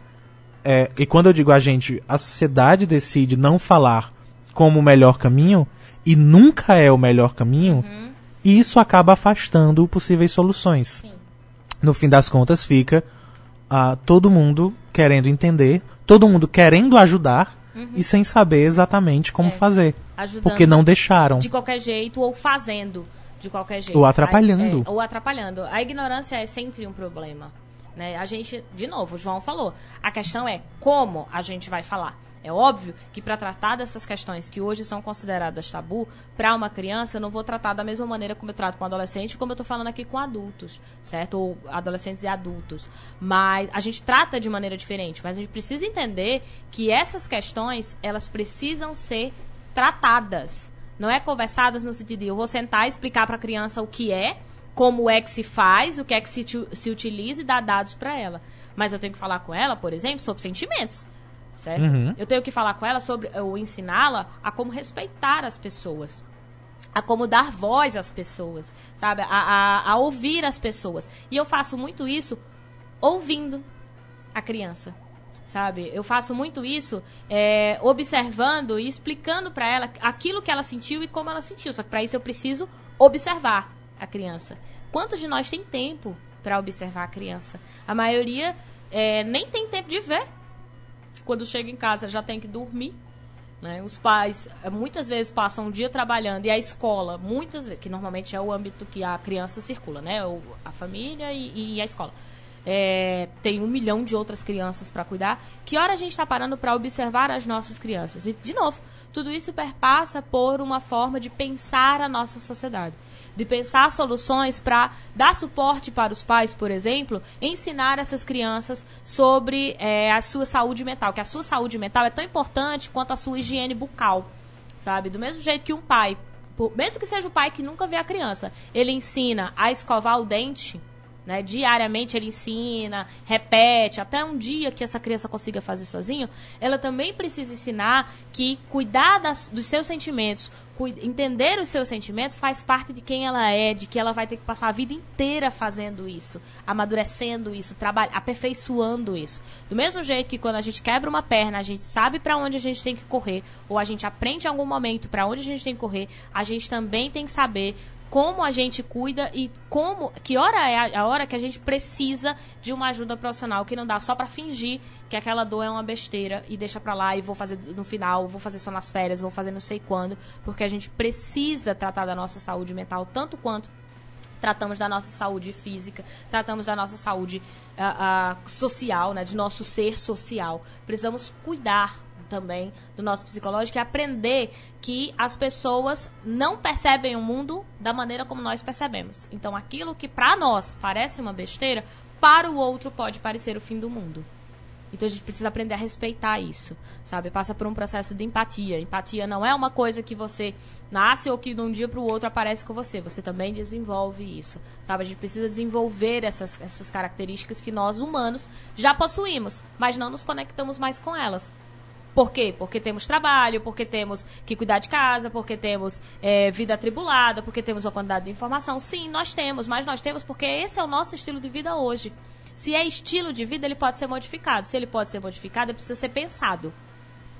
É, e quando eu digo a gente, a sociedade decide não falar como o melhor caminho. E nunca é o melhor caminho. E isso acaba afastando possíveis soluções. No fim das contas, fica ah, todo mundo querendo entender, todo mundo querendo ajudar e sem saber exatamente como É. fazer. Ajudando Porque não deixaram. de qualquer jeito ou fazendo de qualquer jeito. Ou atrapalhando. A- é, ou atrapalhando. A ignorância é sempre um problema. Né? A gente, de novo, o João falou, a questão é como a gente vai falar. É óbvio que para tratar dessas questões que hoje são consideradas tabu, para uma criança eu não vou tratar da mesma maneira como eu trato com adolescente, como eu estou falando aqui com adultos, certo? Ou adolescentes e adultos. Mas a gente trata de maneira diferente, mas a gente precisa entender que essas questões, elas precisam ser tratadas. Não é conversadas no sentido de eu vou sentar e explicar para a criança o que é, como é que se faz, o que é que se, se utiliza e dar dados para ela. Mas eu tenho que falar com ela, por exemplo, sobre sentimentos certo? Uhum. Eu tenho que falar com ela sobre, ou ensiná-la a como respeitar as pessoas. A como dar voz às pessoas, sabe? A, a, a ouvir as pessoas. E eu faço muito isso ouvindo a criança sabe? Eu faço muito isso é, observando e explicando para ela aquilo que ela sentiu e como ela sentiu. Só que para isso eu preciso observar a criança. Quantos de nós tem tempo para observar a criança? A maioria é, nem tem tempo de ver quando chega em casa já tem que dormir. Né? Os pais eh, muitas vezes passam o dia trabalhando e a escola, muitas vezes, que normalmente é o âmbito que a criança circula, né? O, a família e, e a escola. É, tem um milhão de outras crianças para cuidar. Que hora a gente está parando para observar as nossas crianças? E, de novo, tudo isso perpassa por uma forma de pensar a nossa sociedade de pensar soluções para dar suporte para os pais, por exemplo, ensinar essas crianças sobre é, a sua saúde mental, que a sua saúde mental é tão importante quanto a sua higiene bucal, sabe? Do mesmo jeito que um pai, mesmo que seja o pai que nunca vê a criança, ele ensina a escovar o dente, né? Diariamente ele ensina, repete, até um dia que essa criança consiga fazer sozinho, ela também precisa ensinar que cuidar das, dos seus sentimentos, entender os seus sentimentos faz parte de quem ela é, de que ela vai ter que passar a vida inteira fazendo isso, amadurecendo isso, trabalhando, aperfeiçoando isso. Do mesmo jeito que quando a gente quebra uma perna, a gente sabe para onde a gente tem que correr, ou a gente aprende em algum momento para onde a gente tem que correr, a gente também tem que saber como a gente cuida e como que hora é a hora que a gente precisa de uma ajuda profissional que não dá só para fingir que aquela dor é uma besteira e deixa para lá e vou fazer no final, vou fazer só nas férias, vou fazer não sei quando, porque a gente precisa tratar da nossa saúde mental tanto quanto tratamos da nossa saúde física, tratamos da nossa saúde uh, uh, social, né, de nosso ser social. Precisamos cuidar também do nosso psicológico e aprender que as pessoas não percebem o mundo da maneira como nós percebemos. Então, aquilo que para nós parece uma besteira, para o outro pode parecer o fim do mundo. Então a gente precisa aprender a respeitar isso, sabe? Passa por um processo de empatia. Empatia não é uma coisa que você nasce ou que de um dia para o outro aparece com você. Você também desenvolve isso, sabe? A gente precisa desenvolver essas, essas características que nós humanos já possuímos, mas não nos conectamos mais com elas. Por quê? Porque temos trabalho, porque temos que cuidar de casa, porque temos é, vida atribulada, porque temos uma quantidade de informação. Sim, nós temos, mas nós temos porque esse é o nosso estilo de vida hoje. Se é estilo de vida, ele pode ser modificado. Se ele pode ser modificado, ele precisa ser pensado.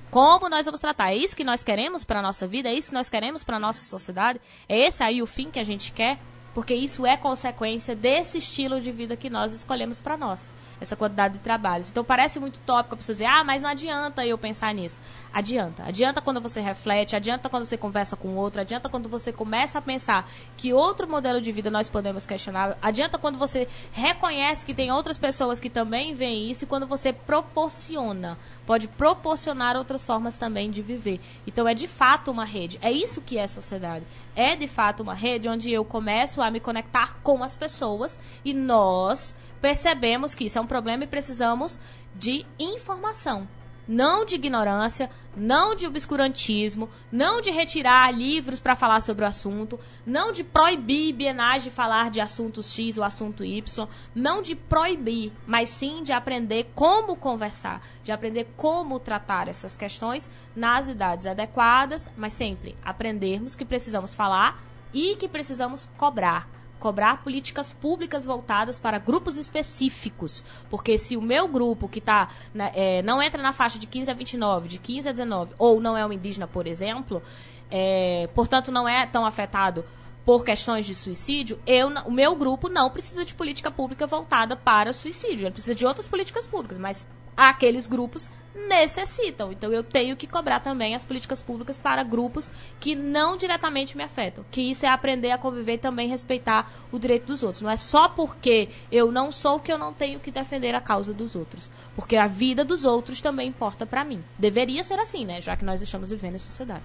Como nós vamos tratar? É isso que nós queremos para a nossa vida? É isso que nós queremos para a nossa sociedade? É esse aí o fim que a gente quer? Porque isso é consequência desse estilo de vida que nós escolhemos para nós essa quantidade de trabalhos. Então parece muito tópico a pessoa dizer, ah, mas não adianta eu pensar nisso. Adianta. Adianta quando você reflete, adianta quando você conversa com outro, adianta quando você começa a pensar que outro modelo de vida nós podemos questionar, adianta quando você reconhece que tem outras pessoas que também veem isso e quando você proporciona, pode proporcionar outras formas também de viver. Então é de fato uma rede. É isso que é sociedade. É de fato uma rede onde eu começo a me conectar com as pessoas e nós percebemos que isso é um problema e precisamos de informação. Não de ignorância, não de obscurantismo, não de retirar livros para falar sobre o assunto, não de proibir bienais de falar de assuntos X ou assunto Y, não de proibir, mas sim de aprender como conversar, de aprender como tratar essas questões nas idades adequadas, mas sempre aprendermos que precisamos falar e que precisamos cobrar cobrar políticas públicas voltadas para grupos específicos. Porque se o meu grupo, que tá, né, é, não entra na faixa de 15 a 29, de 15 a 19, ou não é um indígena, por exemplo, é, portanto não é tão afetado por questões de suicídio, eu, o meu grupo não precisa de política pública voltada para suicídio. Ele precisa de outras políticas públicas, mas aqueles grupos necessitam. Então eu tenho que cobrar também as políticas públicas para grupos que não diretamente me afetam. Que isso é aprender a conviver e também respeitar o direito dos outros. Não é só porque eu não sou que eu não tenho que defender a causa dos outros. Porque a vida dos outros também importa para mim. Deveria ser assim, né? Já que nós estamos vivendo em sociedade.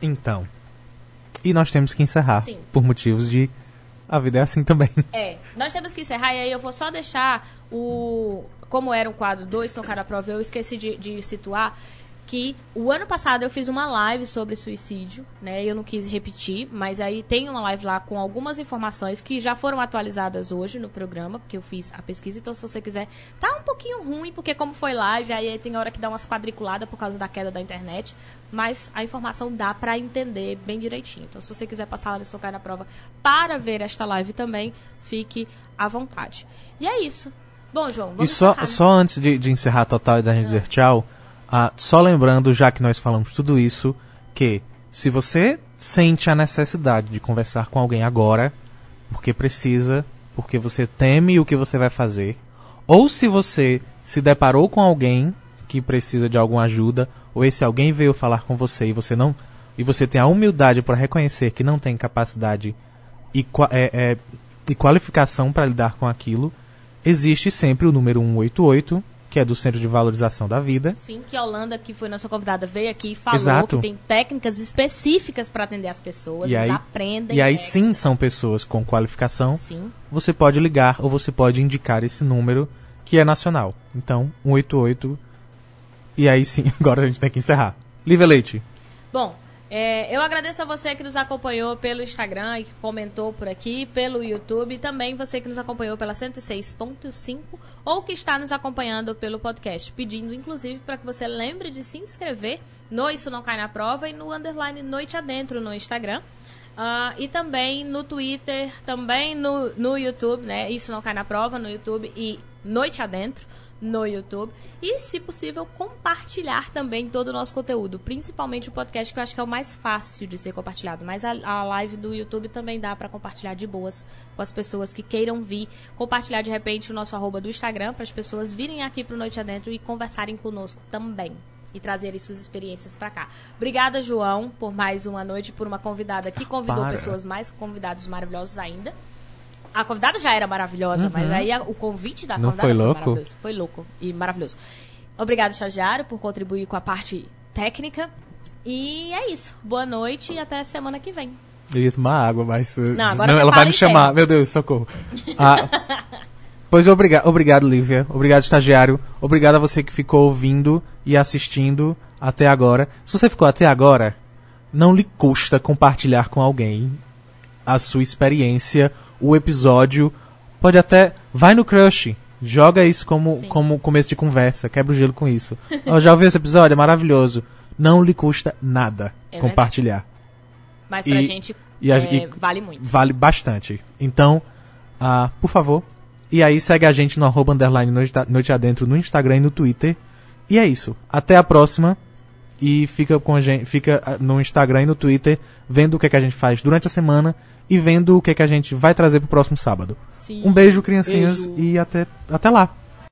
Então. E nós temos que encerrar. Sim. Por motivos de. A vida é assim também. É, nós temos que encerrar e aí eu vou só deixar o. Como era um quadro 2, tocar a prova, eu esqueci de, de situar que o ano passado eu fiz uma live sobre suicídio, né? Eu não quis repetir, mas aí tem uma live lá com algumas informações que já foram atualizadas hoje no programa, porque eu fiz a pesquisa. Então, se você quiser, tá um pouquinho ruim, porque como foi live, aí tem hora que dá umas quadriculadas por causa da queda da internet, mas a informação dá para entender bem direitinho. Então, se você quiser passar lá no Tocar na Prova para ver esta live também, fique à vontade. E é isso. Bom, João, vamos E só, encerrar. só antes de, de encerrar total e da gente dizer tchau, ah, só lembrando, já que nós falamos tudo isso, que se você sente a necessidade de conversar com alguém agora, porque precisa, porque você teme o que você vai fazer, ou se você se deparou com alguém que precisa de alguma ajuda, ou esse alguém veio falar com você e você não e você tem a humildade para reconhecer que não tem capacidade e, é- é, e qualificação para lidar com aquilo, existe sempre o número 188, que é do Centro de Valorização da Vida. Sim, que a Holanda, que foi nossa convidada, veio aqui e falou Exato. que tem técnicas específicas para atender as pessoas, E eles aí- aprendem. E aí técnicas. sim são pessoas com qualificação. Sim. Você pode ligar ou você pode indicar esse número que é nacional. Então, 188. E aí sim, agora a gente tem que encerrar. Lívia Leite. Bom, é, eu agradeço a você que nos acompanhou pelo Instagram e que comentou por aqui, pelo YouTube, e também você que nos acompanhou pela 106.5 ou que está nos acompanhando pelo podcast, pedindo inclusive para que você lembre de se inscrever no Isso Não Cai na Prova e no underline Noite Adentro no Instagram. Ah, e também no Twitter, também no, no YouTube, né? Isso não cai na prova no YouTube e Noite Adentro no YouTube. E, se possível, compartilhar também todo o nosso conteúdo, principalmente o podcast, que eu acho que é o mais fácil de ser compartilhado. Mas a, a live do YouTube também dá para compartilhar de boas com as pessoas que queiram vir. Compartilhar de repente o nosso arroba do Instagram para as pessoas virem aqui pro Noite Adentro e conversarem conosco também. E trazerem suas experiências para cá. Obrigada, João, por mais uma noite, por uma convidada que convidou Para. pessoas mais convidados maravilhosos ainda. A convidada já era maravilhosa, mas aí a- o convite da Uhum. Não convidada foi louco? maravilhoso. Foi louco e maravilhoso. Obrigado, estagiário, por contribuir com a parte técnica. E é isso. Boa noite e até semana que vem. Eu ia tomar água, mas. uh, Não, agora você ela vai me chamar. pé. Meu Deus, socorro. Ah, pois obriga obrigado, Lívia. Obrigado, estagiário. Obrigado a você que ficou ouvindo e assistindo até agora. Se você ficou até agora, não lhe custa compartilhar com alguém a sua experiência, o episódio. Pode até. Vai no crush. Joga isso como, como começo de conversa. Quebra o gelo com isso. Já ouviu esse episódio? É maravilhoso. Não lhe custa nada É compartilhar. Mas pra E- gente e a- é, e- vale muito. Vale bastante. Então, ah, por favor. E aí segue a gente no arroba underline noite, noite adentro no Instagram e no Twitter. E é isso. Até a próxima. E fica com a gente, fica ah, no Instagram e no Twitter vendo o que, é que a gente faz durante a semana e vendo o que, é que a gente vai trazer pro próximo sábado. Sim. Um beijo, criancinhas, Beijo. e até, até lá.